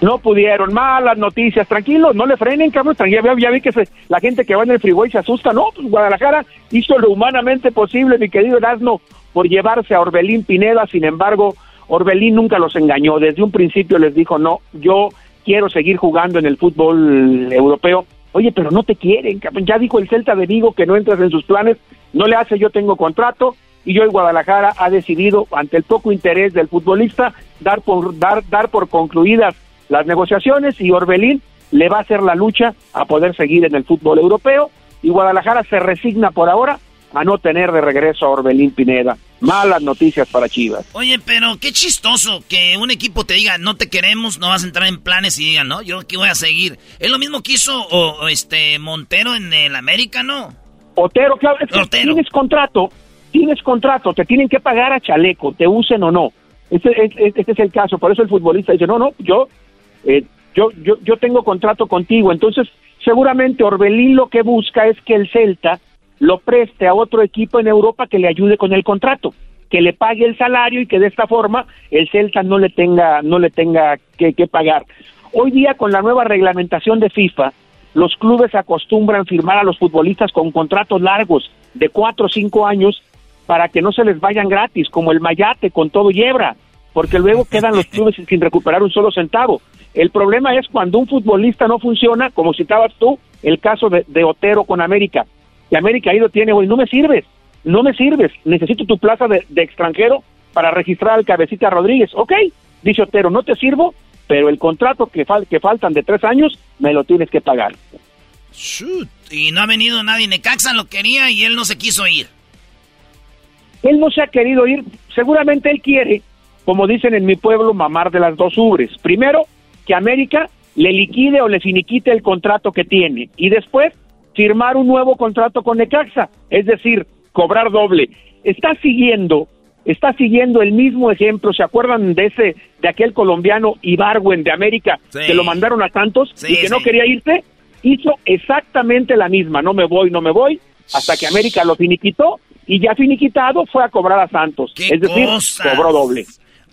No pudieron, malas noticias, tranquilos, no le frenen, cabrón, tranquilo, ya, vi que la gente que va en el freeway se asusta, no, pues Guadalajara hizo lo humanamente posible, mi querido Erasmo, por llevarse a Orbelín Pineda, sin embargo, Orbelín nunca los engañó, desde un principio les dijo, no, yo quiero seguir jugando en el fútbol europeo, Oye, pero no te quieren, Ya dijo el Celta de Vigo que no entras en sus planes. No le hace, yo tengo contrato. y hoy Guadalajara ha decidido, ante el poco interés del futbolista, dar por, dar, dar por concluidas las negociaciones y Orbelín le va a hacer la lucha a poder seguir en el fútbol europeo y Guadalajara se resigna por ahora a no tener de regreso a Orbelín Pineda. Malas noticias para Chivas. Oye, pero qué chistoso que un equipo te diga, no te queremos, no vas a entrar en planes y digan, no, yo aquí voy a seguir. Es lo mismo que hizo o, este Montero en el América, ¿no? Otero, claro, es que tienes contrato, tienes contrato, te tienen que pagar a chaleco, te usen o no. Este, este, es el caso, por eso el futbolista dice, no, no, yo, eh, yo, yo, yo tengo contrato contigo, entonces seguramente Orbelín lo que busca es que el Celta lo preste a otro equipo en Europa que le ayude con el contrato, que le pague el salario y que de esta forma el Celta no le tenga, no le tenga que, pagar. Hoy día con la nueva reglamentación de FIFA, los clubes acostumbran firmar a los futbolistas con contratos largos de cuatro o cinco años para que no se les vayan gratis, como el Mayate con todo Yebra, porque luego quedan los clubes sin recuperar un solo centavo. El problema es cuando un futbolista no funciona, como citabas tú, el caso de, Otero con América. Y América ahí lo tiene, hoy no me sirves, no me sirves, necesito tu plaza de, extranjero para registrar al cabecita Rodríguez. Ok, dice Otero, no te sirvo, pero el contrato que, que faltan de tres años me lo tienes que pagar. Y no ha venido nadie, Necaxa lo quería y él no se quiso ir. Él no se ha querido ir, seguramente él quiere, como dicen en mi pueblo, mamar de las dos ubres. Primero, que América le liquide o le finiquite el contrato que tiene y después firmar un nuevo contrato con Necaxa, es decir, cobrar doble. Está siguiendo, está siguiendo el mismo ejemplo, ¿se acuerdan de ese de aquel colombiano Ibarwen de América que lo mandaron a tantos y que no quería irse? Hizo exactamente la misma, no me voy, no me voy, hasta que América lo finiquitó y ya finiquitado fue a cobrar a Santos, es decir, cobró doble.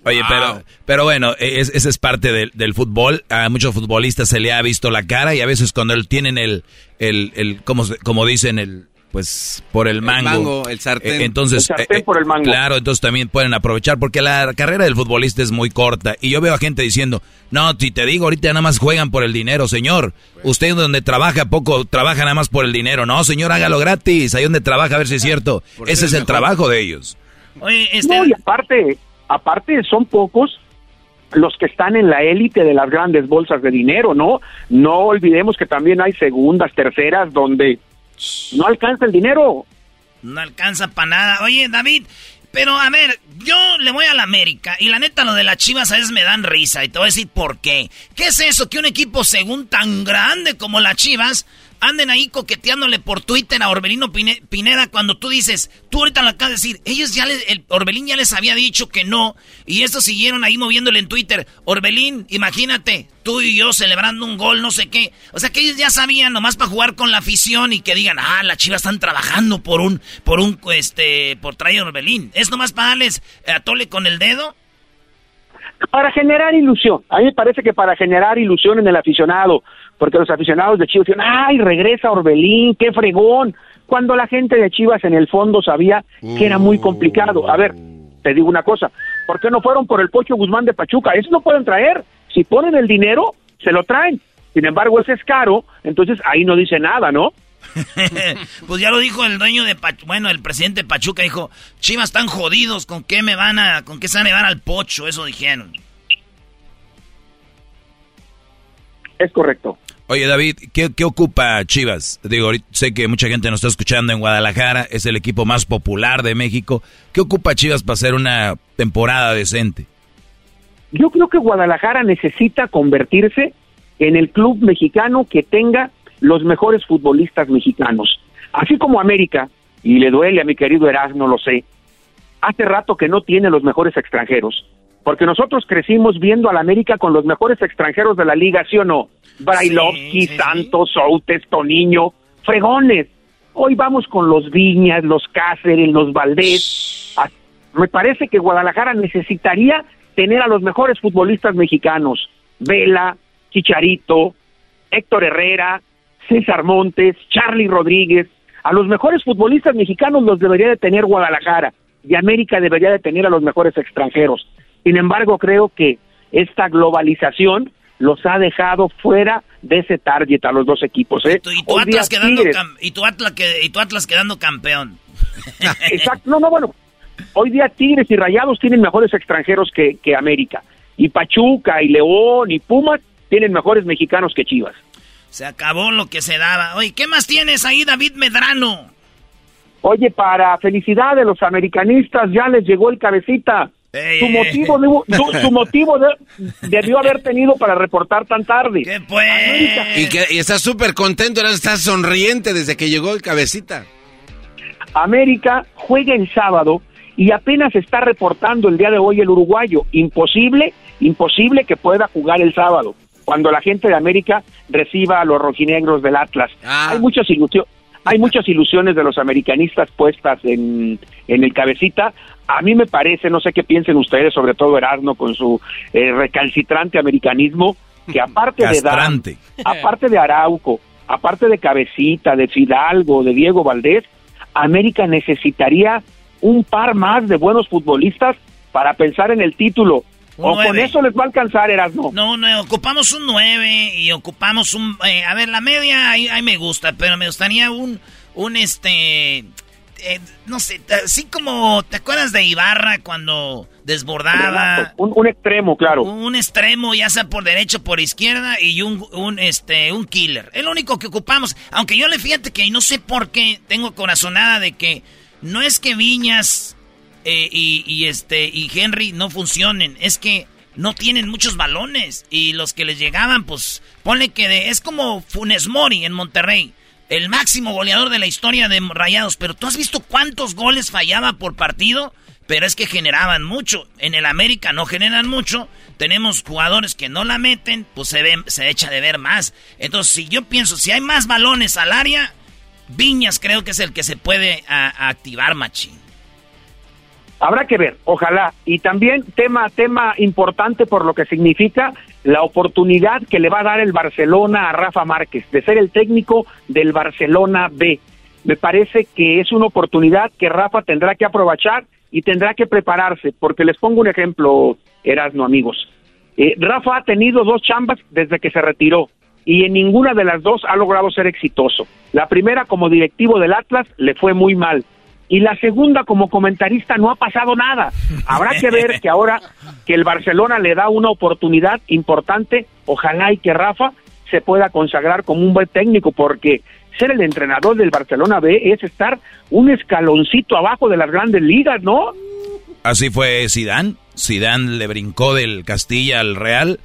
Oye, pero, pero bueno, esa es, parte del, fútbol. A muchos futbolistas se le ha visto la cara y a veces cuando tienen el, el, el como, como dicen, el, pues por el mango. El mango, el sartén. Eh, entonces, el sartén eh, por el mango. Claro, entonces también pueden aprovechar porque la carrera del futbolista es muy corta. Y yo veo a gente diciendo, no, si te digo, ahorita nada más juegan por el dinero, señor. Usted donde trabaja poco, trabaja nada más por el dinero. No, señor, hágalo gratis. Ahí donde trabaja, a ver si es cierto. Ese es el trabajo de ellos. Oye, este... No, y aparte, aparte son pocos los que están en la élite de las grandes bolsas de dinero, ¿no? No olvidemos que también hay segundas, terceras, donde no alcanza el dinero. No alcanza para nada. Oye, David, pero a ver, yo le voy a la América y la neta lo de las chivas a veces me dan risa y te voy a decir por qué. ¿Qué es eso que un equipo según tan grande como las chivas anden ahí coqueteándole por Twitter a Orbelino Pineda cuando tú dices, tú ahorita lo acabas de decir, ellos ya, les, el Orbelín ya les había dicho que no, y estos siguieron ahí moviéndole en Twitter, Orbelín, imagínate, tú y yo celebrando un gol, no sé qué, o sea que ellos ya sabían nomás para jugar con la afición y que digan, ah, las chivas están trabajando por un, por un, este, por traer Orbelín, es nomás para darles a tole con el dedo. Para generar ilusión, a mí me parece que para generar ilusión en el aficionado, porque los aficionados de Chivas dicen, ay, regresa Orbelín, qué fregón, cuando la gente de Chivas en el fondo sabía que era muy complicado. A ver, te digo una cosa, ¿por qué no fueron por el Pocho Guzmán de Pachuca? Eso no pueden traer, si ponen el dinero, se lo traen. Sin embargo, ese es caro, entonces ahí no dice nada, ¿no? pues ya lo dijo el dueño de Pachuca, bueno, el presidente de Pachuca dijo, Chivas están jodidos, ¿con qué me van a, con qué se van a llevar al Pocho? Eso dijeron. Es correcto. Oye, David, ¿qué, ocupa Chivas? Digo, sé que mucha gente nos está escuchando en Guadalajara, es el equipo más popular de México. ¿Qué ocupa Chivas para hacer una temporada decente? Yo creo que Guadalajara necesita convertirse en el club mexicano que tenga los mejores futbolistas mexicanos. Así como América, y le duele a mi querido Erasmo, lo sé, hace rato que no tiene los mejores extranjeros porque nosotros crecimos viendo a la América con los mejores extranjeros de la liga, ¿sí o no? Brailovsky, Santos, Soutes, Toniño, fregones. Hoy vamos con los Viñas, los Cáceres, los Valdés. Me parece que Guadalajara necesitaría tener a los mejores futbolistas mexicanos. Vela, Chicharito, Héctor Herrera, César Montes, Charlie Rodríguez. A los mejores futbolistas mexicanos los debería de tener Guadalajara y América debería de tener a los mejores extranjeros. Sin embargo, creo que esta globalización los ha dejado fuera de ese target a los dos equipos. ¿eh? Y, tu, Atlas quedando y, tu Atlas quedando campeón. Exacto, no, no, bueno, Hoy día Tigres y Rayados tienen mejores extranjeros que, que América. Y Pachuca y León y Pumas tienen mejores mexicanos que Chivas. Se acabó lo que se daba. Oye, ¿qué más tienes ahí, David Medrano? Oye, para felicidad de los americanistas, ya les llegó el cabecita. Su motivo, su, motivo debió haber tenido para reportar tan tarde. ¿Qué pues? Y, que, y está súper contento, está sonriente desde que llegó el cabecita. América juega el sábado y apenas está reportando el día de hoy el uruguayo. Imposible, imposible que pueda jugar el sábado cuando la gente de América reciba a los rojinegros del Atlas. Ah. Hay muchas ilusiones. Hay muchas ilusiones de los americanistas puestas en, en el cabecita. A mí me parece, no sé qué piensen ustedes, sobre todo Erasmo con su eh, recalcitrante americanismo, que aparte de Dan, aparte de Arauco, aparte de Cabecita, de Fidalgo, de Diego Valdés, América necesitaría un par más de buenos futbolistas para pensar en el título. ¿O con eso les va a alcanzar, Erasmo? No, no, ocupamos un 9 y ocupamos un... Eh, a ver, la media ahí, me gusta, pero me gustaría un, un este... Eh, no sé, así como, ¿te acuerdas de Ibarra cuando desbordaba? Un, extremo, claro. Un, extremo, ya sea por derecha o por izquierda, y un, un, este, un killer. Es lo único que ocupamos. Aunque yo le fíjate que no sé por qué tengo corazonada de que no es que Viñas eh, y, este y Henry no funcionen, es que no tienen muchos balones y los que les llegaban, pues ponle que es como Funes Mori en Monterrey, el máximo goleador de la historia de Rayados, pero tú has visto cuántos goles fallaba por partido, pero es que generaban mucho. En el América no generan mucho, tenemos jugadores que no la meten, pues se ven, se echa de ver más. Entonces, si yo pienso, si hay más balones al área, Viñas creo que es el que se puede activar, machín. Habrá que ver, ojalá. Y también tema, tema importante por lo que significa la oportunidad que le va a dar el Barcelona a Rafa Márquez de ser el técnico del Barcelona B. Me parece que es una oportunidad que Rafa tendrá que aprovechar y tendrá que prepararse, porque les pongo un ejemplo, Erasno, amigos. Eh, Rafa ha tenido dos chambas desde que se retiró y en ninguna de las dos ha logrado ser exitoso. La primera como directivo del Atlas le fue muy mal y la segunda como comentarista no ha pasado nada. Habrá que ver que ahora que el Barcelona le da una oportunidad importante, ojalá y que Rafa se pueda consagrar como un buen técnico, porque ser el entrenador del Barcelona B es estar un escaloncito abajo de las grandes ligas, ¿no? Así fue Sidán. Sidán le brincó del Castilla al Real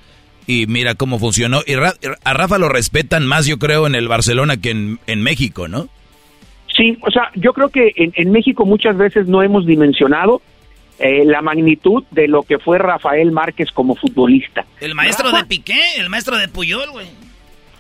y mira cómo funcionó. Y a Rafa lo respetan más, yo creo, en el Barcelona que en, en México, ¿no? Sí, o sea, yo creo que en, México muchas veces no hemos dimensionado eh, la magnitud de lo que fue Rafael Márquez como futbolista. El maestro de Piqué, el maestro de Puyol, güey.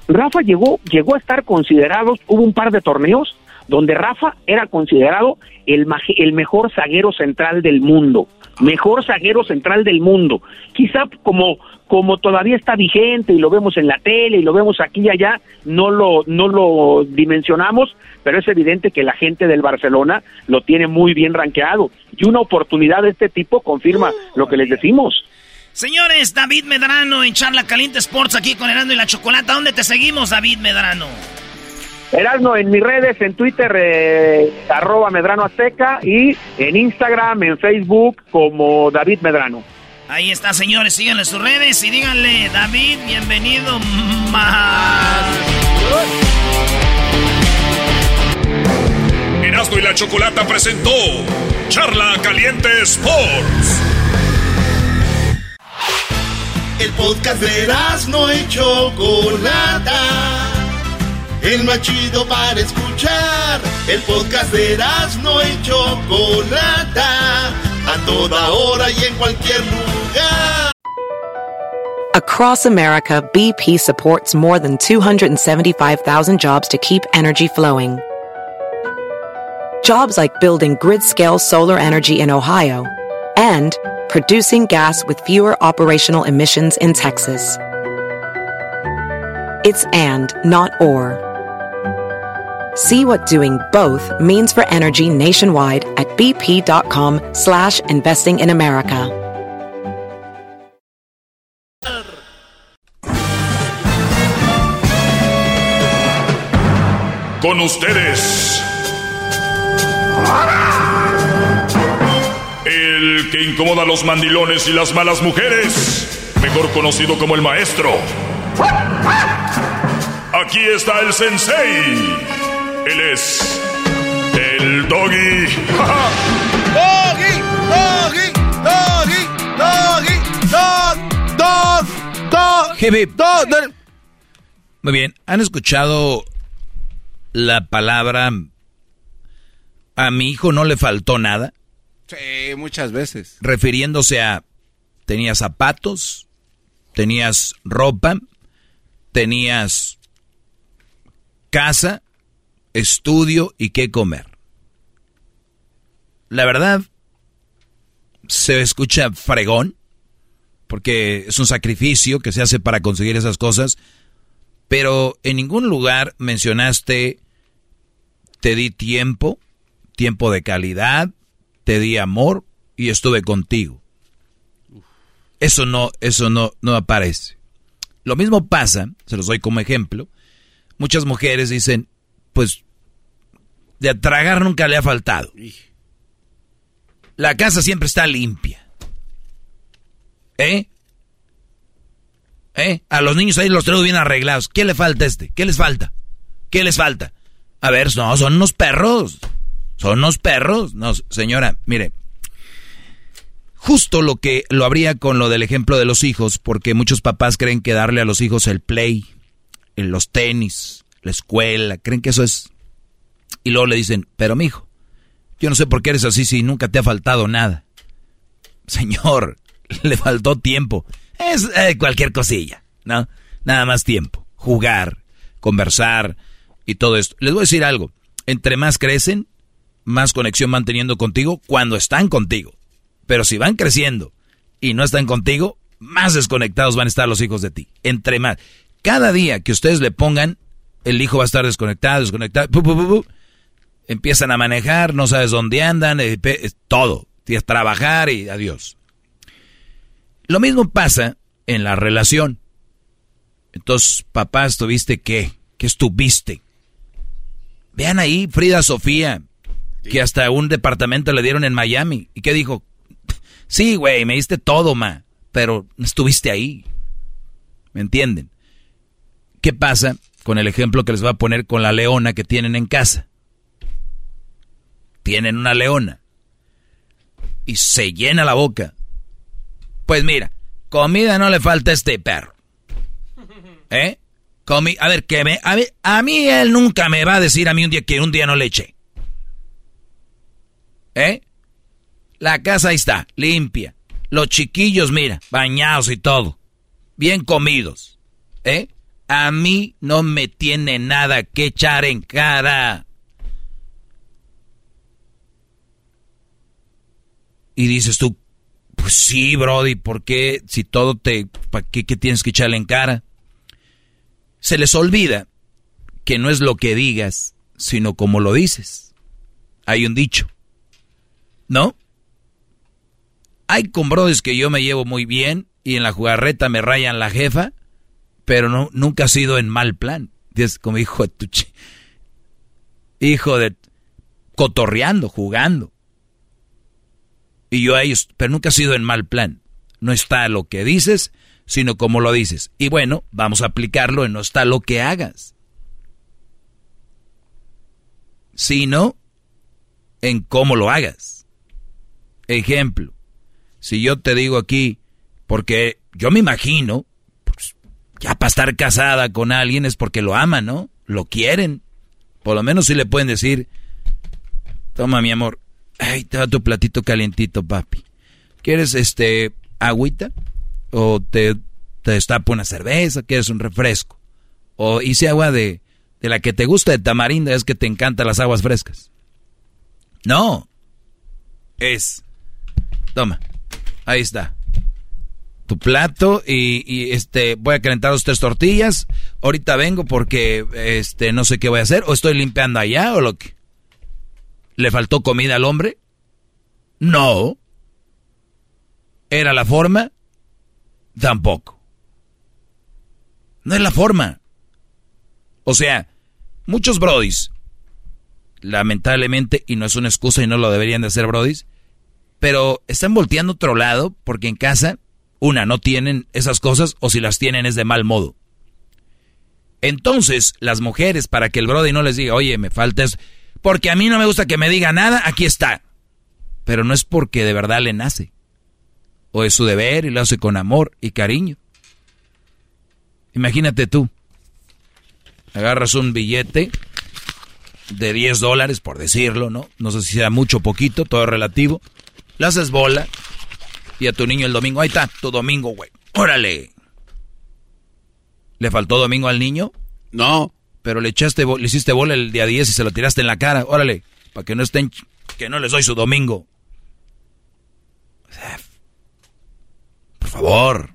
Rafa llegó, llegó a estar considerado, hubo un par de torneos donde Rafa era considerado el, el mejor zaguero central del mundo, mejor zaguero central del mundo. Quizá como como todavía está vigente y lo vemos en la tele y lo vemos aquí y allá, no lo, no lo dimensionamos, pero es evidente que la gente del Barcelona lo tiene muy bien rankeado. Y una oportunidad de este tipo confirma lo que les decimos. Señores, David Medrano en Charla Caliente Sports aquí con Erasmo y la Chocolata. ¿Dónde te seguimos, David Medrano? Erasmo en mis redes, en Twitter, eh, arroba Medrano Azteca y en Instagram, en Facebook como David Medrano. Ahí está, señores. Síganle sus redes y díganle, David, bienvenido más. Erasmo y la Chocolata presentó Charla Caliente Sports. El podcast de Erasmo y Chocolata. El más chido para escuchar. El podcast de Erasmo y Chocolata a toda hora y en cualquier lugar. Across America, BP supports more than 275,000 jobs to keep energy flowing. Jobs like building grid-scale solar energy in Ohio and producing gas with fewer operational emissions in Texas. It's and, not or. See what doing both means for energy nationwide at bp.com slash investing in America. Con ustedes. el que incomoda a los mandilones y las malas mujeres, mejor conocido como el maestro. Aquí está el sensei. Él es el doggy. Doggy, doggy, doggy, doggy, dog, dog, dog. Hip, hip. Muy bien, ¿han escuchado la palabra a mi hijo no le faltó nada? Sí, muchas veces. Refiriéndose a tenías zapatos, tenías ropa, tenías casa, estudio y qué comer. La verdad, se escucha fregón, porque es un sacrificio que se hace para conseguir esas cosas, pero en ningún lugar mencionaste, te di tiempo, tiempo de calidad, te di amor y estuve contigo. Eso no, eso no, no aparece. Lo mismo pasa, se los doy como ejemplo, muchas mujeres dicen, pues, de tragar nunca le ha faltado. La casa siempre está limpia. ¿Eh? ¿Eh? A los niños ahí los traigo bien arreglados. ¿Qué le falta a este? ¿Qué les falta? ¿Qué les falta? A ver, no, son unos perros. Son unos perros. No, señora, mire. Justo lo que lo habría con lo del ejemplo de los hijos, porque muchos papás creen que darle a los hijos el play, en los tenis, la escuela, creen que eso es. Y luego le dicen, pero mi hijo, yo no sé por qué eres así si nunca te ha faltado nada. Señor, le faltó tiempo. Es eh, cualquier cosilla, ¿no? Nada más tiempo. Jugar, conversar y todo esto. Les voy a decir algo. Entre más crecen, más conexión van teniendo contigo cuando están contigo. Pero si van creciendo y no están contigo, más desconectados van a estar los hijos de ti. Entre más. Cada día que ustedes le pongan, el hijo va a estar desconectado, desconectado. Empiezan a manejar, no sabes dónde andan, eh, todo. Tienes trabajar y adiós. Lo mismo pasa en la relación. Entonces, papá, ¿estuviste qué? ¿Qué estuviste? Vean ahí, Frida Sofía, que hasta un departamento le dieron en Miami. ¿Y qué dijo? Sí, güey, me diste todo, ma, pero no estuviste ahí. ¿Me entienden? ¿Qué pasa con el ejemplo que les voy a poner con la leona que tienen en casa? Tienen una leona y se llena la boca pues mira, comida no le falta a este perro. ¿Eh? Comi a ver, que me, a, ver, a mí él nunca me va a decir a mí un día que un día no le eché. ¿Eh? La casa ahí está, limpia. Los chiquillos, mira, bañados y todo. Bien comidos. ¿Eh? A mí no me tiene nada que echar en cara. Y dices tú, pues sí, Brody, ¿por qué si todo te... ¿Para qué, tienes que echarle en cara? Se les olvida que no es lo que digas, sino como lo dices. Hay un dicho. ¿No? Hay con brodis que yo me llevo muy bien y en la jugarreta me rayan la jefa, pero no, nunca ha sido en mal plan. Como hijo de tu... Hijo de... Cotorreando, jugando. Y yo a ellos, pero nunca ha sido en mal plan. No está lo que dices, sino como lo dices. Y bueno, vamos a aplicarlo en no está lo que hagas. Sino en cómo lo hagas. Ejemplo, si yo te digo aquí, porque yo me imagino, ya para estar casada con alguien es porque lo aman, ¿no? Lo quieren. Por lo menos si le pueden decir, toma mi amor, Ay, te da tu platito calientito, papi. ¿Quieres este agüita? ¿O te, te destapo una cerveza? ¿Quieres un refresco? ¿O hice agua de, de la que te gusta de tamarindo? Es que te encantan las aguas frescas. No. Es. Toma. Ahí está. Plato y, este voy a calentar dos tres tortillas. Ahorita vengo porque este no sé qué voy a hacer o estoy limpiando allá o lo que ¿Le faltó comida al hombre? No. ¿Era la forma? Tampoco. No es la forma. O sea, muchos brodis, lamentablemente, y no es una excusa y no lo deberían de hacer brodis, pero están volteando otro lado porque en casa, una, no tienen esas cosas o si las tienen es de mal modo. Entonces, las mujeres, para que el brody no les diga, oye, me faltas, porque a mí no me gusta que me diga nada, aquí está. Pero no es porque de verdad le nace. O es su deber y lo hace con amor y cariño. Imagínate tú. Agarras un billete de 10 dólares, por decirlo, ¿no? No sé si sea mucho o poquito, todo relativo. Le haces bola y a tu niño el domingo, ahí está, tu domingo, güey. Órale. ¿Le faltó domingo al niño? No. Pero le echaste, le hiciste bola el día 10 y se lo tiraste en la cara. Órale, para que no estén, que no les doy su domingo. Por favor.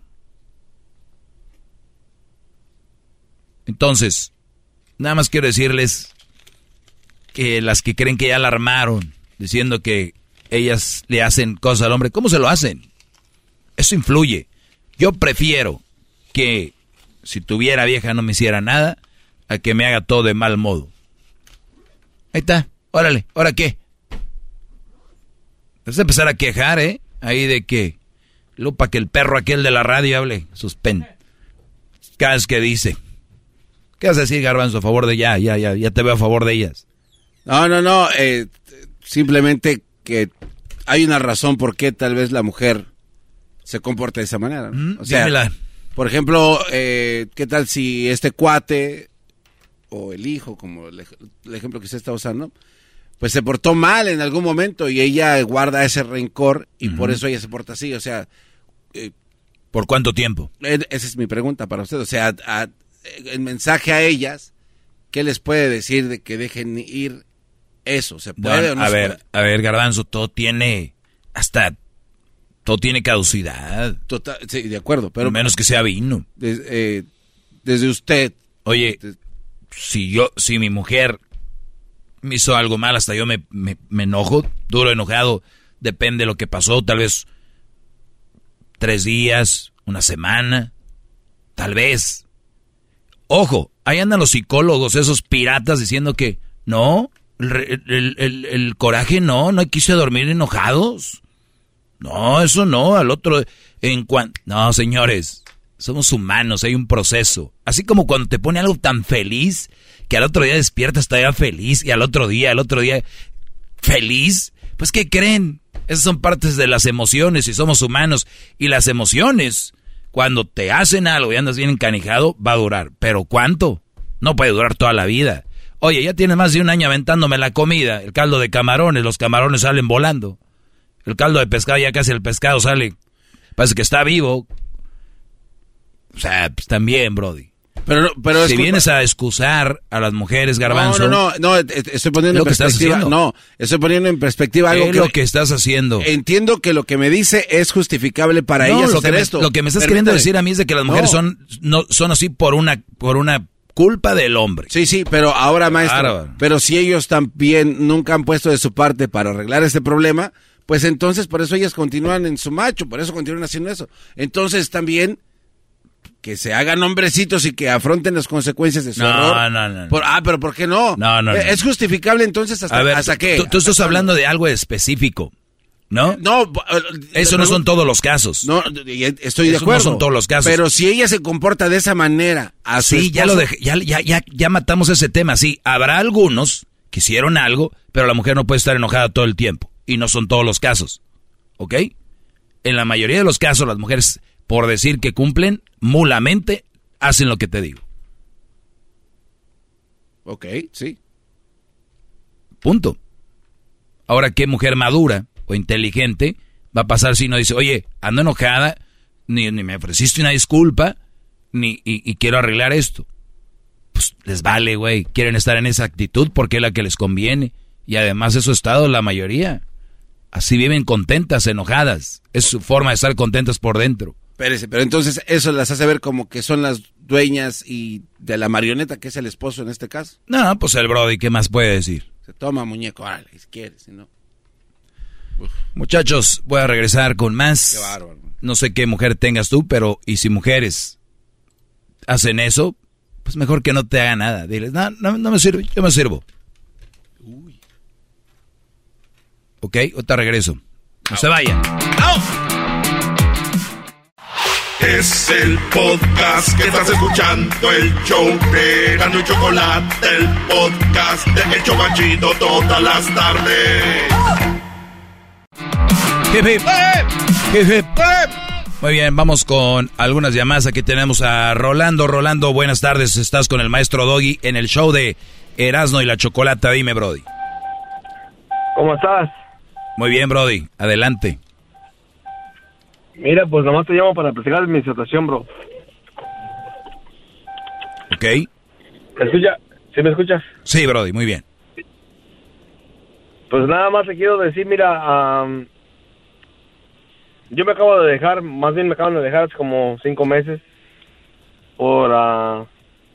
Entonces, nada más quiero decirles que las que creen que ya la armaron, diciendo que ellas le hacen cosas al hombre, ¿cómo se lo hacen? Eso influye. Yo prefiero que si tuviera vieja no me hiciera nada a que me haga todo de mal modo. Ahí está, órale, ¿ahora qué? Vas a empezar a quejar, ¿eh? Ahí de que, lupa que el perro aquel de la radio hable, suspende. Cada vez que dice. ¿Qué vas a decir, Garbanzo, a favor de ya, ya, ya, ya te veo a favor de ellas? No, no, no, eh, simplemente que hay una razón por qué tal vez la mujer se comporta de esa manera. ¿no? o sea, por ejemplo, eh, ¿qué tal si este cuate o el hijo, como el, ejemplo que usted está usando, pues se portó mal en algún momento y ella guarda ese rencor y por eso ella se porta así? O sea... Eh, ¿Por cuánto tiempo? Esa es mi pregunta para usted. O sea, el mensaje a ellas, ¿qué les puede decir de que dejen ir eso? ¿Se puede o no A se ver, puede? a ver, Garbanzo, todo tiene hasta todo tiene caducidad. Total, sí, de acuerdo, pero menos que sea vino. Des- eh, desde usted. Oye, si yo, si mi mujer me hizo algo mal, hasta yo me, me, me enojo, duro enojado, depende de lo que pasó, tal vez tres días, una semana, tal vez. Ojo, ahí andan los psicólogos, esos piratas diciendo que no, el, el- el- el coraje no, no hay que irse a dormir enojados. No, eso no, al otro, en cuanto... No, señores, somos humanos, hay un proceso. Así como cuando te pone algo tan feliz, que al otro día despiertas todavía feliz, y al otro día, al otro día feliz, pues ¿qué creen? Esas son partes de las emociones y somos humanos. Y las emociones, cuando te hacen algo y andas bien encanijado, va a durar. ¿Pero cuánto? No puede durar toda la vida. Oye, ya tienes más de un año aventándome la comida, el caldo de camarones, los camarones salen volando. El caldo de pescado, ya casi el pescado sale. Parece que está vivo. O sea, pues también, Brody. Pero, no- pero si vienes a excusar a las mujeres, garbanzo. No, no, no, no, eh, eh, estoy poniendo Lo en que estás perspectiva. haciendo. No, estoy poniendo en perspectiva algo ¿Qué es que, lo que estás haciendo? entiendo que lo que me dice es justificable para No, ellas lo que, hacer me, esto. lo que me estás Permítame. queriendo decir a mí es de que las mujeres No. son no son así por una por una culpa del hombre. Sí, sí, pero ahora, maestro, pero si ellos también nunca han puesto de su parte para arreglar este problema, pues entonces por eso ellas continúan en su macho, por eso continúan haciendo eso. Entonces también que se hagan hombrecitos y que afronten las consecuencias de su No, error. no, no, no. Por- ah, pero ¿por qué no? No, no, no. Eh, ¿Es justificable entonces hasta, ver, hasta qué? tú, tú estás hablando de algo específico, ¿no? No, eh, Eso no son todos los casos. No, estoy de Eso no acuerdo. son todos los casos. Pero si ella se comporta de esa manera a su Sí, ya lo dejé, ya, ya, ya, ya matamos ese tema. Sí, habrá algunos que hicieron algo, pero la mujer no puede estar enojada todo el tiempo. Y no son todos los casos. ¿Ok? En la mayoría de los casos, las mujeres, por decir que cumplen, mulamente hacen lo que te digo. Ok, sí. Punto. Ahora, ¿qué mujer madura o inteligente va a pasar si no dice, oye, ando enojada, ni, ni me ofreciste una disculpa, ni, y, y quiero arreglar esto? Pues les vale, güey. Quieren estar en esa actitud porque es la que les conviene. Y además eso ha estado la mayoría. Así viven contentas, enojadas. Es su forma de estar contentas por dentro. Espérese, pero entonces eso las hace ver como que son las dueñas y de la marioneta que es el esposo en este caso. No, pues el Brody, ¿qué más puede decir? Se toma muñeco, órale, si quieres, si no. Muchachos, voy a regresar con más. Qué bárbaro. No sé qué mujer tengas tú, pero y si mujeres hacen eso, pues mejor que no te haga nada. Diles, no, no, no me sirve, yo me sirvo. Ok, ahorita regreso. No se vayan. Es el podcast que estás escuchando, el show de Gano y Chocolate, el podcast de El Chocachito todas las tardes. Hip, hip. Hip, hip. Muy bien, vamos con algunas llamadas. Aquí tenemos a Rolando. Rolando, buenas tardes. Estás con el maestro Doggy en el show de Erasmo y la Chocolata. Dime, Brody. ¿Cómo estás? Muy bien, Brody. Adelante. Mira, pues nomás te llamo para platicar mi situación, bro. Ok. ¿Me escucha? ¿Sí me escuchas? Sí, Brody, muy bien. Pues nada más te quiero decir, mira, am, yo me acabo de dejar, más bien me acaban de dejar hace como cinco meses por, ah,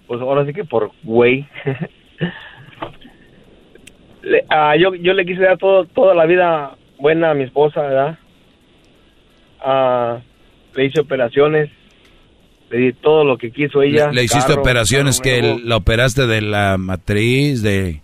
pues ahora sí que por güey. Le- ah, yo, yo le quise dar todo, toda la vida buena a mi esposa, ¿verdad? Ah, le hice operaciones, le di todo lo que quiso ella. ¿Le, le hiciste carro, operaciones carro que nuevo. la operaste de la matriz, de...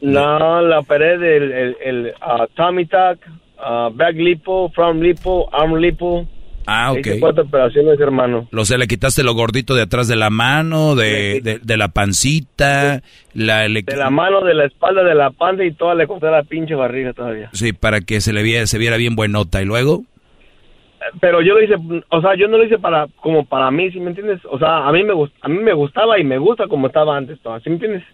No, la operé del el, el, ah, tummy tuck, ah, back lipo, front lipo, arm lipo. Ah, ok. Hice cuatro operaciones, hermano. Lo sé, le quitaste lo gordito de atrás de la mano, de, de, de la pancita, la, le- De la mano, de la espalda, de la panza y toda le corté la pinche barriga todavía. sí, para que se le viera, se viera bien buenota. Y luego, Pero yo lo hice, o sea, yo no lo hice para como para mí, ¿sí me entiendes? O sea, a mí me a mí me gustaba y me gusta como estaba antes, ¿sí me entiendes?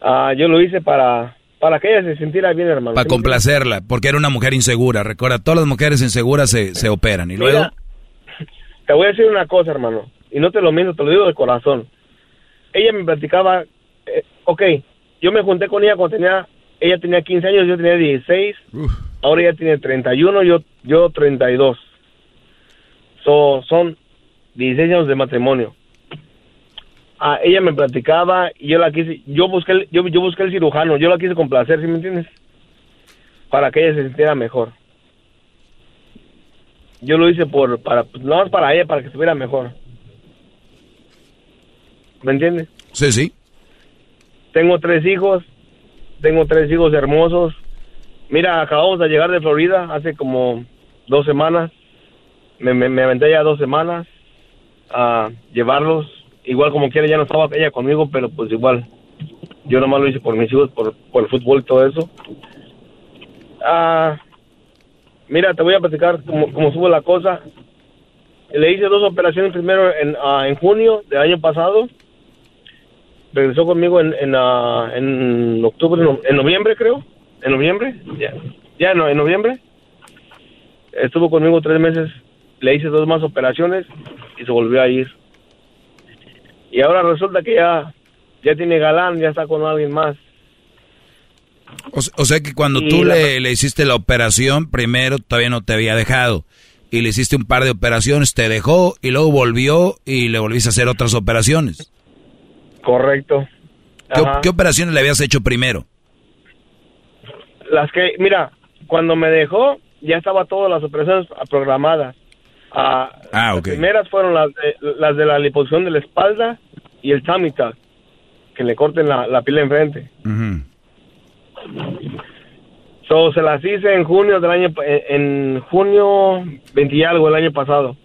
Ah, yo lo hice para para que ella se sintiera bien, hermano. para complacerla, porque era una mujer insegura. Recuerda, todas las mujeres inseguras se, se operan. Y luego, te voy a decir una cosa, hermano, y no te lo miento, te lo digo de corazón. Ella me platicaba, eh, ok, yo me junté con ella cuando tenía, ella tenía 15 años, yo tenía 16, ahora ella tiene 31, yo, yo 32. So, son 16 años de matrimonio. Ah, ella me platicaba y yo la quise, yo busqué, yo, yo busqué el cirujano, yo la quise complacer, ¿sí me entiendes? Para que ella se sintiera mejor. Yo lo hice por, para, pues, no más para ella, para que estuviera mejor. ¿Me entiendes? sí, sí. Tengo tres hijos, tengo tres hijos hermosos. Mira, acabamos de llegar de Florida hace como dos semanas. Me, me, me aventé ya dos semanas a llevarlos. Igual como quiera, ya no estaba ella conmigo, pero pues igual. Yo nomás lo hice por mis hijos, por, por el fútbol y todo eso. Ah, mira, te voy a platicar cómo, cómo estuvo la cosa. Le hice dos operaciones primero en, ah, en junio del año pasado regresó conmigo en en, ah, en octubre, no- en noviembre creo, en noviembre, ya, ya no, en noviembre. Estuvo conmigo tres meses, le hice dos más operaciones y se volvió a ir. Y ahora resulta que ya, ya tiene galán, ya está con alguien más. O, se- o sea que cuando Y tú la- le, le hiciste la operación, primero todavía no te había dejado. Y le hiciste un par de operaciones, te dejó y luego volvió y le volviste a hacer otras operaciones. Correcto. ¿Qué, qué operaciones le habías hecho primero? Las que, mira, cuando me dejó, ya estaba todas las operaciones programadas. Ah, Ah, Las primeras fueron las de, las de la liposucción de la espalda y el tummy tuck, que le corten la, la piel enfrente. Ujú. So, se las hice en junio del año, pa- en, junio 20 y algo el año pasado.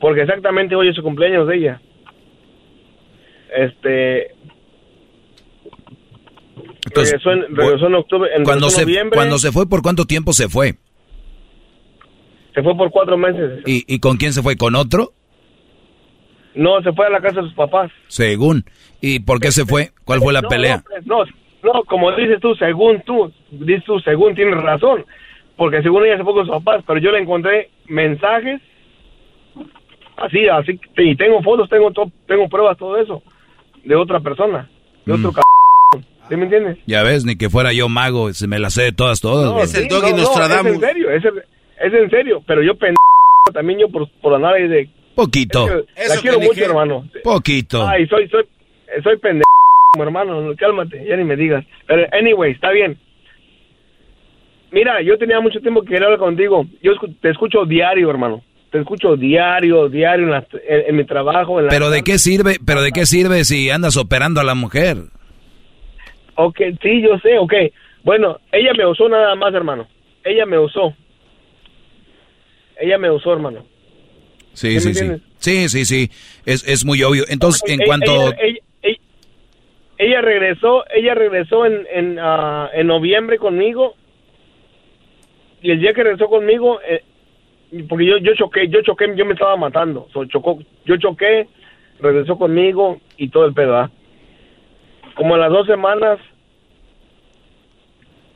Porque exactamente hoy es su cumpleaños de ella. Este... regresó en, regresó en octubre, en, Cuando se, en noviembre, cuando se fue, ¿por cuánto tiempo se fue? Se fue por cuatro meses. ¿Y, y con quién se fue? ¿Con otro? No, se fue a la casa de sus papás. Según. ¿Y por qué se fue? ¿Cuál fue la No, pelea? No, no, no, como dices tú, según tú, dices tú, según tienes razón, porque según ella se fue con sus papás, pero yo le encontré mensajes, así, así, y tengo fotos, tengo to- tengo pruebas, todo eso, de otra persona, de Mm. otro c... ¿Sí me entiendes? Ya ves, ni que fuera yo mago, se me las sé de todas, todas. No, sí, no, no, Es en serio, es, es en serio, pero yo pendejo también yo por, por andar ahí de... Poquito. es que la quiero mucho, hermano. Poquito. Ay, soy, soy, soy pendejo, hermano, no, cálmate, ya ni me digas. Pero, anyway, está bien. Mira, yo tenía mucho tiempo que quería hablar contigo. Yo escu- te escucho diario, hermano. Te escucho diario, diario en, las- en- en mi trabajo. En la Pero de qué sirve, pero de qué sirve si andas operando a la mujer? Ok, sí, yo sé, ok. Bueno, ella me usó nada más, hermano. ella me usó. Ella me usó, hermano. Sí, sí, sí. Sí, sí, sí. Es, es muy obvio. Entonces, en cuanto... Ella, regresó, ella regresó en, en, ah, en noviembre conmigo. Y el día que regresó conmigo, eh, porque yo, yo choqué, yo choqué, yo me estaba matando. chocó, yo choqué, regresó conmigo y todo el pedo, ¿ah? Como a las dos semanas,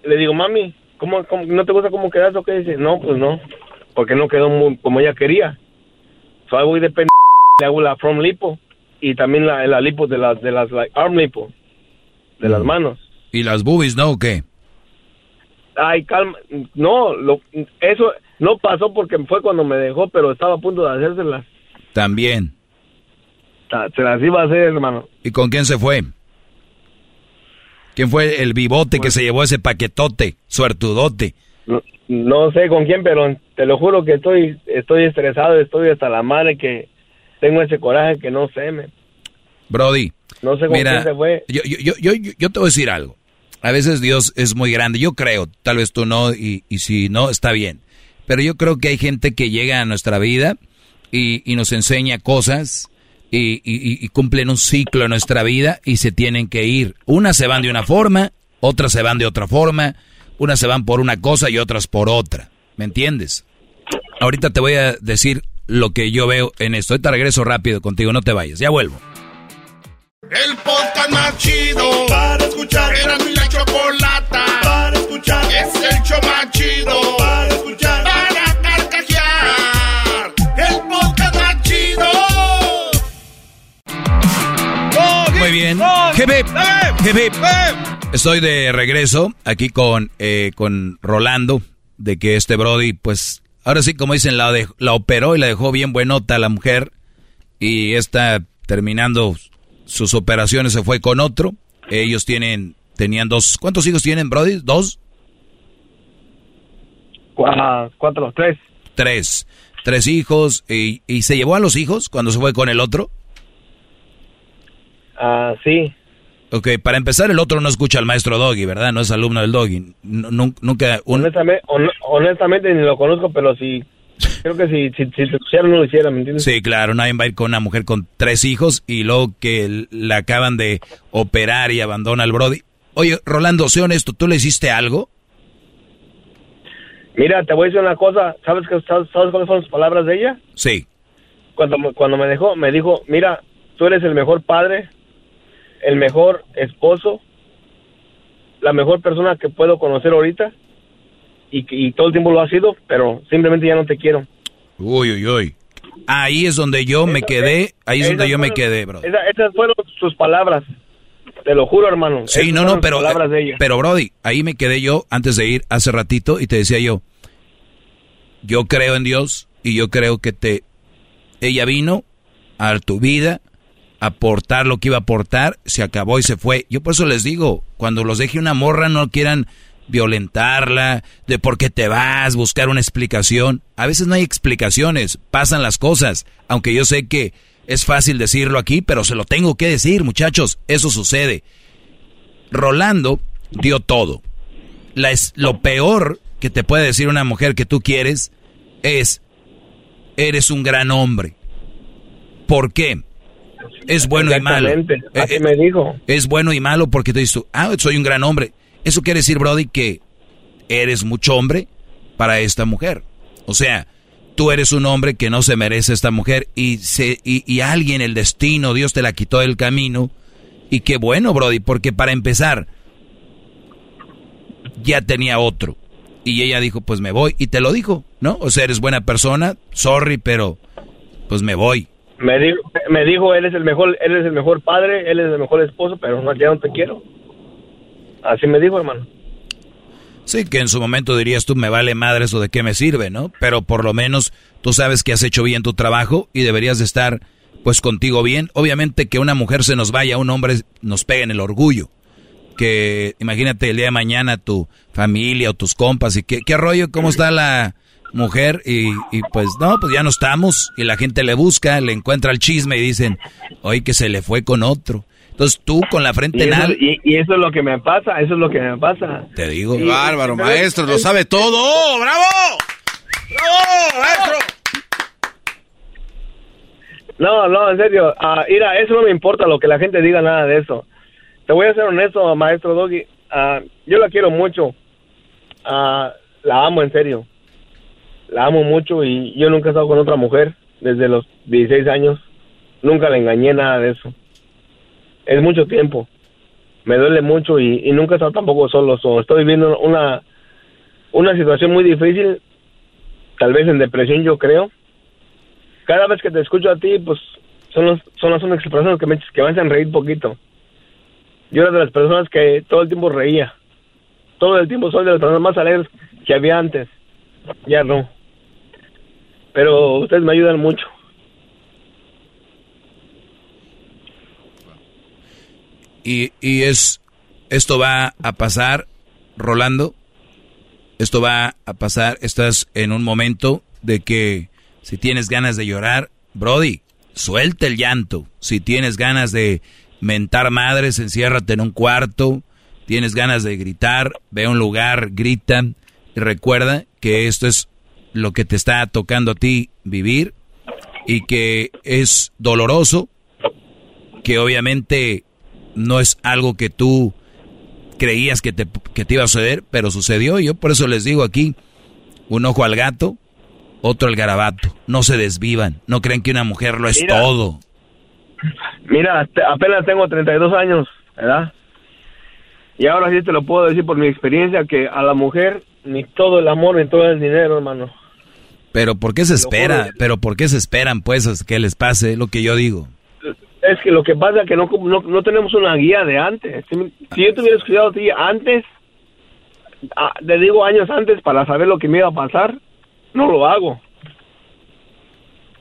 le digo, mami, ¿cómo, no te gusta cómo quedas o qué? Dice, no, pues no, porque no quedó muy, como ella quería. So, voy de pendejo, le hago la from lipo y también la, la lipo de las, de las arm lipo, de las mm. manos. ¿Y las boobies, no, o qué? Ay, calma, no, lo, eso no pasó porque fue cuando me dejó, pero estaba a punto de hacérselas. También. Se las iba a hacer, hermano. ¿Y con quién se fue? ¿Quién fue el bibote que pues se llevó ese paquetote, suertudote? No, no, sé con quién, pero te lo juro que estoy, estoy estresado, estoy hasta la madre que tengo ese coraje que no sé, me. Brody. No sé con quién se fue. Yo, yo, yo, yo, te voy a decir algo. A veces Dios es muy grande. Yo creo, tal vez tú no, y, y si no, está bien. Pero yo creo que hay gente que llega a nuestra vida y, y nos enseña cosas y, cumplen un ciclo en nuestra vida y se tienen que ir. Unas se van de una forma, otras se van de otra forma, unas se van por una cosa y otras por otra. ¿Me entiendes? Ahorita te voy a decir lo que yo veo en esto. Ahorita regreso rápido contigo, no te vayas, ya vuelvo. El podcast más chido para escuchar. Era mi la chocolata para escuchar. Es el show más chido para escuchar. Muy bien. Estoy de regreso aquí con, eh, con Rolando, de que este Brody, pues, ahora sí, como dicen, la, la operó y la dejó bien buenota a la mujer. Y está terminando sus operaciones, se fue con otro. Ellos tienen, tenían dos, ¿cuántos hijos tienen, Brody? ¿Dos? Cuatro, tres. Tres. Tres hijos. Y, ¿Y se llevó a los hijos cuando se fue con el otro? Ah, sí. Ok, para empezar, el otro no escucha al maestro Doggy, ¿verdad? No es alumno del Doggy. nunca. Honestamente, ni lo conozco, pero sí. Creo que si, si, si no lo hiciera, ¿me entiendes? Sí, claro, nadie va a ir con una mujer con tres hijos y luego que la acaban de operar y abandona al Brody. Oye, Rolando, sé honesto, ¿tú le hiciste algo? Mira, te voy a decir una cosa. ¿Sabes, que, sabes, cuáles son las palabras de ella? Sí. Cuando, cuando me dejó, me dijo, mira, tú eres el mejor padre el mejor esposo, la mejor persona que puedo conocer ahorita y, todo el tiempo lo ha sido, pero simplemente ya no te quiero. Uy, uy, uy. Ahí es donde yo me quedé, ahí es donde yo me quedé, bro. esas fueron sus palabras. Te lo juro, hermano. Sí, no, no, pero, pero Brody, ahí me quedé yo antes de ir hace ratito y te decía yo, yo creo en Dios y yo creo que te, ella vino a tu vida aportar lo que iba a aportar, se acabó y se fue. Yo por eso les digo, cuando los deje una morra no quieran violentarla, de por qué te vas, buscar una explicación. A veces no hay explicaciones, pasan las cosas, aunque yo sé que es fácil decirlo aquí, pero se lo tengo que decir, muchachos, eso sucede. Rolando dio todo. La es, lo peor que te puede decir una mujer que tú quieres es, eres un gran hombre. ¿Por qué? Es bueno y malo. Eh, así me dijo. Es bueno y malo porque te dices, ah, soy un gran hombre. Eso quiere decir, Brody, que eres mucho hombre para esta mujer. O sea, tú eres un hombre que no se merece esta mujer y, se, y, y alguien, el destino, Dios te la quitó del camino. Y qué bueno, Brody, porque para empezar, ya tenía otro. Y ella dijo, pues me voy. Y te lo dijo, ¿no? O sea, eres buena persona, sorry, pero pues me voy. Me dijo, me dijo, él es el mejor, él es el mejor padre, él es el mejor esposo, pero no, ya no te quiero. Así me dijo, hermano. Sí, que en su momento dirías tú, me vale madre eso de qué me sirve, ¿no? Pero por lo menos tú sabes que has hecho bien tu trabajo y deberías de estar, pues, contigo bien. Obviamente que una mujer se nos vaya, un hombre nos pega en el orgullo. Que imagínate el día de mañana tu familia o tus compas y qué, qué rollo, cómo está la, mujer y, pues no, pues ya no estamos y la gente le busca, le encuentra el chisme y dicen, oye que se le fue con otro. Entonces tú con la frente en alto. Y, eso es lo que me pasa, eso es lo que me pasa. Te digo. Bárbaro, maestro, lo sabe todo. ¡Bravo! ¡Bravo, maestro! No, no, en serio. Ah, mira, eso no me importa lo que la gente diga, nada de eso. Te voy a ser honesto, maestro Doggy. Ah, yo la quiero mucho. Ah, la amo, en serio. La amo mucho y yo nunca he estado con otra mujer desde los 16 años. Nunca le engañé nada de eso. Es mucho tiempo. Me duele mucho y, nunca he estado tampoco solo. estoy viviendo una, una situación muy difícil. Tal vez en depresión, yo creo. Cada vez que te escucho a ti, pues son, los, son las únicas personas que me, que me hacen reír poquito. Yo era de las personas que todo el tiempo reía. Todo el tiempo soy de las personas más alegres que había antes. Ya no. Pero ustedes me ayudan mucho. Y, y es, esto va a pasar, Rolando. Esto va a pasar. Estás en un momento de que si tienes ganas de llorar, Brody, suelta el llanto. Si tienes ganas de mentar madres, enciérrate en un cuarto. Tienes ganas de gritar, ve a un lugar, grita. Y recuerda que esto es lo que te está tocando a ti vivir y que es doloroso, que obviamente no es algo que tú creías que te, que te iba a suceder, pero sucedió. Y yo por eso les digo aquí, un ojo al gato, otro al garabato. No se desvivan, no creen que una mujer lo es todo. Mira, apenas tengo 32 años, ¿verdad? Y ahora sí te lo puedo decir por mi experiencia que a la mujer ni todo el amor ni todo el dinero, hermano. Pero ¿por qué se espera? Pero ¿por qué se esperan pues que les pase lo que yo digo? Es que lo que pasa es que no, no, tenemos una guía de antes. Si, yo te hubiera escuchado a ti antes, te digo años antes para saber lo que me iba a pasar, no lo hago.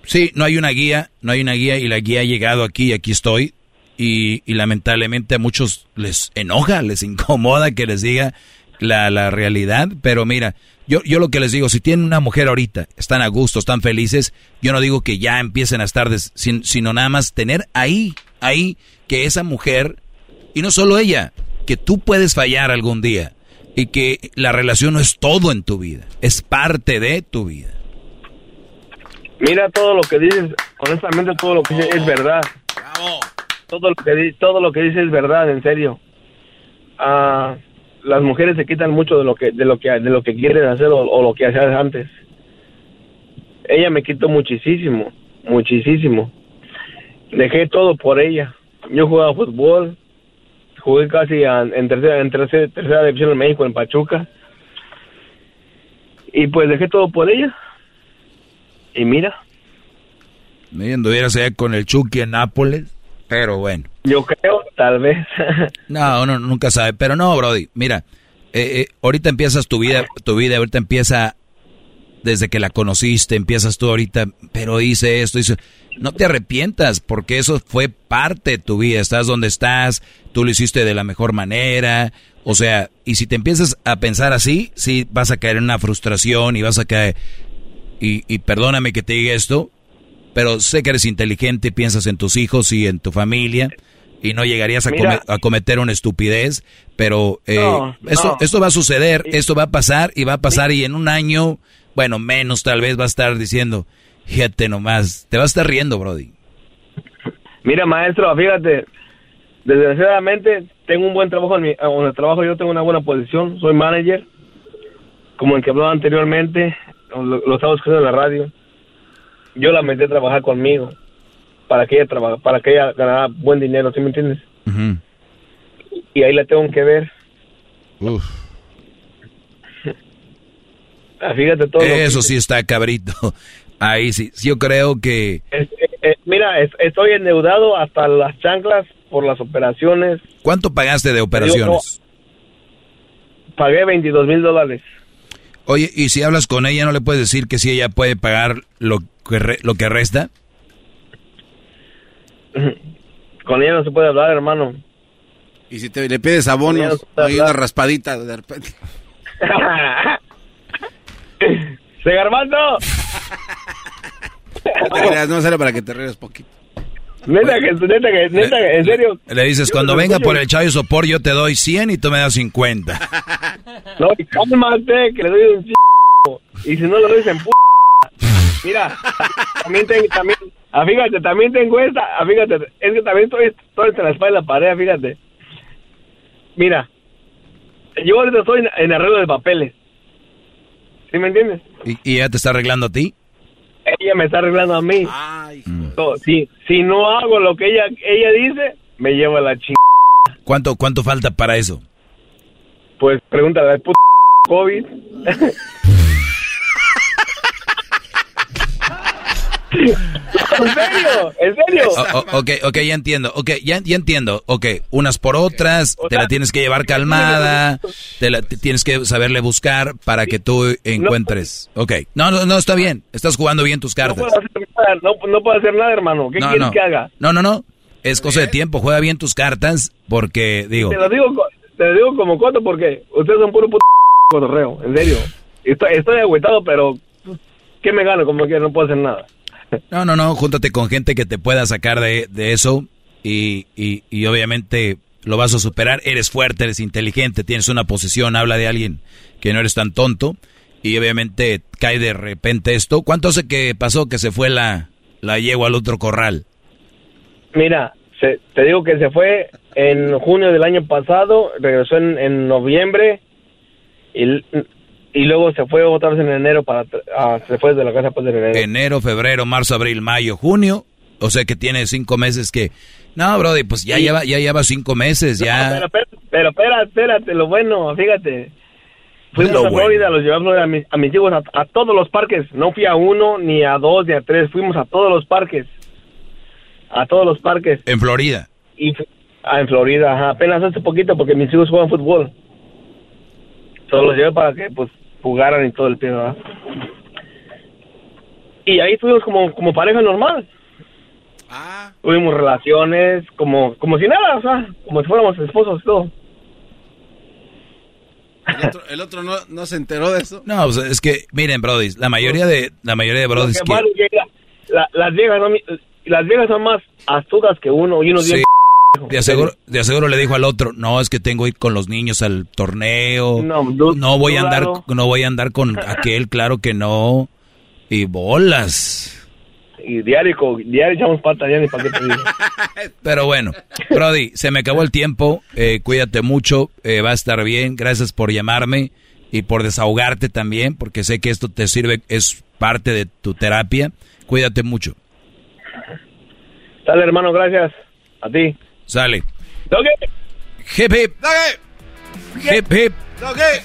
Sí, no hay una guía, no hay una guía y la guía ha llegado aquí y aquí estoy. Y, y lamentablemente a muchos les enoja, les incomoda que les diga la, la realidad. Pero mira, yo, yo lo que les digo, si tienen una mujer ahorita, están a gusto, están felices, yo no digo que ya empiecen a estar, sino nada más tener ahí, ahí, que esa mujer, y no solo ella, que tú puedes fallar algún día y que la relación no es todo en tu vida, es parte de tu vida. Mira todo lo que dices, honestamente todo lo que dices es verdad. Todo lo que todo lo que dices es verdad, en serio. Ah, las mujeres se quitan mucho de lo que de lo que de lo que quieren hacer o, lo que hacían antes. Ella me quitó muchísimo, muchísimo. Dejé todo por ella. Yo jugaba fútbol, jugué casi en tercera en tercera, tercera división en México en Pachuca. Y pues dejé todo por ella. Y mira. Me anduvieras allá con el Chucky en Nápoles. Pero bueno. Yo creo, tal vez. no, uno nunca sabe. Pero no, Brody. Mira, eh, eh, ahorita empiezas tu vida, tu vida ahorita empieza desde que la conociste, empiezas tú ahorita, pero hice esto, hice... No te arrepientas, porque eso fue parte de tu vida. Estás donde estás, tú lo hiciste de la mejor manera. O sea, y si te empiezas a pensar así, sí vas a caer en una frustración y vas a caer... Y, y perdóname que te diga esto, pero sé que eres inteligente, piensas en tus hijos y en tu familia y no llegarías a, cometer una estupidez, pero eh, esto, esto va a suceder, esto va a pasar y va a pasar y en un año, bueno, menos tal vez va a estar diciendo, fíjate nomás, te va a estar riendo, Brody. Mira, maestro, fíjate, desgraciadamente tengo un buen trabajo en mi en el trabajo, yo tengo una buena posición, soy manager, como el que hablaba anteriormente, lo, lo estaba escuchando en la radio yo la metí a trabajar conmigo para que ella trabaja, para que ella ganara buen dinero, ¿sí me entiendes? Y ahí la tengo que ver. Uf. Ah, fíjate todo. Eso sí está cabrito. Ahí sí, yo creo que... Eh, eh, mira, estoy endeudado hasta las chanclas por las operaciones. ¿Cuánto pagaste de operaciones? pagué 22 mil dólares. Oye, y si hablas con ella, ¿no le puedes decir que si ella puede pagar lo que, lo que resta? Con ella no se puede hablar, hermano. Y si te le pides abonos, hay una raspadita de repente. ¡Se Armando! no, no sale para que te rías poquito. Neta que, neta que, neta que, en serio. Le dices, cuando venga por el Chayo Sopor, yo te doy 100 y tú me das 50. No, cálmate, que le doy un ch... Y si no lo doy en p... Mira, también tengo, también, ah, fíjate, también tengo esta, ah, fíjate, es que también estoy, estoy entre la espalda y la pared, fíjate. Mira, yo ahorita estoy en, en arreglo de papeles. ¿Sí me entiendes? ¿Y, ¿Y ella te está arreglando a ti? Ella me está arreglando a mí. So, si, si no hago lo que ella, ella dice, me lleva la chingada. ¿Cuánto, ¿Cuánto falta para eso? Pues pregúntale al puto COVID. ¿En serio? ¿En serio? O- ok, ok, ya entiendo. Ok, ya, ya entiendo. Ok, unas por otras, te la tienes que llevar calmada, te la te tienes que saberle buscar para que tú encuentres. Ok, no, no, no, está bien. Estás jugando bien tus No cartas. puedo hacer nada, no, no puedo hacer nada, hermano. ¿Qué No, quieres no. que haga? No, no, no. Es cosa de tiempo. Juega bien tus cartas porque, digo, Te lo digo, te lo digo como coto porque ustedes son puro puto cotorreo, en serio. Estoy, estoy agüitado, pero ¿qué me gano? Como que no puedo hacer nada. No, no, no. Júntate con gente que te pueda sacar de, de eso y, y, y obviamente lo vas a superar. Eres fuerte, eres inteligente, tienes una posición, habla de alguien que no eres tan tonto y obviamente cae de repente esto. ¿Cuánto hace que pasó que se fue la, la yegua al otro corral? Mira, se- te digo que se fue en junio del año pasado, regresó en, en noviembre y, y luego se fue otra vez en enero para ah, se fue de la casa pues en enero. Enero, febrero, marzo, abril, mayo, junio. O sea que tiene cinco meses que... No, Brody, pues ya Sí. lleva ya lleva cinco meses, ya... Pero, pero, pero espera, espérate, lo bueno, fíjate. Fuimos Lo a bueno. Florida, los llevamos a mis, a mis hijos a, a todos los parques. No fui a uno, ni a dos, ni a tres. Fuimos a todos los parques. A todos los parques. En Florida. Y ah, en Florida, ajá. Apenas hace poquito porque mis hijos juegan fútbol. Solo los llevé para que pues jugaran y todo el pie, ¿verdad? Y ahí estuvimos como, como pareja normal. Tuvimos relaciones como, como si nada, o sea, como si fuéramos esposos y todo. El otro, el otro no, no se enteró de eso. No, pues es que, miren, Brody, la mayoría de la mayoría de Brody que llega- la- las viejas no las viejas son más astutas que uno y uno Sí. De aseguro, de aseguro le dijo al otro, no, es que tengo que ir con los niños al torneo, No, no, voy a andar, no voy a andar con aquel, claro que no, y bolas. y diario, diario echamos ni para qué te digo. Pero bueno, Brody, se me acabó el tiempo, eh, cuídate mucho, eh, va a estar bien, gracias por llamarme y por desahogarte también, porque sé que esto te sirve, es parte de tu terapia, cuídate mucho, Dale, hermano, gracias. A ti. Sale. Doggy. Hip hip. Hip hip.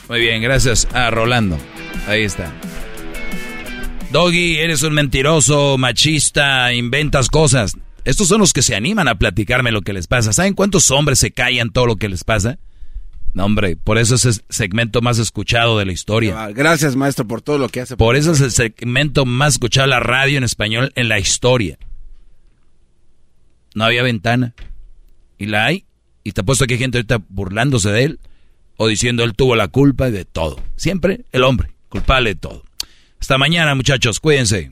Muy bien, gracias a Rolando. Ahí está. Doggy, eres un mentiroso, machista, inventas cosas. Estos son los que se animan a platicarme lo que les pasa. ¿Saben cuántos hombres se callan todo lo que les pasa? No, hombre, por eso es el segmento más escuchado de la historia. Ah, Gracias, maestro, por todo lo que hace. Por eso es el segmento más escuchado de la radio en español en la historia. No había ventana. Y la hay. Y te apuesto que hay gente ahorita burlándose de él o diciendo él tuvo la culpa de todo. Siempre el hombre, culpable de todo. Hasta mañana, muchachos. Cuídense.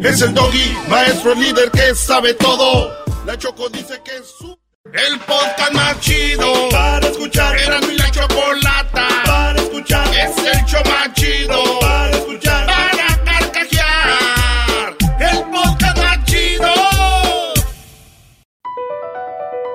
Es el doggy, maestro líder que sabe todo. La Choco dice que es su... El podcast más chido para escuchar. Era mi la chocolata para escuchar. Es el show más chido para escuchar.